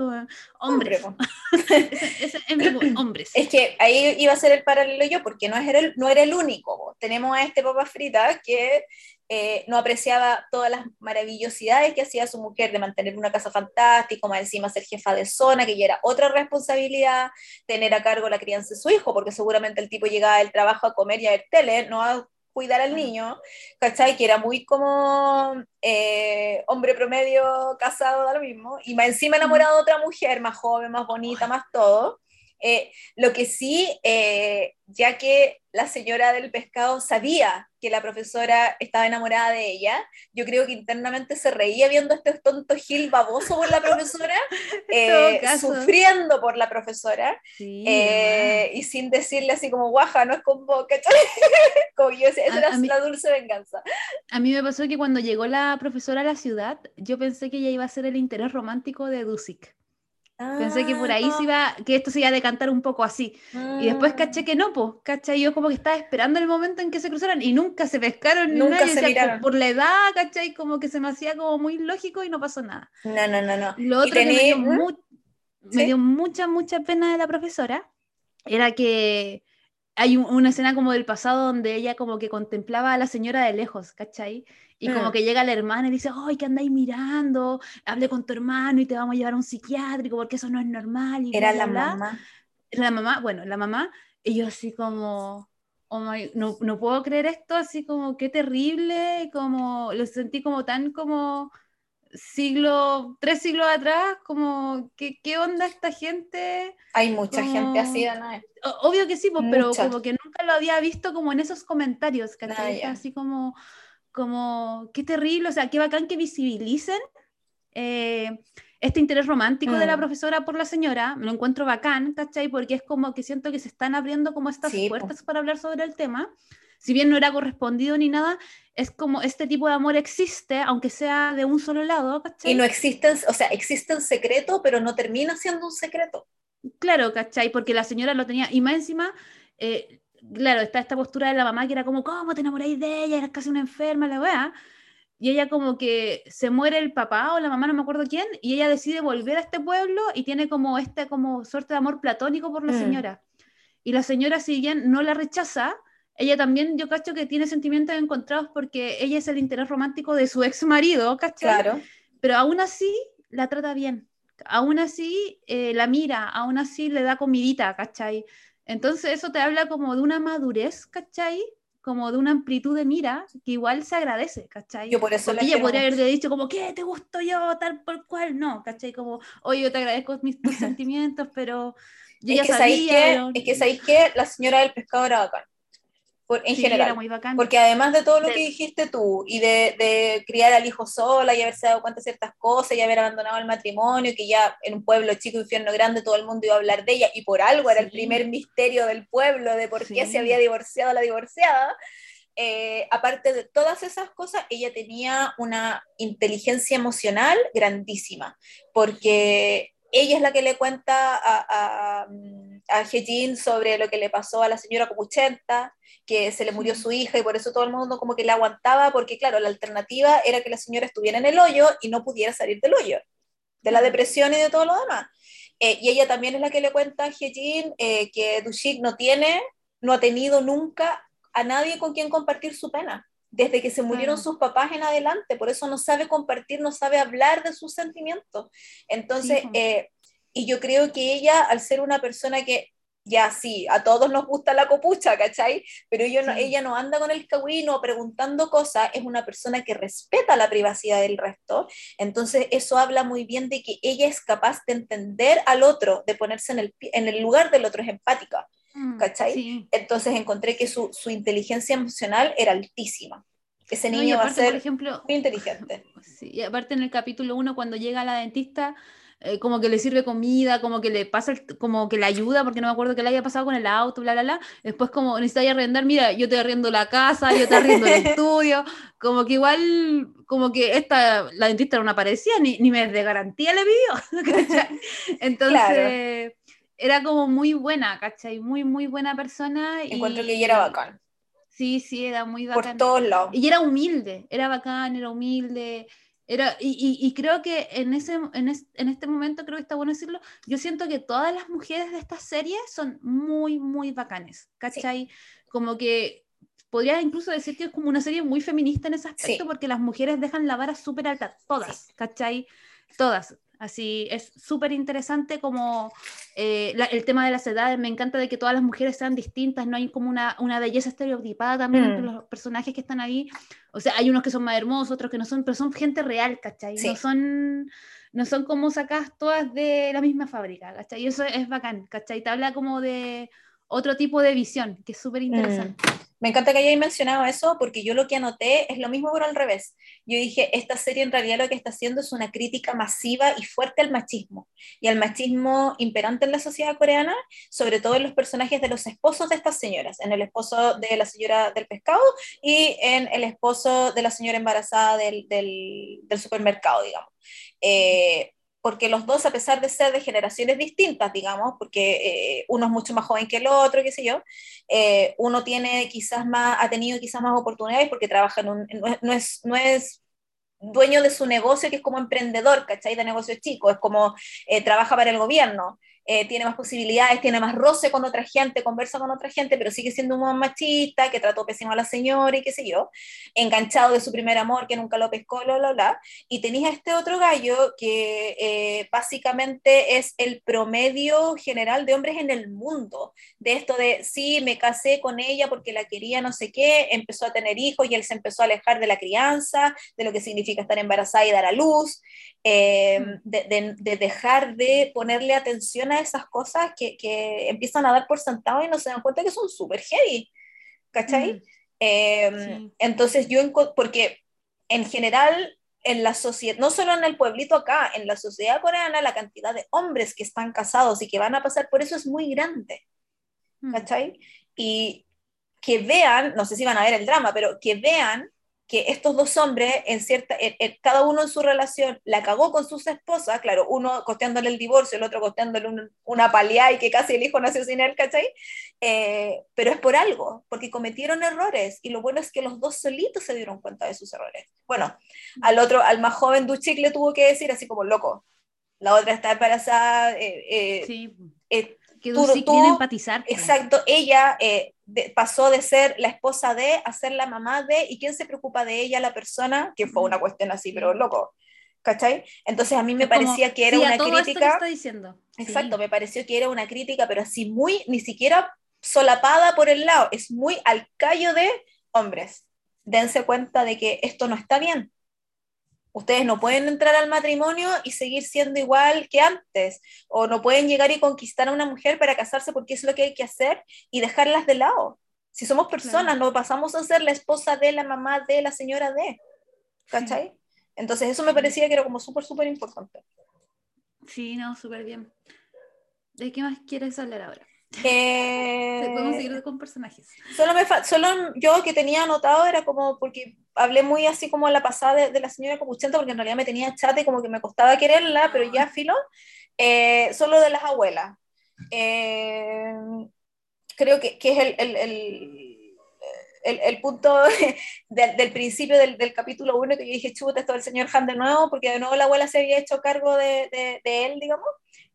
Speaker 2: Hombre,
Speaker 1: hombres, ese, ese es mi- hombres.
Speaker 2: Es que ahí iba a ser el paralelo yo, porque no era el, no era el único. Tenemos a este papá frita que eh, no apreciaba todas las maravillosidades que hacía su mujer de mantener una casa fantástica, más encima ser jefa de zona, que ya era otra responsabilidad, tener a cargo la crianza de su hijo, porque seguramente el tipo llegaba del trabajo a comer y a ver tele, no a cuidar al
Speaker 1: Claro.
Speaker 2: niño, ¿cachai? Que era muy como eh, hombre promedio casado, da lo mismo, y más encima enamorado de otra mujer, más joven, más bonita, más todo. Eh, lo que sí, eh, ya que la señora del pescado sabía que la profesora estaba enamorada de ella, yo creo que internamente se reía viendo a este tonto Gil baboso por la profesora, eh, sufriendo por la profesora,
Speaker 1: Sí,
Speaker 2: y sin decirle así como guaja, no es con vos, ¿cachai? como yo decía, esa
Speaker 1: A-
Speaker 2: era
Speaker 1: a mí-
Speaker 2: la dulce venganza.
Speaker 1: A mí me pasó que cuando llegó la profesora a la ciudad, yo pensé que ella iba a ser el interés romántico de Pensé que por ahí
Speaker 2: Ah,
Speaker 1: se iba, que esto se iba a decantar un poco así. Y después
Speaker 2: mm.
Speaker 1: caché que no, pues, ¿cachai? Yo como que estaba esperando el momento en que se cruzaran y nunca se pescaron
Speaker 2: Nunca
Speaker 1: nada. Yo
Speaker 2: se
Speaker 1: decía,
Speaker 2: miraron.
Speaker 1: por, por la edad, ¿cachai? Como que se me hacía como muy lógico y no pasó nada.
Speaker 2: No, no, no, no.
Speaker 1: Lo otro que me dio,
Speaker 2: ¿Mm?
Speaker 1: mu- me
Speaker 2: ¿Sí?
Speaker 1: dio mucha, mucha pena de la profesora era que hay un- una escena como del pasado donde ella como que contemplaba a la señora de lejos, ¿cachai? Y como
Speaker 2: Mm.
Speaker 1: que llega la hermana y dice, ¡ay, que andáis mirando! Hablé con tu hermano y te vamos a llevar a un psiquiátrico porque eso no es normal. Y
Speaker 2: Era
Speaker 1: bla,
Speaker 2: la
Speaker 1: bla, bla".
Speaker 2: mamá.
Speaker 1: La mamá, bueno, la mamá, y yo así como, oh my- no, no puedo creer esto, así como, qué terrible, como, lo sentí como tan como siglo, tres siglos atrás, como, ¿qué, qué onda esta gente?
Speaker 2: Hay mucha
Speaker 1: Como-
Speaker 2: gente así, Danae.
Speaker 1: O- Obvio que sí, pues, pero como que nunca lo había visto como en esos comentarios, ¿cachai?
Speaker 2: Ah.
Speaker 1: Así como, como, qué terrible, o sea, qué bacán que visibilicen eh, este interés romántico de la
Speaker 2: Mm.
Speaker 1: profesora por la señora, me lo encuentro bacán, ¿cachai? Porque es como que siento que se están abriendo como estas
Speaker 2: Sí,
Speaker 1: puertas para hablar sobre el tema. Si bien no era correspondido ni nada, es como este tipo de amor existe, aunque sea de un solo lado, ¿cachai?
Speaker 2: Y no existen, o sea, existe en secreto, pero no termina siendo un secreto.
Speaker 1: Claro, ¿cachai? Porque la señora lo tenía, y más encima, eh, claro, está esta postura de la mamá que era como, ¿cómo te enamoráis de ella? Eres casi una enferma, la weá. Y ella como que se muere el papá o la mamá, no me acuerdo quién, y ella decide volver a este pueblo y tiene como esta como suerte de amor platónico por la
Speaker 2: Mm.
Speaker 1: señora. Y la señora, si bien no la rechaza, ella también, yo cacho que tiene sentimientos encontrados porque ella es el interés romántico de su ex marido, ¿cachai?
Speaker 2: Claro.
Speaker 1: pero aún así la trata bien, aún así eh, la mira, aún así le da comidita, ¿cachai? Entonces eso te habla como de una madurez, ¿cachai? Como de una amplitud de mira que igual se agradece, ¿cachai?
Speaker 2: Yo por eso
Speaker 1: Porque
Speaker 2: la
Speaker 1: ella podría haberle dicho como, ¿qué? ¿Te gusto yo? Tal por cual, no, ¿cachai? Como, oye, yo te agradezco mis tus sentimientos, pero yo
Speaker 2: Es
Speaker 1: ya
Speaker 2: que, sabéis
Speaker 1: sabía,
Speaker 2: que,
Speaker 1: pero-
Speaker 2: es que sabéis que la señora del pescado era bacán. Por- en
Speaker 1: Sí,
Speaker 2: general.
Speaker 1: era muy bacán.
Speaker 2: Porque además de todo lo
Speaker 1: De-
Speaker 2: que dijiste tú, y de, de criar al hijo sola y haberse dado cuenta de ciertas cosas y haber abandonado el matrimonio, que ya en un pueblo chico, infierno grande, todo el mundo iba a hablar de ella, y por algo era el primer misterio del pueblo de por qué
Speaker 1: Sí.
Speaker 2: se había divorciado la divorciada. eh, aparte de todas esas cosas, ella tenía una inteligencia emocional grandísima, porque ella es la que le cuenta a, a, a Hejin sobre lo que le pasó a la señora Copuchenta, que se le murió su hija y por eso todo el mundo como que la aguantaba, porque claro, la alternativa era que la señora estuviera en el hoyo y no pudiera salir del hoyo, de la depresión y de todo lo demás. Eh, y ella también es la que le cuenta a Hyejin eh, que Dushik no tiene, no ha tenido nunca a nadie con quien compartir su pena, desde que se murieron sus papás en adelante, por eso no sabe compartir, no sabe hablar de sus sentimientos. Entonces,
Speaker 1: Sí,
Speaker 2: eh, y yo creo que ella, al ser una persona que ya sí, a todos nos gusta la copucha, ¿cachai? Pero yo no-
Speaker 1: Sí.
Speaker 2: ella no anda con el cagüino preguntando cosas, es una persona que respeta la privacidad del resto, entonces eso habla muy bien de que ella es capaz de entender al otro, de ponerse en el, en el lugar del otro, es empática.
Speaker 1: Mm,
Speaker 2: ¿cachai?
Speaker 1: Sí.
Speaker 2: Entonces encontré que su, su inteligencia emocional era altísima. Ese
Speaker 1: No, y
Speaker 2: niño va a
Speaker 1: aparte, por
Speaker 2: ser
Speaker 1: ejemplo,
Speaker 2: muy inteligente.
Speaker 1: Sí, y aparte en el capítulo 1, cuando llega la dentista, eh, como que le sirve comida, como que le pasa, el- como que le ayuda, porque no me acuerdo qué le haya pasado con el auto, bla, bla, bla. Después como necesita arrendar, mira, yo te arriendo la casa, yo te arriendo el estudio, como que igual, como que esta, la dentista no aparecía, ni, ni mes de garantía le pidió, ¿cachai? Entonces, era como muy buena, ¿cachai? Muy, muy buena persona.
Speaker 2: Encuentro
Speaker 1: y-
Speaker 2: que ella era bacán,
Speaker 1: Sí, sí, era muy
Speaker 2: por
Speaker 1: bacán.
Speaker 2: todos lados.
Speaker 1: Y era humilde, era bacán, era humilde. Era, y, y- y creo que en, ese, en, es- en este momento, creo que está bueno decirlo, yo siento que todas las mujeres de esta serie son muy, muy bacanes, ¿cachai? Como que podría incluso decir que es como una serie muy feminista en ese aspecto,
Speaker 2: Sí.
Speaker 1: porque las mujeres dejan la vara súper alta, todas, ¿cachai? Todas. Así es súper interesante como eh, la- el tema de las edades. Me encanta de que todas las mujeres sean distintas, no hay como una, una belleza estereotipada también entre
Speaker 2: Mm.
Speaker 1: los personajes que están ahí. O sea, hay unos que son más hermosos, otros que no son, pero son gente real, ¿cachai?
Speaker 2: Sí.
Speaker 1: No son, no son como sacadas todas de la misma fábrica, ¿cachai? Y eso es bacán, ¿cachai? Te habla como de otro tipo de visión, que es súper interesante.
Speaker 2: Mm. Me encanta que hayáis mencionado eso porque yo lo que anoté es lo mismo pero al revés. Yo dije, esta serie en realidad lo que está haciendo es una crítica masiva y fuerte al machismo y al machismo imperante en la sociedad coreana, sobre todo en los personajes de los esposos de estas señoras, en el esposo de la señora del pescado y en el esposo de la señora embarazada del, del, del supermercado, digamos. Eh, porque los dos, a pesar de ser de generaciones distintas, digamos, porque eh, uno es mucho más joven que el otro, qué sé yo, eh, uno tiene quizás más, ha tenido quizás más oportunidades porque trabaja en un, no es, no es, dueño de su negocio, que es como emprendedor, ¿cachai? De negocio chico, es como eh, trabaja para el gobierno, eh, tiene más posibilidades, tiene más roce con otra gente, conversa con otra gente, pero sigue siendo un machista, que trató pésimo a la señora y qué sé yo, enganchado de su primer amor, que nunca lo pescó, bla, bla, bla. Y tenía este otro gallo que eh, básicamente es el promedio general de hombres en el mundo, de esto de, sí, me casé con ella porque la quería no sé qué, empezó a tener hijos y él se empezó a alejar de la crianza, de lo que significa estar embarazada y dar a luz, eh, de, de, de, dejar de ponerle atención a esas cosas que, que, empiezan a dar por sentado y no se dan cuenta que son súper heavy, ¿cachai? Mm. Eh, sí. Entonces yo, porque en general en la sociedad, no solo en el pueblito acá, en la sociedad coreana, la cantidad de hombres que están casados y que van a pasar por eso es muy grande, ¿cachai? Y que vean, no sé si van a ver el drama, pero que vean que estos dos hombres, en cierta, en, en, cada uno en su relación, la cagó con sus esposas, claro, uno costeándole el divorcio, el otro costeándole un, una paliá y que casi el hijo nació sin él, ¿cachai? Eh, pero es por algo, porque cometieron errores, y lo bueno es que los dos solitos se dieron cuenta de sus errores. Bueno, al otro, al más joven Duchik le tuvo que decir así como, loco, la otra está embarazada, eh, eh,
Speaker 1: sí. Que viene a empatizar.
Speaker 2: Pues. Exacto, ella eh, de, pasó de ser la esposa de a ser la mamá de, ¿y quién se preocupa de ella? La persona, que fue una cuestión así, pero loco, ¿cachai? Entonces a mí me parecía que era
Speaker 1: sí,
Speaker 2: una
Speaker 1: todo
Speaker 2: crítica.
Speaker 1: Esto que está diciendo.
Speaker 2: Exacto, sí. me pareció que era una crítica, pero así muy, ni siquiera solapada por el lado, es muy al callo de hombres. Dense cuenta de que esto no está bien. Ustedes no pueden entrar al matrimonio y seguir siendo igual que antes, o no pueden llegar y conquistar a una mujer para casarse porque es lo que hay que hacer y dejarlas de lado. Si somos personas, claro. no pasamos a ser la esposa de la mamá de la señora de, ¿cachai? Sí. Entonces eso me parecía que era como súper, súper importante.
Speaker 1: Sí, no, súper bien. ¿De qué más quieres hablar ahora?
Speaker 2: Eh,
Speaker 1: podemos seguir con personajes.
Speaker 2: Solo, me solo yo que tenía anotado era como porque hablé muy así como la pasada de, de la señora Copuchenta porque en realidad me tenía chata y como que me costaba quererla, pero ya filo. Eh, solo de las abuelas. Eh, creo que, que es el, el, el, el- el punto del, del principio del, del capítulo 1 que yo dije, chuta, esto del señor Han de nuevo, porque de nuevo la abuela se había hecho cargo de, de, de él, digamos.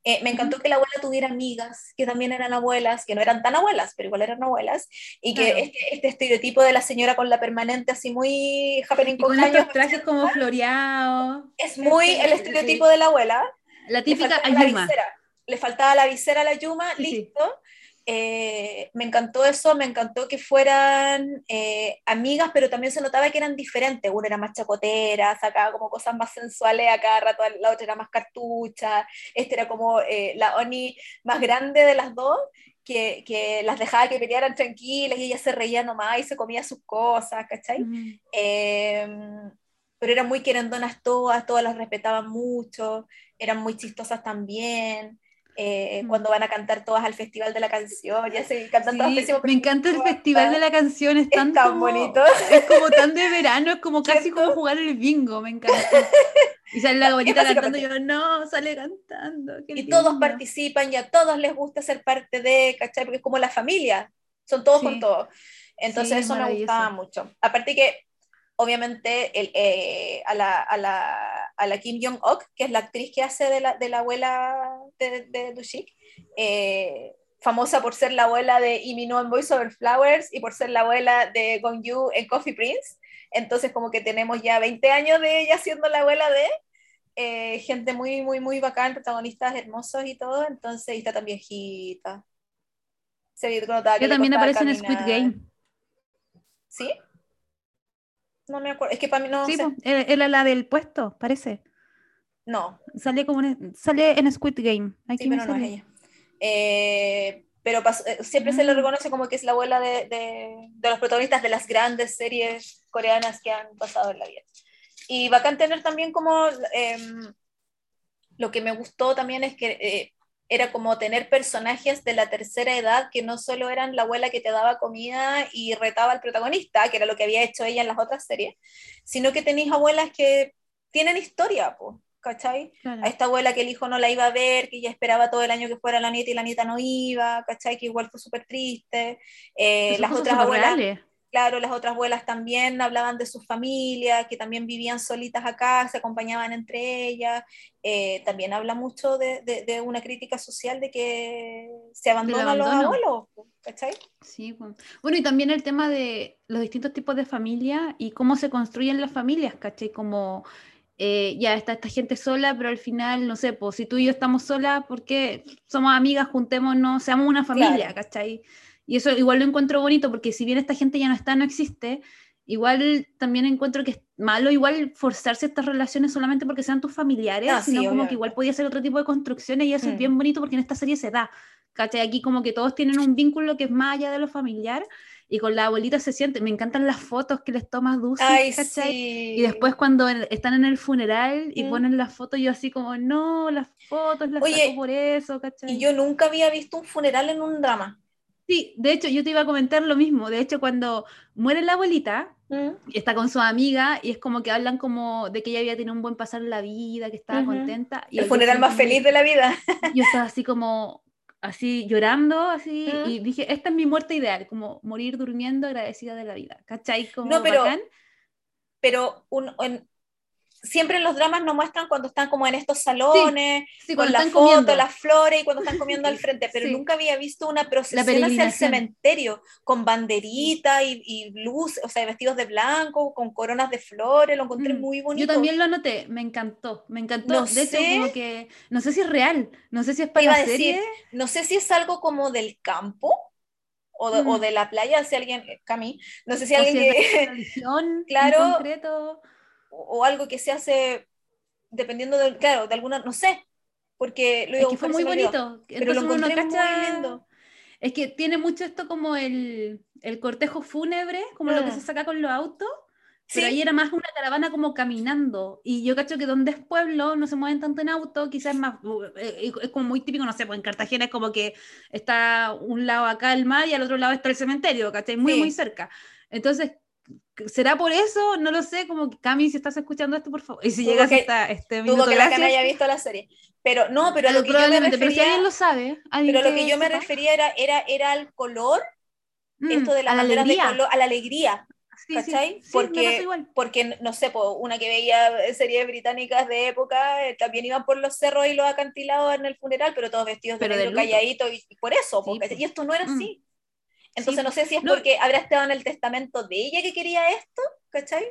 Speaker 2: Eh, me encantó que la abuela tuviera amigas que también eran abuelas, que no eran tan abuelas, pero igual eran abuelas, y que
Speaker 1: Claro.
Speaker 2: este, este estereotipo de la señora con la permanente así muy happening
Speaker 1: Y con
Speaker 2: con
Speaker 1: estos trajes como floreados.
Speaker 2: es muy el
Speaker 1: sí,
Speaker 2: estereotipo de la abuela.
Speaker 1: La típica
Speaker 2: la
Speaker 1: Ayuma.
Speaker 2: Le faltaba la visera a la Yuma,
Speaker 1: sí.
Speaker 2: listo. Eh, me encantó eso, me encantó que fueran eh, amigas, pero también se notaba que eran diferentes. Una era más chacotera, sacaba como cosas más sensuales a cada rato, la otra era más cartucha, este era como eh, la Oni más grande de las dos, que, que las dejaba que pelearan tranquilas y ella se reía nomás y se comía sus cosas, ¿cachai?
Speaker 1: Mm.
Speaker 2: Pero eran muy querendonas todas, todas las respetaban mucho, eran muy chistosas también. Eh,
Speaker 1: Mm.
Speaker 2: Cuando van a cantar todas al festival de la canción, ya se cantan todas
Speaker 1: Sí,
Speaker 2: pésimo,
Speaker 1: me encanta el festival de la canción, es tan,
Speaker 2: tan
Speaker 1: como-
Speaker 2: bonito.
Speaker 1: Es como tan de verano, es como casi
Speaker 2: ¿Cierto?
Speaker 1: como jugar el bingo, me encanta. Y sale la abuelita cantando, y yo, no, sale cantando.
Speaker 2: Y todos
Speaker 1: lindo".
Speaker 2: participan y a todos les gusta ser parte de, ¿cachai? Porque es como la familia, son todos
Speaker 1: Sí.
Speaker 2: con todos. Entonces
Speaker 1: Sí,
Speaker 2: eso me gustaba mucho. Aparte que, obviamente, el, eh, a, la, a, la, a la Kim Jong-ok, que es la actriz que hace de la, de la abuela de, de Dushik, eh, famosa por ser la abuela de Imino en Voice Over Flowers y por ser la abuela de Gong Yu en Coffee Prince. Entonces como que tenemos ya 20 años de ella siendo la abuela de eh, gente muy, muy, muy bacán, protagonistas hermosos y todo. Entonces y está tan viejita. Se ve que que
Speaker 1: también aparece en Squid
Speaker 2: caminar.
Speaker 1: Game.
Speaker 2: ¿Sí? No me acuerdo. Es que para mí no
Speaker 1: sí,
Speaker 2: sé.
Speaker 1: era la del puesto, parece.
Speaker 2: No,
Speaker 1: Sale como en, sale en Squid Game. Aquí
Speaker 2: sí, pero no es
Speaker 1: sale.
Speaker 2: ella. Eh, pero eh, siempre se le
Speaker 1: Mm.
Speaker 2: reconoce como que es la abuela de, de- de los protagonistas de las grandes series coreanas que han pasado en la vida. Y bacán tener también como, em, lo que me gustó también es que eh, era como tener personajes de la tercera edad que no solo eran la abuela que te daba comida y retaba al protagonista, que era lo que había hecho ella en las otras series, sino que tenéis abuelas que tienen historia, po, ¿cachai?
Speaker 1: Claro.
Speaker 2: a esta abuela que el hijo no la iba a ver, que ya esperaba todo el año que fuera la nieta y la nieta no iba, ¿cachai? Que igual fue súper triste. Eh, las otras abuelas,
Speaker 1: reales.
Speaker 2: claro, las otras abuelas también hablaban de sus familias, que también vivían solitas acá, se acompañaban entre ellas. Eh, también habla mucho de, de- de una crítica social de que se abandonan a los abuelos, ¿cachai?
Speaker 1: Sí, po. bueno, y también el tema de los distintos tipos de familia y cómo se construyen las familias, ¿cachai? Como eh, ya está esta gente sola, pero al final, no sé, pues si tú y yo estamos solas, porque somos amigas, juntémonos, seamos una familia,
Speaker 2: Claro.
Speaker 1: ¿cachai? Y eso igual lo encuentro bonito, porque si bien esta gente ya no está, no existe, igual también encuentro que es malo igual forzarse estas relaciones solamente porque sean tus familiares,
Speaker 2: Ah, sí,
Speaker 1: sino como
Speaker 2: obviamente.
Speaker 1: que igual podía ser otro tipo de construcciones y eso
Speaker 2: Mm.
Speaker 1: es bien bonito porque en esta serie se da. ¿Cachai? Aquí como que todos tienen un vínculo que es más allá de lo familiar y con la abuelita se siente, me encantan las fotos que les tomas Dulce,
Speaker 2: Ay,
Speaker 1: ¿cachai?
Speaker 2: sí.
Speaker 1: Y después cuando en- están en el funeral y
Speaker 2: Mm.
Speaker 1: ponen las fotos, yo así como, no, las fotos las
Speaker 2: Oye,
Speaker 1: saco por eso, ¿cachai?
Speaker 2: Y yo nunca había visto un funeral en un drama.
Speaker 1: Sí, de hecho, yo te iba a comentar lo mismo. De hecho, cuando muere la abuelita,
Speaker 2: ¿Mm?
Speaker 1: está con su amiga y es como que hablan como de que ella había tenido un buen pasar en la vida, que estaba contenta. Y
Speaker 2: El funeral más feliz de la vida.
Speaker 1: Yo estaba así como, así llorando, así,
Speaker 2: Mm.
Speaker 1: y dije, esta es mi muerte ideal, como morir durmiendo agradecida de la vida, ¿cachai? Como
Speaker 2: No, pero-
Speaker 1: bacán.
Speaker 2: pero un- en- siempre en los dramas nos muestran cuando están como en estos salones,
Speaker 1: Sí,
Speaker 2: con
Speaker 1: cuando
Speaker 2: la foto,
Speaker 1: comiendo.
Speaker 2: las flores y cuando están comiendo al frente, pero
Speaker 1: Sí.
Speaker 2: nunca había visto una procesión hacia el cementerio con banderita y, y luz, o sea, vestidos de blanco, con coronas de flores, lo encontré
Speaker 1: Mm,
Speaker 2: muy bonito.
Speaker 1: Yo también lo noté, me encantó, me encantó.
Speaker 2: No
Speaker 1: de hecho,
Speaker 2: sé.
Speaker 1: como que, no sé si es real, no sé si es para la
Speaker 2: a decir,
Speaker 1: serie.
Speaker 2: No sé si es algo como del campo o de, o
Speaker 1: Mm.
Speaker 2: de la playa, si alguien, Cami, no sé si
Speaker 1: o
Speaker 2: alguien
Speaker 1: si
Speaker 2: que, Claro. O algo que se hace dependiendo de, claro, de alguna, no sé, porque lo
Speaker 1: Es que fue muy bonito.
Speaker 2: Pero lo
Speaker 1: Entonces
Speaker 2: encontré
Speaker 1: cacha-
Speaker 2: muy lindo.
Speaker 1: Es que tiene mucho esto como el, el cortejo fúnebre, como lo que
Speaker 2: Mm.
Speaker 1: se saca con los autos, Pero
Speaker 2: Sí.
Speaker 1: ahí era más una caravana como caminando. Y yo cacho que donde es pueblo no se mueven tanto en auto, quizás es más, eh, es como muy típico, no sé, pues en Cartagena es como que está un lado acá el mar y al otro lado está el cementerio, ¿cachai? Muy,
Speaker 2: Sí.
Speaker 1: muy cerca. Entonces, ¿será por eso? No lo sé, como que Cami, si estás escuchando esto, por favor. Y si llegas
Speaker 2: que-
Speaker 1: hasta este minuto,
Speaker 2: que
Speaker 1: gracias.
Speaker 2: Haya visto la serie. Pero no, pero a lo que yo me
Speaker 1: Probablemente, pero si
Speaker 2: refería,
Speaker 1: alguien lo sabe, alguien
Speaker 2: pero lo que yo me
Speaker 1: sepa,
Speaker 2: refería era, era, era al color,
Speaker 1: mm,
Speaker 2: esto de las
Speaker 1: la
Speaker 2: banderas de
Speaker 1: alegría.
Speaker 2: color, a la alegría.
Speaker 1: Sí, sí,
Speaker 2: ¿cachai?
Speaker 1: sí, me
Speaker 2: Porque-
Speaker 1: igual.
Speaker 2: porque no sé, po, una que veía series británicas de época, eh, también iban por los cerros y los acantilados en el funeral, pero todos vestidos de
Speaker 1: Pero de
Speaker 2: negro
Speaker 1: luto.
Speaker 2: calladitos, y, y por eso,
Speaker 1: Sí, po.
Speaker 2: y esto no era
Speaker 1: Mm.
Speaker 2: así. Entonces
Speaker 1: Sí,
Speaker 2: no sé si es
Speaker 1: no.
Speaker 2: porque habrá estado en el testamento de ella que quería esto, ¿cachai?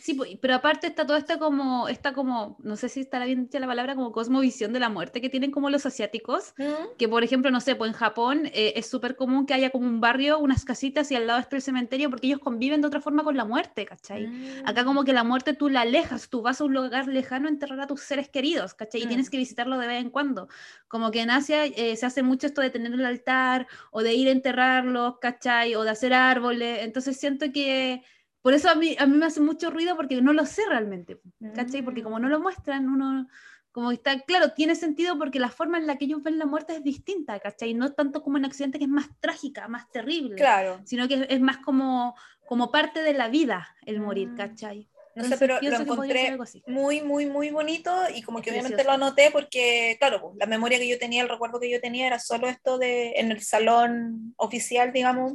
Speaker 1: Sí, po, pero aparte está todo esto como, está como, no sé si estará bien dicha la palabra, como cosmovisión de la muerte que tienen como los asiáticos,
Speaker 2: ¿Mm?
Speaker 1: que por ejemplo, no sé, pues en Japón eh, es súper común que haya como un barrio, unas casitas y al lado está el cementerio porque ellos conviven de otra forma con la muerte, ¿cachai?
Speaker 2: Mm.
Speaker 1: Acá como que la muerte tú la alejas, tú vas a un lugar lejano a enterrar a tus seres queridos, ¿cachai? Y tienes
Speaker 2: Mm.
Speaker 1: que visitarlo de vez en cuando. Como que en Asia eh, se hace mucho esto de tener el altar o de ir a enterrarlos, ¿cachai? O de hacer árboles. Entonces siento que... Por eso a mí, a mí me hace mucho ruido porque no lo sé realmente, ¿cachai? Porque como no
Speaker 2: Mm.
Speaker 1: lo muestran, uno... Como está, claro, tiene sentido porque la forma en la que ellos ven la muerte es distinta, ¿cachai? No tanto como un accidente que es más trágica, más terrible
Speaker 2: Claro.
Speaker 1: sino que es, es más como, como parte de la vida el morir,
Speaker 2: Mm.
Speaker 1: ¿cachai?
Speaker 2: No sé, pero lo encontré muy, muy, muy bonito y como que obviamente
Speaker 1: precioso.
Speaker 2: lo anoté porque, claro, pues, la memoria que yo tenía, el recuerdo que yo tenía era solo esto de en el salón oficial, digamos,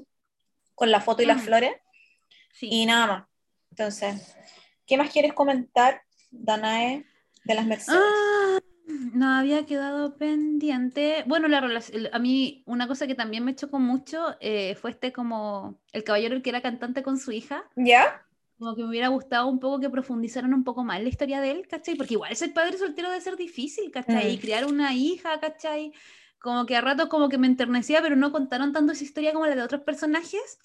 Speaker 2: con la foto y las
Speaker 1: Mm.
Speaker 2: flores
Speaker 1: Sí.
Speaker 2: y nada más. Entonces, ¿qué más quieres comentar, Danae, de las Mercedes?
Speaker 1: Ah, no había quedado pendiente. Bueno, la relación, a mí una cosa que también me chocó mucho eh, fue este como el caballero el que era cantante con su hija.
Speaker 2: ¿Ya?
Speaker 1: Como que me hubiera gustado un poco que profundizaran un poco más en la historia de él, ¿cachai? Porque igual ser padre soltero debe ser difícil, ¿cachai? Y
Speaker 2: Mm.
Speaker 1: criar una hija, ¿cachai? Como que a ratos como que me enternecía, pero no contaron tanto esa historia como la de otros personajes.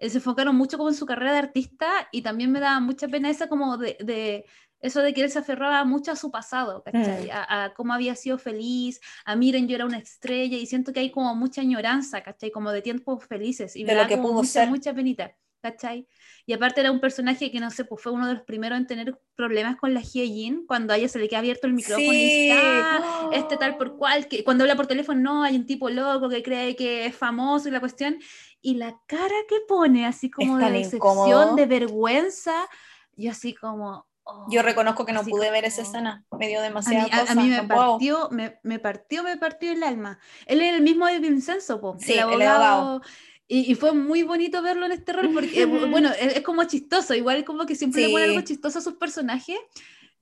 Speaker 1: Eh, se enfocaron mucho como en su carrera de artista y también me daba mucha pena esa como de, de eso de que él se aferraba mucho a su pasado, ¿cachai?
Speaker 2: Mm.
Speaker 1: A, a cómo había sido feliz, a miren, yo era una estrella y siento que hay como mucha añoranza, ¿cachai? Como de tiempos felices y me
Speaker 2: De lo
Speaker 1: da
Speaker 2: que
Speaker 1: como
Speaker 2: pudo
Speaker 1: mucha,
Speaker 2: ser.
Speaker 1: mucha penita, ¿cachai? Y aparte era un personaje que, no sé, pues fue uno de los primeros en tener problemas con la Hyejin, cuando a ella se le queda abierto el micrófono y dice, ah, este tal por cual, que cuando habla por teléfono, no, hay un tipo loco que cree que es famoso y la cuestión, y la cara que pone, así como de decepción, de vergüenza, yo así como... oh,
Speaker 2: Yo reconozco que no pude ver esa escena, me dio
Speaker 1: A mí,
Speaker 2: demasiada
Speaker 1: a- a
Speaker 2: cosa.
Speaker 1: mí me partió, me, me partió, me partió el alma. Él es el mismo de Vincenzo, po,
Speaker 2: Sí,
Speaker 1: el
Speaker 2: el
Speaker 1: abogado. Y, y fue muy bonito verlo en este rol porque, bu- bueno, es, es como chistoso, igual como que siempre le pone algo
Speaker 2: Sí.
Speaker 1: chistoso a sus personajes,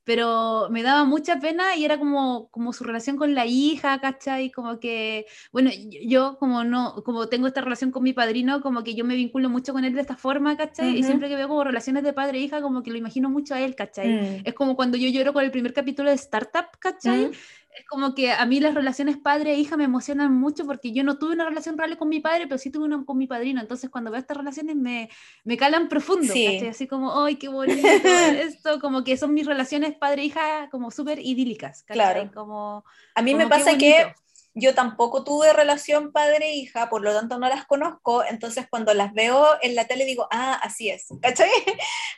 Speaker 1: pero me daba mucha pena y era como, como su relación con la hija, ¿cachai? Como que, bueno, y- yo como no, como tengo esta relación con mi padrino, como que yo me vinculo mucho con él de esta forma, ¿cachai? Y
Speaker 2: Ujú.
Speaker 1: siempre que veo como relaciones de padre e hija, como que lo imagino mucho a él, ¿cachai?
Speaker 2: Mm.
Speaker 1: Es como cuando yo lloro con el primer capítulo de Startup, ¿cachai?
Speaker 2: Mm.
Speaker 1: Es como que a mí las relaciones padre e hija me emocionan mucho porque yo no tuve una relación real con mi padre, pero sí tuve una con mi padrino. Entonces cuando veo estas relaciones me, me calan profundo,
Speaker 2: Sí.
Speaker 1: Así como, ¡ay, qué bonito esto! Como que son mis relaciones padre e hija como súper idílicas, ¿cachai?
Speaker 2: Claro.
Speaker 1: Como,
Speaker 2: A mí me
Speaker 1: como,
Speaker 2: pasa que yo tampoco tuve relación padre-hija, por lo tanto no las conozco, entonces cuando las veo en la tele digo, ah, así es, ¿cachai?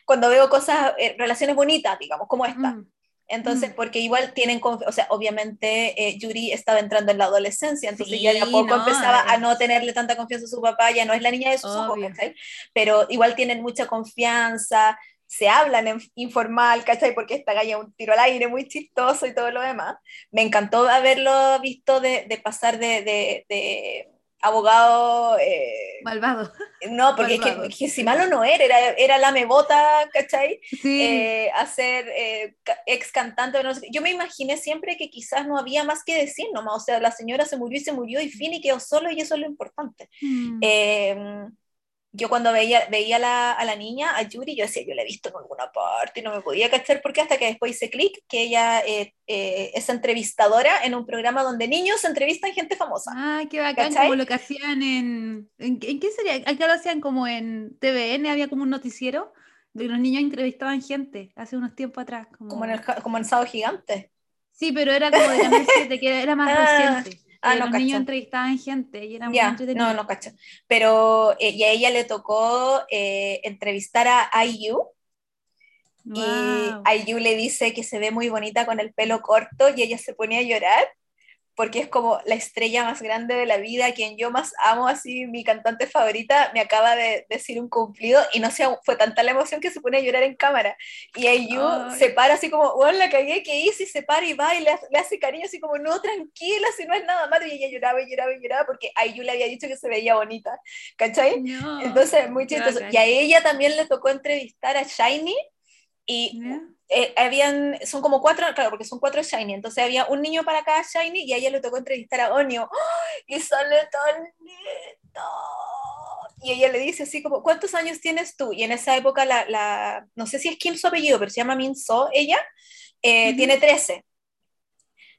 Speaker 2: Cuando veo cosas, eh, relaciones bonitas, digamos, como esta.
Speaker 1: Mm,
Speaker 2: Entonces,
Speaker 1: Mm.
Speaker 2: porque igual tienen, o sea, obviamente eh, Yuri estaba entrando en la adolescencia, entonces ya de a
Speaker 1: Sí,
Speaker 2: poco
Speaker 1: no,
Speaker 2: empezaba a no tenerle tanta confianza a su papá, ya no es la niña de sus ojos,
Speaker 1: Obvio.
Speaker 2: ¿cachai? Pero igual tienen mucha confianza, se hablan en informal, ¿cachai? Porque esta galla un tiro al aire muy chistoso y todo lo demás. Me encantó haberlo visto de, de pasar de, de- de abogado... eh,
Speaker 1: Malvado.
Speaker 2: no, porque es que, si malo no era, era, era la mebota, ¿cachai?
Speaker 1: Sí.
Speaker 2: eh, a ser eh, ca- ex cantante. no sé. Yo me imaginé siempre que quizás no había más que decir nomás, o sea, la señora se murió y se murió y fin y quedó solo y eso es lo importante.
Speaker 1: Mm.
Speaker 2: Yo cuando veía, veía a, la, a la niña, a Yuri, yo decía, yo la he visto en alguna parte y no me podía cachar porque hasta que después hice clic que ella eh, eh, es entrevistadora en un programa donde niños entrevistan gente famosa.
Speaker 1: Ah, qué bacán,
Speaker 2: ¿Cachai?
Speaker 1: como lo que hacían en, en. ¿En qué sería? Acá lo hacían como en TVN, había como un noticiero de los niños entrevistaban gente hace unos tiempos atrás. Como...
Speaker 2: Como en el, como en Sábado Gigante.
Speaker 1: Sí, pero era como de Canal 7, que era más
Speaker 2: Ah,
Speaker 1: reciente.
Speaker 2: Ah, no
Speaker 1: los
Speaker 2: cacho.
Speaker 1: niños entrevistaban gente y era muy
Speaker 2: Ya,
Speaker 1: entretenido.
Speaker 2: no, no cacho. Pero, eh, y a ella le tocó eh, entrevistar a IU, Y. Ayu le dice que se ve muy bonita con el pelo corto y ella se pone a llorar porque es como la estrella más grande de la vida, a quien yo más amo, así mi cantante favorita, me acaba de decir un cumplido y no sé, fue tanta la emoción que se pone a llorar en cámara. Y
Speaker 1: Ay.
Speaker 2: se para así como, bueno, la cagué, ¿qué hice? Y se para y va y le, hace- le hace cariño así como, no, tranquila, si no es nada malo. Y ella lloraba y lloraba y lloraba porque Ayu le había dicho que se veía bonita, ¿cachai?
Speaker 1: No.
Speaker 2: Entonces, muy chistoso. Y a ella también le tocó entrevistar a Shiny y. eh, habían, son como cuatro, claro, porque son cuatro Shiny, entonces había un niño para cada Shiny y a ella le tocó entrevistar a Onio, ¡Ay! y sale tan lindo. Y ella le dice así como, ¿cuántos años tienes tú? Y en esa época, la, la no sé si es Kim su apellido, pero se llama Min So, ella, eh, tiene 13.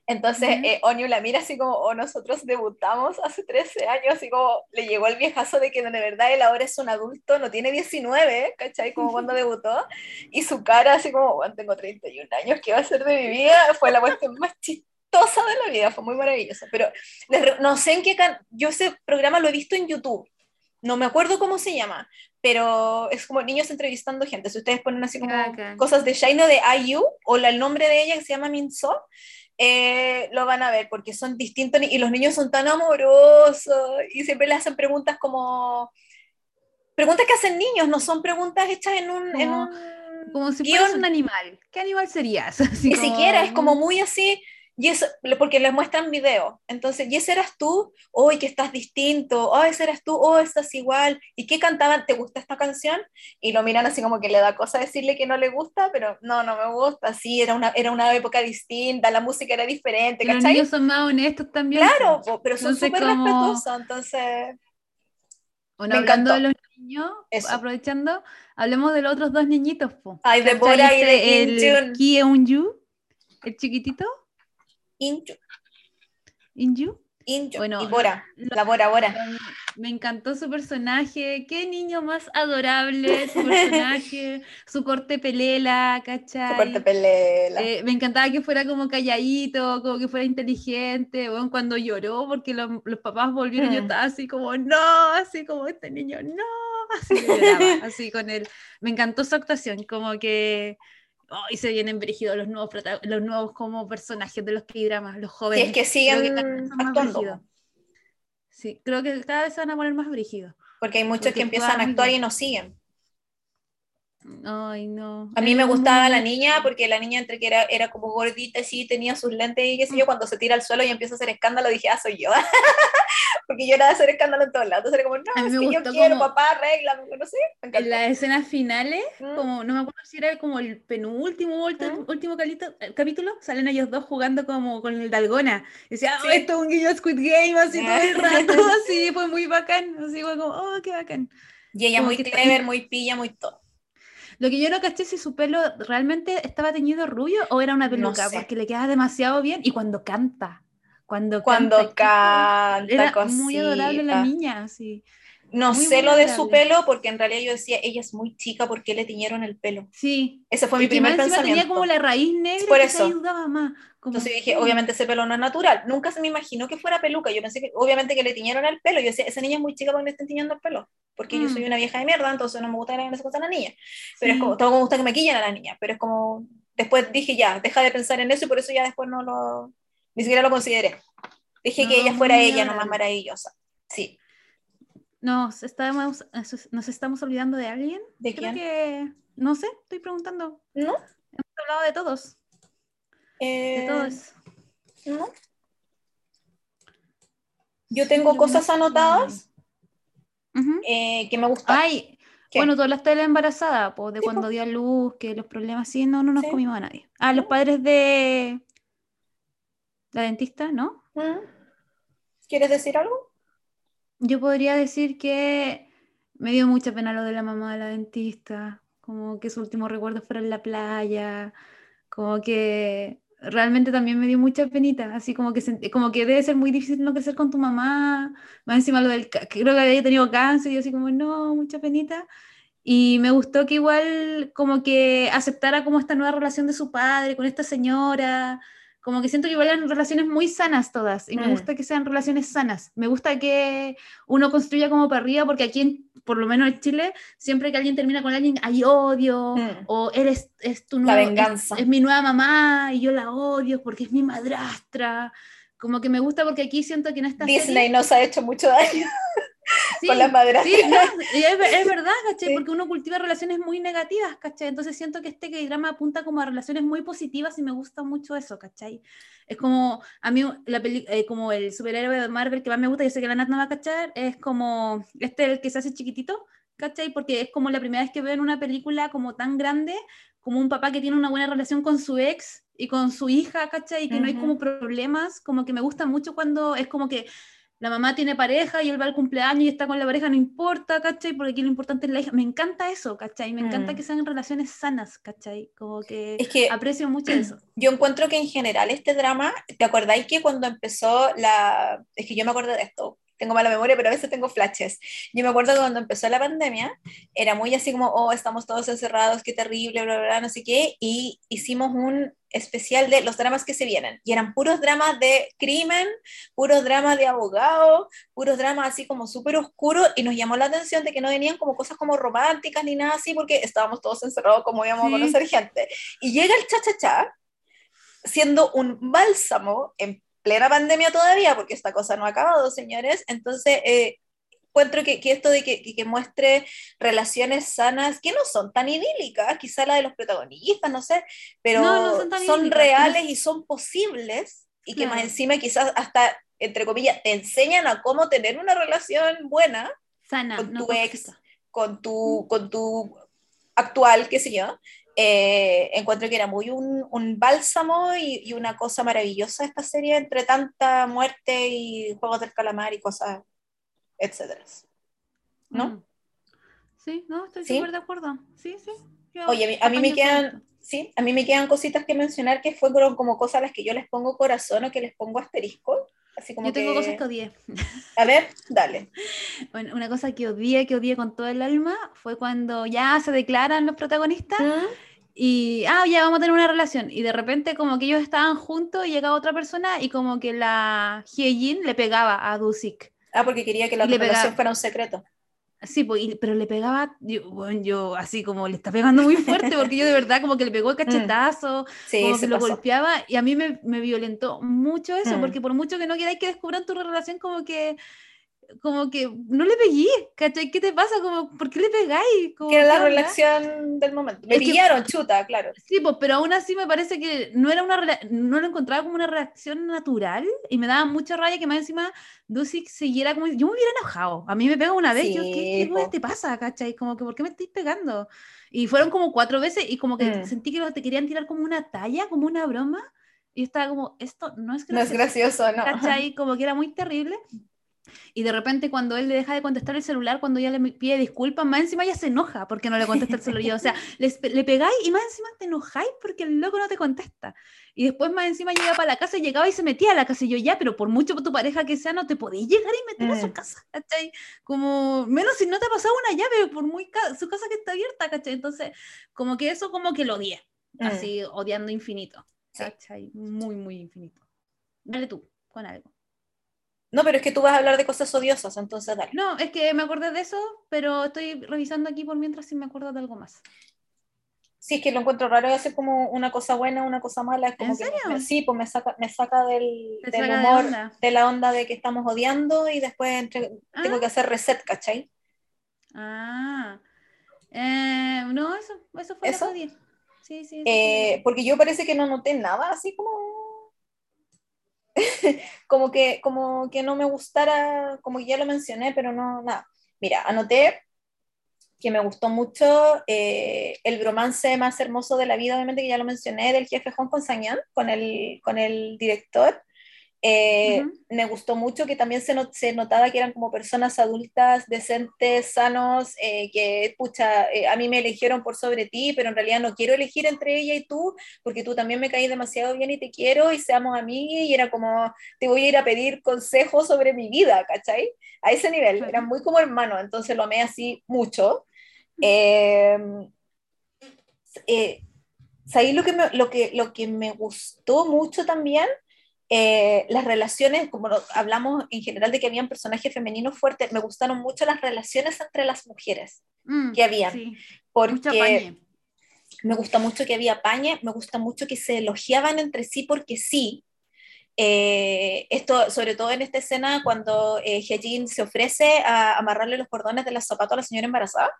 Speaker 2: Entonces,
Speaker 1: Ya.
Speaker 2: eh, Onyu la mira así como, oh, nosotros debutamos hace 13 años, así como le llegó el viejazo de que de verdad él ahora es un adulto, no tiene 19, ¿cachai? Como cuando debutó, y su cara así como, bueno, tengo 31 años, ¿qué va a ser de mi vida? Fue la cuestión más chistosa de la vida, fue muy maravillosa, pero no sé en qué, can- yo ese programa lo he visto en YouTube, no me acuerdo cómo se llama, pero es como niños entrevistando gente, si ustedes ponen así como
Speaker 1: Bacán.
Speaker 2: cosas de Shine o de IU, o la- el nombre de ella que se llama Minso, eh, lo van a ver porque son distintos y los niños son tan amorosos y siempre le hacen preguntas como preguntas que hacen niños, no son preguntas hechas en un, en
Speaker 1: Como-
Speaker 2: un
Speaker 1: Como si fueras un animal. ¿Qué animal serías? Así
Speaker 2: Ni
Speaker 1: como-
Speaker 2: siquiera, es como muy así, y eso, porque les muestran video. Entonces, ¿y ese eras tú? Hoy que estás distinto, oh, ese eras tú, oh, estás igual. ¿Y qué cantaban? ¿Te gusta esta canción? Y lo miran así como que le da cosa decirle que no le gusta, pero no, no me gusta. Sí, era una, era una época distinta, la música era diferente,
Speaker 1: Y los
Speaker 2: ¿cachai?
Speaker 1: niños son más honestos también.
Speaker 2: Claro,
Speaker 1: po,
Speaker 2: pero son súper
Speaker 1: como-
Speaker 2: respetuosos, entonces...
Speaker 1: Bueno,
Speaker 2: Me
Speaker 1: hablando de
Speaker 2: encantó.
Speaker 1: los niños,
Speaker 2: Eso.
Speaker 1: aprovechando, hablemos de los otros dos niñitos. Po.
Speaker 2: Ay, de
Speaker 1: ¿Cachai?
Speaker 2: Bora y de
Speaker 1: Este, el
Speaker 2: Injun.
Speaker 1: Ki Eun-yu, el chiquitito,
Speaker 2: Inju,
Speaker 1: Inju.
Speaker 2: Inju,
Speaker 1: Bueno,
Speaker 2: y Bora,
Speaker 1: lo-
Speaker 2: la Bora Bora.
Speaker 1: Me, encantó su personaje, qué niño más adorable su personaje, su corte pelela, ¿cachai?
Speaker 2: Su corte pelela.
Speaker 1: Eh, me encantaba que fuera como calladito, como que fuera inteligente, bueno, cuando lloró porque lo- los papás volvieron, yo
Speaker 2: Mm.
Speaker 1: estaba así como, no, así como este niño, no, así yo lloraba, así con él. Me encantó su actuación, como que, y se vienen brígidos los nuevos, los nuevos como personajes de los K-dramas, los
Speaker 2: Si
Speaker 1: jóvenes.
Speaker 2: es que siguen actuando.
Speaker 1: Sí, creo que cada vez se van a poner más brígidos.
Speaker 2: Porque hay muchos
Speaker 1: Porque
Speaker 2: que empiezan a actuar y no siguen.
Speaker 1: Ay, no.
Speaker 2: A mí me gustaba la niña porque la niña entre que era, era como gordita, sí, tenía sus lentes y qué sé yo, cuando se tira al suelo y empieza a hacer escándalo, dije, ah, soy yo. Porque yo era de hacer escándalo en todos lados. Entonces era como, no, es que yo quiero, papá, arréglame, no sé.
Speaker 1: En las escenas finales,
Speaker 2: Mm.
Speaker 1: como no me acuerdo si era como el penúltimo
Speaker 2: Mm.
Speaker 1: último calito- eh, capítulo, salen ellos dos jugando como con el Dalgona. Y decía, "Oh,
Speaker 2: Sí.
Speaker 1: esto es un guiño Squid Game, así todo el rato, así, fue muy bacán. Así fue como, oh, qué bacán.
Speaker 2: Y ella
Speaker 1: como
Speaker 2: muy
Speaker 1: está-
Speaker 2: clever, muy pilla, muy todo.
Speaker 1: Lo que yo no caché si su pelo realmente estaba teñido rubio o era una
Speaker 2: No
Speaker 1: peluca,
Speaker 2: sé.
Speaker 1: porque le queda demasiado bien. Y cuando canta, cuando
Speaker 2: Cuando
Speaker 1: canta,
Speaker 2: canta,
Speaker 1: era muy adorable la
Speaker 2: cosita.
Speaker 1: niña, así.
Speaker 2: No
Speaker 1: Muy,
Speaker 2: sé
Speaker 1: muy
Speaker 2: lo de su pelo porque en realidad yo decía, ella es muy chica, ¿por qué le tiñeron el pelo?
Speaker 1: Sí.
Speaker 2: Ese fue
Speaker 1: Y
Speaker 2: mi primer pensamiento.
Speaker 1: tenía como la raíz negra
Speaker 2: Por
Speaker 1: que
Speaker 2: eso.
Speaker 1: ayudaba más. como,
Speaker 2: Entonces dije, obviamente ese pelo no es natural. Nunca se me imaginó que fuera peluca. Yo pensé que, obviamente, que le tiñeron el pelo. Yo decía, esa niña es muy chica porque le estén tiñendo el pelo. Porque yo
Speaker 1: Mm.
Speaker 2: soy una vieja de mierda, entonces no me gusta que le hagan esas cosas a la niña. Pero es
Speaker 1: Sí.
Speaker 2: como, todo me gusta que me quillen a la niña. Pero es como, después dije, ya, deja de pensar en eso y por eso ya después no lo, ni siquiera lo consideré. Dije que ella fuera ella, nomás maravillosa. Sí.
Speaker 1: Nos estamos, nos estamos olvidando de alguien.
Speaker 2: ¿De
Speaker 1: Creo
Speaker 2: quién?
Speaker 1: que, no sé, estoy preguntando.
Speaker 2: ¿No?
Speaker 1: Hemos hablado de todos, de
Speaker 2: Eh,
Speaker 1: todos.
Speaker 2: ¿No? Yo tengo cosas anotadas eh, que me gustan.
Speaker 1: Ay,
Speaker 2: ¿Qué?
Speaker 1: bueno, tú hablaste de la embarazada, pues, de
Speaker 2: Sí,
Speaker 1: cuando dio a luz, que los problemas, sí, no, no nos
Speaker 2: Sí.
Speaker 1: comimos a nadie. Ah, los padres de la dentista, ¿no?
Speaker 2: ¿Quieres decir algo?
Speaker 1: Yo podría decir que me dio mucha pena lo de la mamá de la dentista, como que su último recuerdo fuera en la playa, como que realmente también me dio mucha penita, así como que como que debe ser muy difícil no crecer con tu mamá, más encima lo del, creo que había tenido cáncer y yo así como, no, mucha penita. Y me gustó que igual como que aceptara como esta nueva relación de su padre con esta señora, como que siento que igual eran relaciones muy sanas todas, y me
Speaker 2: Mm.
Speaker 1: gusta que sean relaciones sanas. Me gusta que uno construya como para arriba, porque aquí, en- por lo menos en Chile, siempre que alguien termina con alguien hay odio,
Speaker 2: Mm.
Speaker 1: o eres es tu
Speaker 2: La
Speaker 1: nuevo- es-
Speaker 2: venganza.
Speaker 1: Es, mi nueva mamá y yo la odio porque es mi madrastra. Como que me gusta porque aquí siento que en esta
Speaker 2: Disney
Speaker 1: serie-
Speaker 2: nos ha hecho mucho daño
Speaker 1: Sí,
Speaker 2: con las madrastras.
Speaker 1: Sí, no, es, es verdad, ¿cachai?
Speaker 2: Sí.
Speaker 1: Porque uno cultiva relaciones muy negativas, ¿cachai? Entonces siento que este drama apunta como a relaciones muy positivas y me gusta mucho eso, ¿cachai? Es como, a mí, la peli- eh, como el superhéroe de Marvel que más me gusta, yo sé que la Nat no va a cachar, es como, este el que se hace chiquitito, ¿cachai? Porque es como la primera vez que veo en una película como tan grande, como un papá que tiene una buena relación con su ex y con su hija, ¿cachai? Y que no hay como problemas, como que me gusta mucho cuando es como que la mamá tiene pareja y él va al cumpleaños y está con la pareja, no importa, ¿cachai? Porque aquí lo importante es la hija. Me encanta eso, ¿cachai? Me encanta
Speaker 2: Mm.
Speaker 1: que sean relaciones sanas, ¿cachai? Como que,
Speaker 2: Es que
Speaker 1: aprecio mucho eso.
Speaker 2: yo encuentro que en general este drama, ¿te acordáis que cuando empezó la... Es que yo me acuerdo de esto, tengo mala memoria, pero a veces tengo flashes. Yo me acuerdo que cuando empezó la pandemia, era muy así como, oh, estamos todos encerrados, qué terrible, bla, bla, bla, no sé qué, y hicimos un especial de los dramas que se vienen, y eran puros dramas de crimen, puros dramas de abogado, puros dramas así como súper oscuros, y nos llamó la atención de que no venían como cosas como románticas ni nada así, porque estábamos todos encerrados como íbamos
Speaker 1: Sí.
Speaker 2: a conocer gente. Y llega el cha-cha-cha, siendo un bálsamo en plena pandemia todavía, porque esta cosa no ha acabado, señores. Entonces, eh, encuentro que, que esto de que, que, muestre relaciones sanas, que no son tan idílicas, quizá la de los protagonistas, no sé, pero
Speaker 1: No, no son
Speaker 2: reales y son posibles, y que más encima quizás hasta, entre comillas, te enseñan a cómo tener una relación buena
Speaker 1: Sana,
Speaker 2: con tu ex, con tu, con tu actual, qué sé yo, eh, encuentro que era muy un, un bálsamo y, y una cosa maravillosa esta serie entre tanta muerte y juegos del calamar y cosas, etcétera. ¿no?
Speaker 1: Mm. Sí, no, estoy
Speaker 2: ¿Sí?
Speaker 1: súper de acuerdo. Sí, sí. yo
Speaker 2: Oye, a mí, a mí me quedan, sí, a mí me quedan cositas que mencionar que fueron como cosas a las que yo les pongo corazón o que les pongo asterisco. Así como
Speaker 1: Yo tengo
Speaker 2: que-
Speaker 1: cosas que odié.
Speaker 2: A ver, dale.
Speaker 1: Bueno, una cosa que odié, que odié con todo el alma, fue cuando ya se declaran los protagonistas y, ah, ya vamos a tener una relación. Y de repente como que ellos estaban juntos y llegaba otra persona y como que la Hyejin le pegaba a Dusik.
Speaker 2: Ah, porque quería que la relación
Speaker 1: pegaba-
Speaker 2: fuera un secreto.
Speaker 1: Sí, pues, y- pero le pegaba, yo, bueno, yo así como le está pegando muy fuerte porque yo de verdad como que le pegó el cachetazo,
Speaker 2: Sí,
Speaker 1: como que lo
Speaker 2: pasó.
Speaker 1: golpeaba y a mí me, me violentó mucho eso,
Speaker 2: Mm.
Speaker 1: porque por mucho que no queráis que descubran tu relación, como que como que no le pegué, ¿cachai? ¿Qué te pasa? Como, ¿Por qué le pegáis? Como,
Speaker 2: Que era la relación del momento. Me
Speaker 1: Es que-
Speaker 2: pillaron, chuta, claro.
Speaker 1: Sí, pues, pero aún así me parece que no era una no lo encontraba como una reacción natural y me daba mucha rabia que más encima Dusik siguiera como yo me hubiera enojado. A mí me pega una vez, yo, ¿qué,
Speaker 2: Sí,
Speaker 1: qué te pasa, cachai? Como que ¿por qué me estáis pegando? Y fueron como cuatro veces y como que
Speaker 2: Mm.
Speaker 1: sentí que te querían tirar como una talla, como una broma y estaba como esto no es
Speaker 2: No es
Speaker 1: gracioso.
Speaker 2: gracioso, no.
Speaker 1: ¿cachai? Como que era muy terrible. Y de repente cuando él le deja de contestar el celular, cuando ella le pide disculpas, más encima ella se enoja porque no le contesta el celular. O sea, les- le pegáis y más encima te enojáis porque el loco no te contesta. Y después más encima llega para la casa y llegaba y se metía a la casa. Y yo, ya, pero por mucho tu pareja que sea, no te podéis llegar y meter a su
Speaker 2: Mm.
Speaker 1: casa, ¿cachai? Como, menos si no te ha pasado una llave, por muy ca- su casa que está abierta, ¿cachai? Entonces, como que eso como que lo odié,
Speaker 2: Mm.
Speaker 1: así, odiando infinito,
Speaker 2: Sí.
Speaker 1: ¿cachai? Muy, muy infinito. Dale tú, con algo.
Speaker 2: No, pero es que tú vas a hablar de cosas odiosas, entonces dale.
Speaker 1: No, es que me acordé de eso, pero estoy revisando aquí por mientras si me acuerdo de algo más.
Speaker 2: Sí, es que lo encuentro raro hacer como una cosa buena, una cosa mala. Es como
Speaker 1: ¿En
Speaker 2: que
Speaker 1: serio?
Speaker 2: me- sí, pues me saca, me saca del, del
Speaker 1: saca de
Speaker 2: humor, de,
Speaker 1: onda.
Speaker 2: la onda de que estamos odiando y después entre- tengo
Speaker 1: Ah.
Speaker 2: que hacer reset, ¿cachai?
Speaker 1: Ah, eh, no, eso, eso fue
Speaker 2: ¿Eso?
Speaker 1: Sí, sí. eso
Speaker 2: Eh,
Speaker 1: fue
Speaker 2: porque yo parece que no noté nada así como como que como que no me gustara como que ya lo mencioné pero no nada. Mira anoté que me gustó mucho eh, el bromance más hermoso de la vida obviamente que ya lo mencioné del jefe Juan con Sañán con el con el director Eh,
Speaker 1: Ujú.
Speaker 2: me gustó mucho que también se, not- se notaba que eran como personas adultas, decentes, sanos, eh, que, pucha, eh, a mí me eligieron por sobre ti, pero en realidad no quiero elegir entre ella y tú, porque tú también me caes demasiado bien y te quiero y seamos amigos, y era como, te voy a ir a pedir consejos sobre mi vida, ¿cachai? A ese nivel,
Speaker 1: Claro.
Speaker 2: eran muy como hermanos, entonces lo amé así mucho. Eh, eh, ¿Sabéis lo que me, lo que, lo que me gustó mucho también? Eh, las relaciones, como hablamos en general de que habían personajes femeninos fuertes, me gustaron mucho las relaciones entre las mujeres
Speaker 1: Mm,
Speaker 2: que habían,
Speaker 1: sí,
Speaker 2: porque me gusta mucho que había pañe, me gusta mucho que se elogiaban entre sí porque sí. Eh, esto, sobre todo en esta escena, cuando eh, Hyejin se ofrece a amarrarle los cordones de los zapatos a la señora embarazada,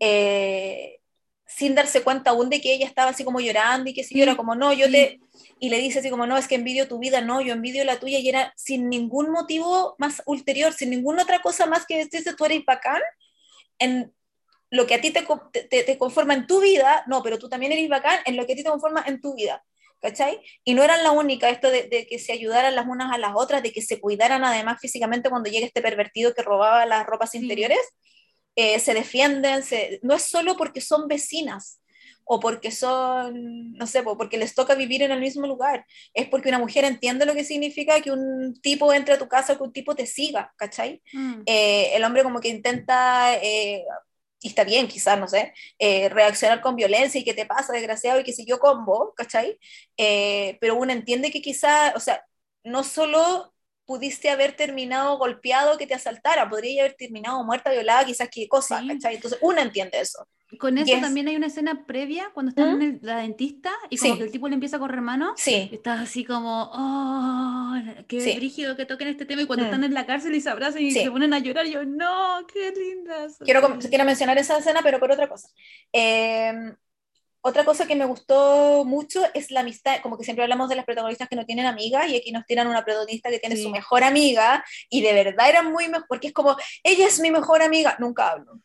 Speaker 2: eh, sin darse cuenta aún de que ella estaba así como llorando y que si
Speaker 1: Sí,
Speaker 2: era como, no, yo
Speaker 1: sí.
Speaker 2: te... Y le dice así como, no, es que envidio tu vida, no, yo envidio la tuya, y era sin ningún motivo más ulterior, sin ninguna otra cosa más que decirse, tú eres bacán, en lo que a ti te, te, te- te conforma en tu vida, no, pero tú también eres bacán en lo que a ti te conforma en tu vida, ¿cachai? Y no eran la única, esto de, de que se ayudaran las unas a las otras, de que se cuidaran además físicamente cuando llega este pervertido que robaba las ropas
Speaker 1: Sí.
Speaker 2: interiores, eh, se defienden, se- no es solo porque son vecinas o porque son, no sé, po, porque les toca vivir en el mismo lugar, es porque una mujer entiende lo que significa que un tipo entre a tu casa, que un tipo te siga, ¿cachai?
Speaker 1: Mm,
Speaker 2: eh, el hombre como que intenta, eh, y está bien quizás, no sé, eh, reaccionar con violencia y qué te pasa, desgraciado, y qué sé yo, combo, ¿cachai? Eh, pero uno entiende que quizás, o sea, no solo pudiste haber terminado golpeado que te asaltara, podría haber terminado muerta, violada, quizás qué cosa,
Speaker 1: Sí.
Speaker 2: Entonces uno entiende eso.
Speaker 1: Con eso
Speaker 2: Yes.
Speaker 1: también hay una escena previa cuando están
Speaker 2: ¿Mm?
Speaker 1: en el- la dentista y como
Speaker 2: Sí.
Speaker 1: que el tipo le empieza a correr mano.
Speaker 2: Sí,
Speaker 1: Estás así como, oh, qué
Speaker 2: Sí.
Speaker 1: brígido que toquen este tema. Y cuando
Speaker 2: Mm.
Speaker 1: están en la cárcel y se abrazan y se ponen a llorar, yo, no, qué lindas.
Speaker 2: quiero, quiero mencionar esa escena, pero por otra cosa. Eh, otra cosa que me gustó mucho es la amistad, como que siempre hablamos de las protagonistas que no tienen amigas y aquí nos tiran una protagonista que tiene
Speaker 1: Sí.
Speaker 2: su mejor amiga y de verdad eran muy mejor, porque es como, ella es mi mejor amiga, nunca hablo.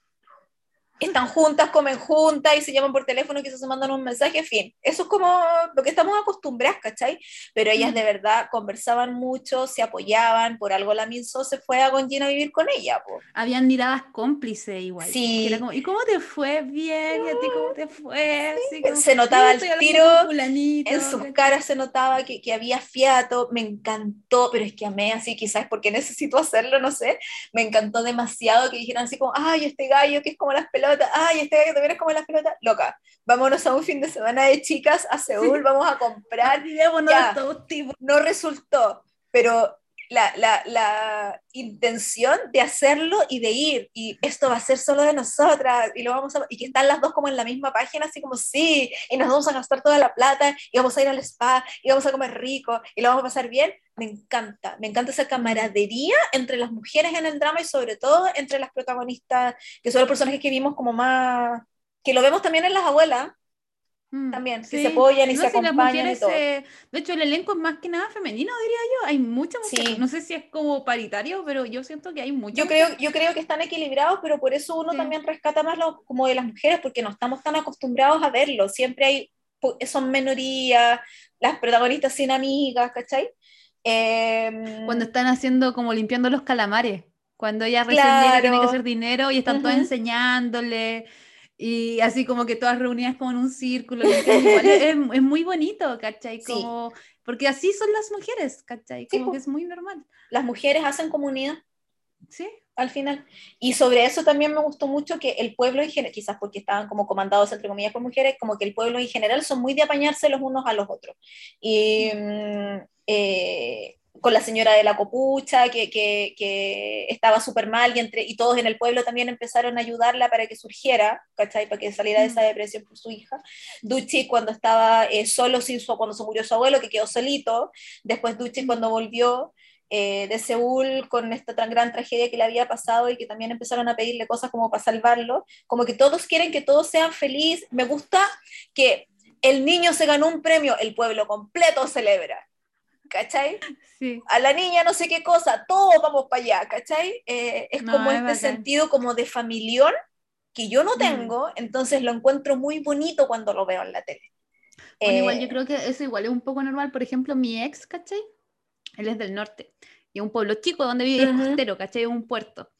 Speaker 2: Están juntas, comen juntas y se llaman por teléfono quizás se mandan un mensaje, en fin. Eso es como lo que estamos acostumbradas, ¿cachai? Pero ellas
Speaker 1: Mm.
Speaker 2: de verdad conversaban mucho, se apoyaban, por algo la Minso se fue a Gonjin a vivir con ella, po.
Speaker 1: Habían miradas cómplices igual.
Speaker 2: Sí.
Speaker 1: era como, ¿y cómo te fue? Bien, ¿y a ti cómo te fue? Así como,
Speaker 2: Se notaba
Speaker 1: "Mira,
Speaker 2: el tiro
Speaker 1: con fulanito",
Speaker 2: en sus caras se notaba que, que había fiato, me encantó, pero es que amé así, quizás porque necesito hacerlo, no sé, me encantó demasiado que dijeran así como, ay, este gallo que es como las pelotas, ay, este gallo también es como las pelotas, loca, vámonos a un fin de semana de chicas a Seúl, vamos a comprar, Ya. no resultó, pero la, la, la intención de hacerlo y de ir, y esto va a ser solo de nosotras, y lo vamos a, y que están las dos como en la misma página, así como sí, y nos vamos a gastar toda la plata, y vamos a ir al spa, y vamos a comer rico, y lo vamos a pasar bien, me encanta, me encanta esa camaradería entre las mujeres en el drama y sobre todo entre las protagonistas, que son los personajes que vimos como más, que lo vemos también en las abuelas,
Speaker 1: Mm,
Speaker 2: También, que se apoyan y se
Speaker 1: si
Speaker 2: acompañan y todo.
Speaker 1: se- De hecho, el elenco es más que nada femenino, diría yo. Hay muchas mujeres.
Speaker 2: Sí.
Speaker 1: No sé si es como paritario, pero yo siento que hay muchas.
Speaker 2: Yo creo, yo creo que están equilibrados, pero por eso uno
Speaker 1: Sí.
Speaker 2: también rescata más lo, como de las mujeres, porque no estamos tan acostumbrados a verlo. Siempre hay, son minorías, las protagonistas sin amigas, ¿cachai? Em,
Speaker 1: Cuando están haciendo como limpiando los calamares. Cuando ella recién llega tiene que
Speaker 2: Claro.
Speaker 1: hacer dinero y están todas
Speaker 2: Ujú.
Speaker 1: enseñándole. Y así como que todas reunidas como en un círculo. igual es, es muy bonito, ¿cachai?
Speaker 2: Sí.
Speaker 1: Como, porque así son las mujeres, ¿cachai?
Speaker 2: Sí,
Speaker 1: Como
Speaker 2: po.
Speaker 1: que es muy normal.
Speaker 2: las mujeres hacen comunidad
Speaker 1: ¿Sí?
Speaker 2: al final. Y sobre eso también me gustó mucho que el pueblo en general, quizás porque estaban como comandados entre comillas por mujeres, como que el pueblo en general son muy de apañarse los unos a los otros. Y mm, eh, con la señora de la copucha, que, que, que estaba súper mal, y, entre, y todos en el pueblo también empezaron a ayudarla para que surgiera, ¿cachai? Para que saliera de esa
Speaker 1: Mm.
Speaker 2: depresión por su hija. Duchi cuando estaba eh, solo, sin su, cuando se murió su abuelo, que quedó solito. Después Duchi cuando volvió eh, de Seúl con esta tan gran tragedia que le había pasado y que también empezaron a pedirle cosas como para salvarlo. Como que todos quieren que todos sean felices. Me gusta que el niño se ganó un premio, el pueblo completo celebra. ¿Cachai?
Speaker 1: Sí.
Speaker 2: a la niña no sé qué cosa, todos vamos para allá, ¿cachai? Eh, es
Speaker 1: No,
Speaker 2: como
Speaker 1: es
Speaker 2: este
Speaker 1: bacán.
Speaker 2: sentido como de familión que yo no
Speaker 1: Mm.
Speaker 2: tengo, entonces lo encuentro muy bonito cuando lo veo en la tele.
Speaker 1: Bueno, igual
Speaker 2: Eh,
Speaker 1: yo creo que eso igual es un poco normal. Por ejemplo, mi ex, ¿cachai? Él es del norte. Y es un pueblo chico donde vive, es
Speaker 2: Ujú.
Speaker 1: costero, ¿cachai? Es un puerto.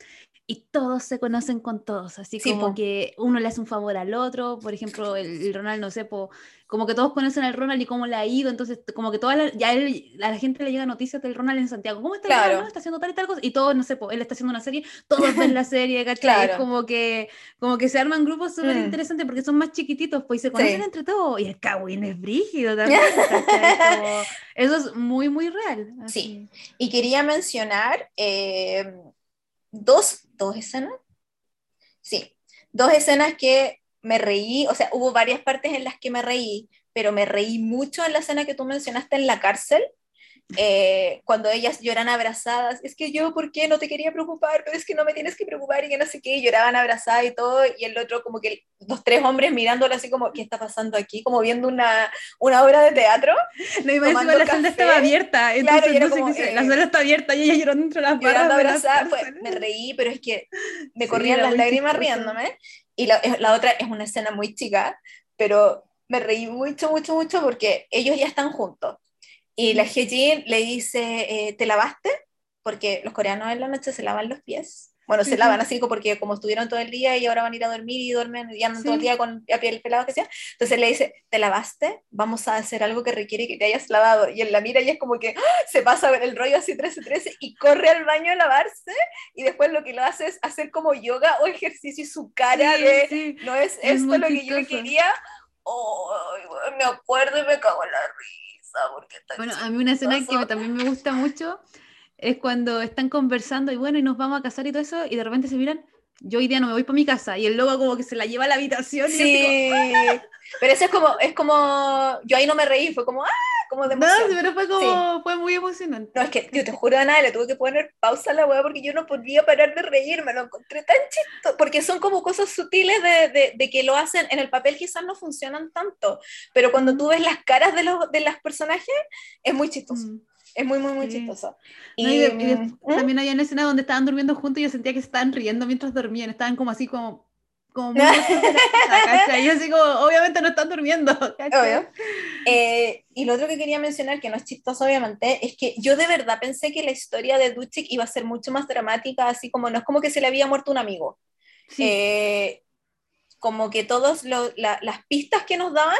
Speaker 1: Y todos se conocen con todos, así
Speaker 2: Sí,
Speaker 1: como
Speaker 2: po.
Speaker 1: que uno le hace un favor al otro, por ejemplo, el, el Ronald, no sé, po, como que todos conocen al Ronald y cómo le ha ido, entonces como que toda la, ya él, a la gente le llega noticias del Ronald en Santiago, ¿cómo está el. Ronald? Está haciendo tal y tal cosa, y todos, no sé, po, él está haciendo una serie, todos ven la serie, ¿cachai?
Speaker 2: Claro.
Speaker 1: Es como que, como que se arman grupos súper
Speaker 2: Mm.
Speaker 1: interesantes porque son más chiquititos, pues y se conocen
Speaker 2: Sí.
Speaker 1: entre todos, y el Kawin es brígido también, eso es muy, muy real.
Speaker 2: Sí. Y quería mencionar eh, dos, dos escenas. Sí, dos escenas que me reí, o sea, hubo varias partes en las que me reí, pero me reí mucho en la escena que tú mencionaste en la cárcel, eh, cuando ellas lloran abrazadas, es que yo, ¿por qué no te quería preocupar? Pero es que no me tienes que preocupar y que no sé qué, y lloraban abrazadas y todo, y el otro como que los tres hombres mirándolo así como, ¿qué está pasando aquí? Como viendo una, una obra de teatro.
Speaker 1: No, y más la sala estaba abierta, entonces no sé
Speaker 2: como, eh,
Speaker 1: la sala está abierta y ella llorando entre las barras la
Speaker 2: abrazada, fue-
Speaker 1: cárcel.
Speaker 2: me reí, pero es que me
Speaker 1: Sí,
Speaker 2: corrían las lágrimas
Speaker 1: chistoso.
Speaker 2: riéndome. Y la, la otra es una escena muy chica, pero me reí mucho, mucho, mucho porque ellos ya están juntos. Y la Hyejin le dice, eh, ¿te lavaste? Porque los coreanos en la noche se lavan los pies. Bueno,
Speaker 1: Sí,
Speaker 2: se lavan
Speaker 1: sí.
Speaker 2: así porque como estuvieron todo el día y ahora van a ir a dormir y duermen y andan todo el
Speaker 1: Sí.
Speaker 2: día con la piel pelada que sea. Entonces le dice, ¿te lavaste? Vamos a hacer algo que requiere que te hayas lavado. Y él la mira y es como que ¡ah! se pasa el rollo así 13-13 y corre al baño a lavarse y después lo que lo hace es hacer como yoga o ejercicio y su cara
Speaker 1: Sí,
Speaker 2: de
Speaker 1: sí.
Speaker 2: no es
Speaker 1: Es
Speaker 2: esto lo que yo quería. Weón, me acuerdo y me cago en la risa porque está
Speaker 1: Bueno, a mí una escena que también me gusta mucho es cuando están conversando y bueno, y nos vamos a casar y todo eso, y de repente se miran, yo hoy día no me voy para mi casa, y el lobo como que se la lleva a la habitación y yo así como,
Speaker 2: Sí, pero eso es como, es como, yo ahí no me reí, fue como, ¡ah! Como de
Speaker 1: no,
Speaker 2: emoción.
Speaker 1: sí, pero fue como, fue muy emocionante.
Speaker 2: No, es que yo te juro, Ana, le tuve que poner pausa a la weá porque yo no podía parar de reírme, lo encontré tan chistoso, porque son como cosas sutiles de, de, de que lo hacen, en el papel quizás no funcionan tanto, pero cuando tú ves las caras de los de los personajes, es muy chistoso,
Speaker 1: Mm.
Speaker 2: Es muy, muy, muy
Speaker 1: Sí.
Speaker 2: chistoso.
Speaker 1: No, y de- y de-
Speaker 2: ¿Mm?
Speaker 1: también había una escena donde estaban durmiendo juntos y yo sentía que se estaban riendo mientras dormían, estaban como así como, como muy la. Y yo así como, obviamente no están durmiendo.
Speaker 2: Obvio. Eh, y lo otro que quería mencionar, que no es chistoso obviamente, es que yo de verdad pensé que la historia de Duchik iba a ser mucho más dramática, así como no es como que se le había muerto un amigo.
Speaker 1: Sí.
Speaker 2: Eh, como que todas las pistas que nos daban,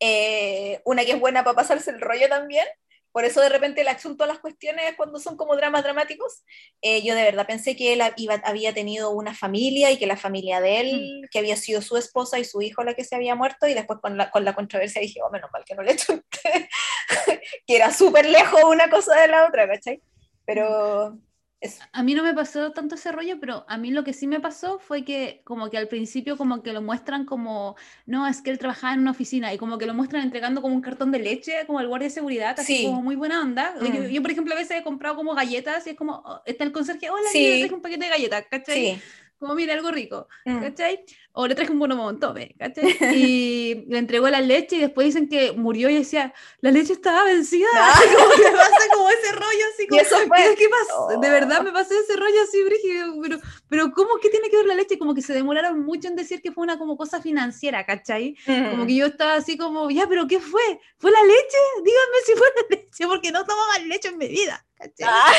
Speaker 2: eh, una que es buena para pasarse el rollo también, por eso de repente le achunto a las cuestiones cuando son como dramas dramáticos, eh, yo de verdad pensé que él iba, había tenido una familia y que la familia de él, que había sido su esposa y su hijo la que se había muerto, y después con la, con la controversia dije, oh, menos mal que no le achunté, que era súper lejos una cosa de la otra, ¿cachai? Pero eso.
Speaker 1: A mí no me pasó tanto ese rollo, pero a mí lo que sí me pasó fue que como que al principio como que lo muestran como, no, es que él trabajaba en una oficina y como que lo muestran entregando como un cartón de leche como al guardia de seguridad, así
Speaker 2: Sí.
Speaker 1: como muy buena onda. Yo,
Speaker 2: Mm.
Speaker 1: yo, por ejemplo, a veces he comprado como galletas y es como, oh, está el conserje, hola,
Speaker 2: Sí.
Speaker 1: un paquete de galletas, ¿cachai?
Speaker 2: Sí.
Speaker 1: Como, mira, algo rico,
Speaker 2: Mm.
Speaker 1: ¿cachai? O le traje un bonobón, tome, ¿cachai? Y le entregó la leche y después dicen que murió y decía, la leche estaba vencida. Como que pasa como ese rollo, así
Speaker 2: Y
Speaker 1: como,
Speaker 2: eso fue.
Speaker 1: ¿qué, qué pasó? De verdad me pasó ese rollo así, brígido, pero, pero ¿cómo que tiene que ver la leche? Como que se demoraron mucho en decir que fue una como cosa financiera, ¿cachai? Como
Speaker 2: Mm.
Speaker 1: que yo estaba así como, ya, pero ¿qué fue? ¿Fue la leche? Díganme si fue la leche, porque no tomaba leche en mi vida, ¿cachai?
Speaker 2: Ah,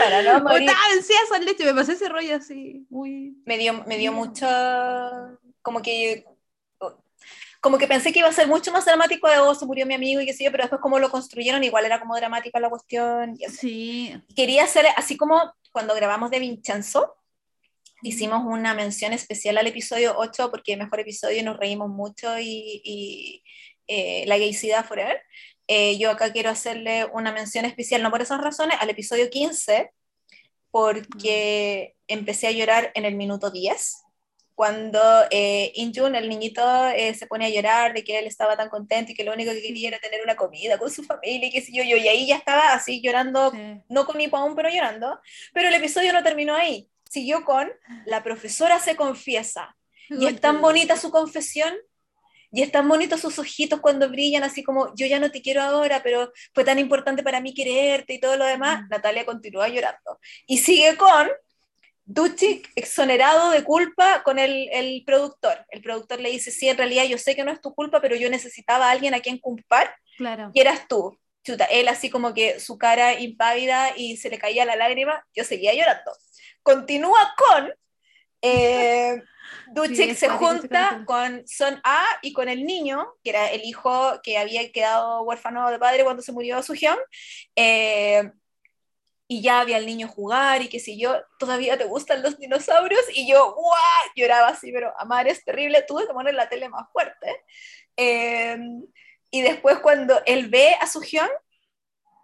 Speaker 2: para no morir.
Speaker 1: estaba vencida esa leche, me pasó ese rollo así, muy...
Speaker 2: me dio, me dio mucho, como que, como que pensé que iba a ser mucho más dramático de, oh, se murió mi amigo y qué sé yo, pero después como lo construyeron, igual era como dramática la cuestión. y.
Speaker 1: Sí,
Speaker 2: Quería hacer, así como cuando grabamos de Vincenzo, hicimos una mención especial al episodio 8, porque mejor episodio nos reímos mucho y, y eh, la gaycidad forever. Eh, yo acá quiero hacerle una mención especial, no por esas razones, al episodio 15, porque empecé a llorar en el minuto 10, cuando eh, Injun, el niñito, eh, se pone a llorar de que él estaba tan contento y que lo único que quería era tener una comida con su familia y qué sé yo, yo, y ahí ya estaba así llorando,
Speaker 1: sí.
Speaker 2: no con aún, pero llorando, pero el episodio no terminó ahí, siguió con la profesora se confiesa, y es tan bonita su confesión, y es tan bonito sus ojitos cuando brillan, así como yo ya no te quiero ahora, pero fue tan importante para mí quererte y todo lo demás.
Speaker 1: Mm.
Speaker 2: Natalia continúa llorando. Y sigue con Duchik exonerado de culpa con el, el productor. El productor le dice, sí, en realidad yo sé que no es tu culpa, pero yo necesitaba a alguien a quien culpar
Speaker 1: Claro.
Speaker 2: y eras tú. Chuta, él así como que su cara impávida y se le caía la lágrima, yo seguía llorando. continúa con eh, Duchik
Speaker 1: Sí,
Speaker 2: se junta con Son A y con el niño, que era el hijo que había quedado huérfano de padre cuando se murió su eh, y ya había el niño jugar y qué sé yo, todavía te gustan los dinosaurios y yo, ¡guau! lloraba así, pero amar es terrible, tuve que poner la tele más fuerte. Eh, y después cuando él ve a su Hyun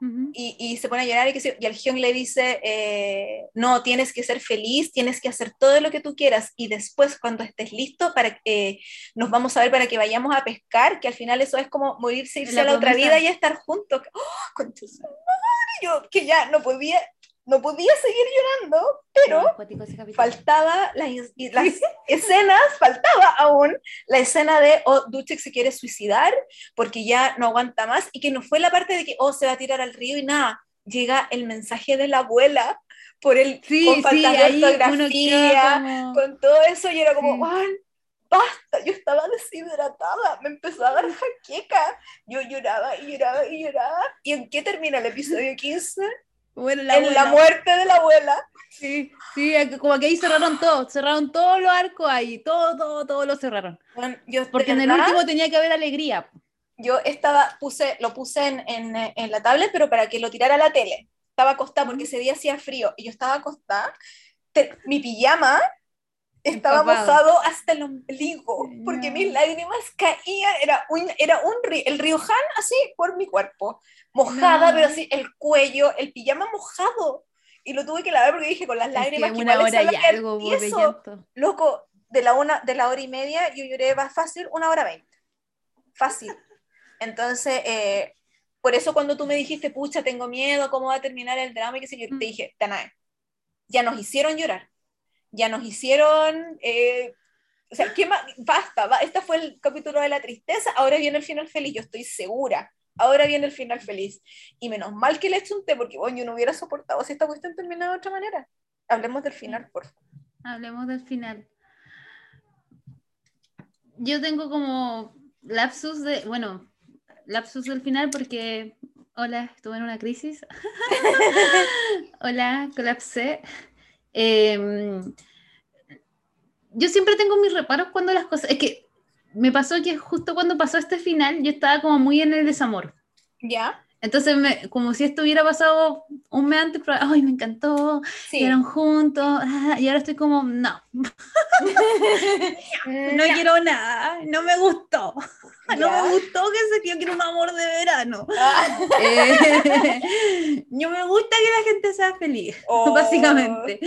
Speaker 1: Ujú.
Speaker 2: y, y se pone a llorar y, que se- y el Hyun le dice, eh, no, tienes que ser feliz, tienes que hacer todo lo que tú quieras y después cuando estés listo para que nos vamos a ver para que vayamos a pescar, que al final eso es como morirse, irse
Speaker 1: La
Speaker 2: a la otra
Speaker 1: promesa.
Speaker 2: vida y estar juntos. ¡Oh, su madre! Yo que ya no podía, no podía seguir llorando, pero faltaba las, las escenas, faltaba aún la escena de, oh, Duchek se quiere suicidar porque ya no aguanta más y que no fue la parte de que, oh, se va a tirar al río y nada, llega el mensaje de la abuela por el,
Speaker 1: Sí,
Speaker 2: con
Speaker 1: sí, ahí
Speaker 2: ortografía,
Speaker 1: como...
Speaker 2: con todo eso y era como,
Speaker 1: Sí.
Speaker 2: Basta, yo estaba deshidratada, me empezó a dar jaqueca, yo lloraba y lloraba y lloraba. ¿Y en qué termina el episodio 15?
Speaker 1: Bueno,
Speaker 2: en la
Speaker 1: abuela.
Speaker 2: muerte de la abuela.
Speaker 1: Sí, sí, como que ahí cerraron todo, cerraron todos los arcos ahí, todo, todo, todo lo cerraron.
Speaker 2: Bueno, yo,
Speaker 1: Porque en el
Speaker 2: verdad,
Speaker 1: último tenía que haber alegría.
Speaker 2: yo estaba, puse, lo puse en, en, en la tablet, pero para que lo tirara a la tele. Estaba acostada porque ese día hacía frío y yo estaba acostada. te- mi pijama estaba mojado hasta el ombligo porque
Speaker 1: No.
Speaker 2: mis lágrimas caían. Era un, era un río, el río Han así por mi cuerpo, mojada,
Speaker 1: No.
Speaker 2: pero así el cuello, el pijama mojado. Y lo tuve que lavar porque dije con las
Speaker 1: Es
Speaker 2: lágrimas
Speaker 1: que
Speaker 2: que
Speaker 1: una hora y algo
Speaker 2: eso, loco, de la, una, de la hora y media yo lloré más fácil una hora veinte. Fácil. Entonces, eh, por eso cuando tú me dijiste, pucha, tengo miedo, ¿cómo va a terminar el drama? Y qué sé yo,
Speaker 1: Mm.
Speaker 2: te dije, Danae, ya nos hicieron llorar, ya nos hicieron... eh, o sea, ¿qué más? Basta, va, este fue el capítulo de la tristeza, ahora viene el final feliz, yo estoy segura. Ahora viene el final feliz. Y menos mal que le eché un té, porque bueno, yo no hubiera soportado si esta cuestión terminaba de otra manera. Hablemos del final, por favor.
Speaker 1: Hablemos del final. Yo tengo como lapsus de, bueno, lapsus del final porque, hola, estuve en una crisis. hola, colapsé. Em, yo siempre tengo mis reparos cuando las cosas, es que me pasó que justo cuando pasó este final yo estaba como muy en el desamor.
Speaker 2: ¿Ya?
Speaker 1: Entonces, me- como si esto hubiera pasado un mes antes, pero, ay, me encantó,
Speaker 2: Sí.
Speaker 1: quedaron juntos, ah, y ahora estoy como, no, no quiero nada, no me gustó, no me gustó que se yo quiero un amor de verano.
Speaker 2: Ah.
Speaker 1: Eh, no me gusta que la gente sea feliz,
Speaker 2: Oh.
Speaker 1: básicamente.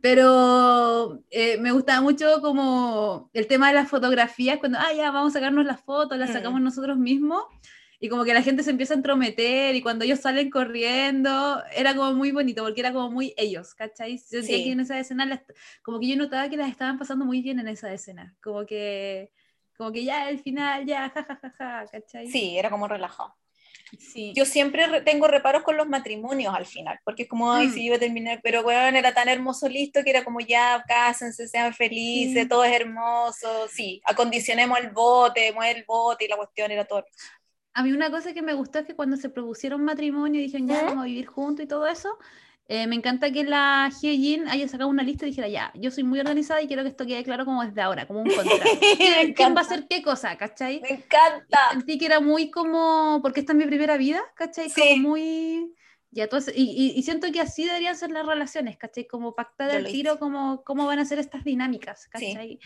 Speaker 1: Pero eh, me gustaba mucho como el tema de las fotografías, cuando, ah, ya, vamos a sacarnos las fotos, las
Speaker 2: Mm.
Speaker 1: sacamos nosotros mismos. Y como que la gente se empieza a entrometer y cuando ellos salen corriendo, era como muy bonito, porque era como muy ellos, ¿cachai? Sentía
Speaker 2: Sí.
Speaker 1: que en esa escena, las- como que yo notaba que las estaban pasando muy bien en esa escena, como que, como que ya el final, ya, ja, ja, ja, ja, ¿cachai?
Speaker 2: Sí, era como relajado.
Speaker 1: sí.
Speaker 2: Yo siempre re- tengo reparos con los matrimonios al final, porque es como, ay,
Speaker 1: Mm.
Speaker 2: sí, iba a terminar, pero bueno, era tan hermoso listo que era como, ya, cásense, sean felices,
Speaker 1: Sí.
Speaker 2: todo es hermoso, sí, acondicionemos el bote, mueve el bote y la cuestión era todo.
Speaker 1: A mí una cosa que me gustó es que cuando se propusieron matrimonio y dijeron ya vamos a vivir juntos y todo eso, eh, me encanta que la Hyejin haya sacado una lista y dijera ya, yo soy muy organizada y quiero que esto quede claro como desde ahora, como un contrato. ¿Quién, quién va a hacer qué cosa, cachai?
Speaker 2: me encanta.
Speaker 1: Sentí que era muy como, porque esta es mi primera vida, cachai?
Speaker 2: Sí.
Speaker 1: Como muy... Ya, entonces, y, y- y siento que así deberían ser las relaciones, ¿cachai? Como pactar
Speaker 2: lo
Speaker 1: tiro como, cómo van a ser estas dinámicas,
Speaker 2: Sí.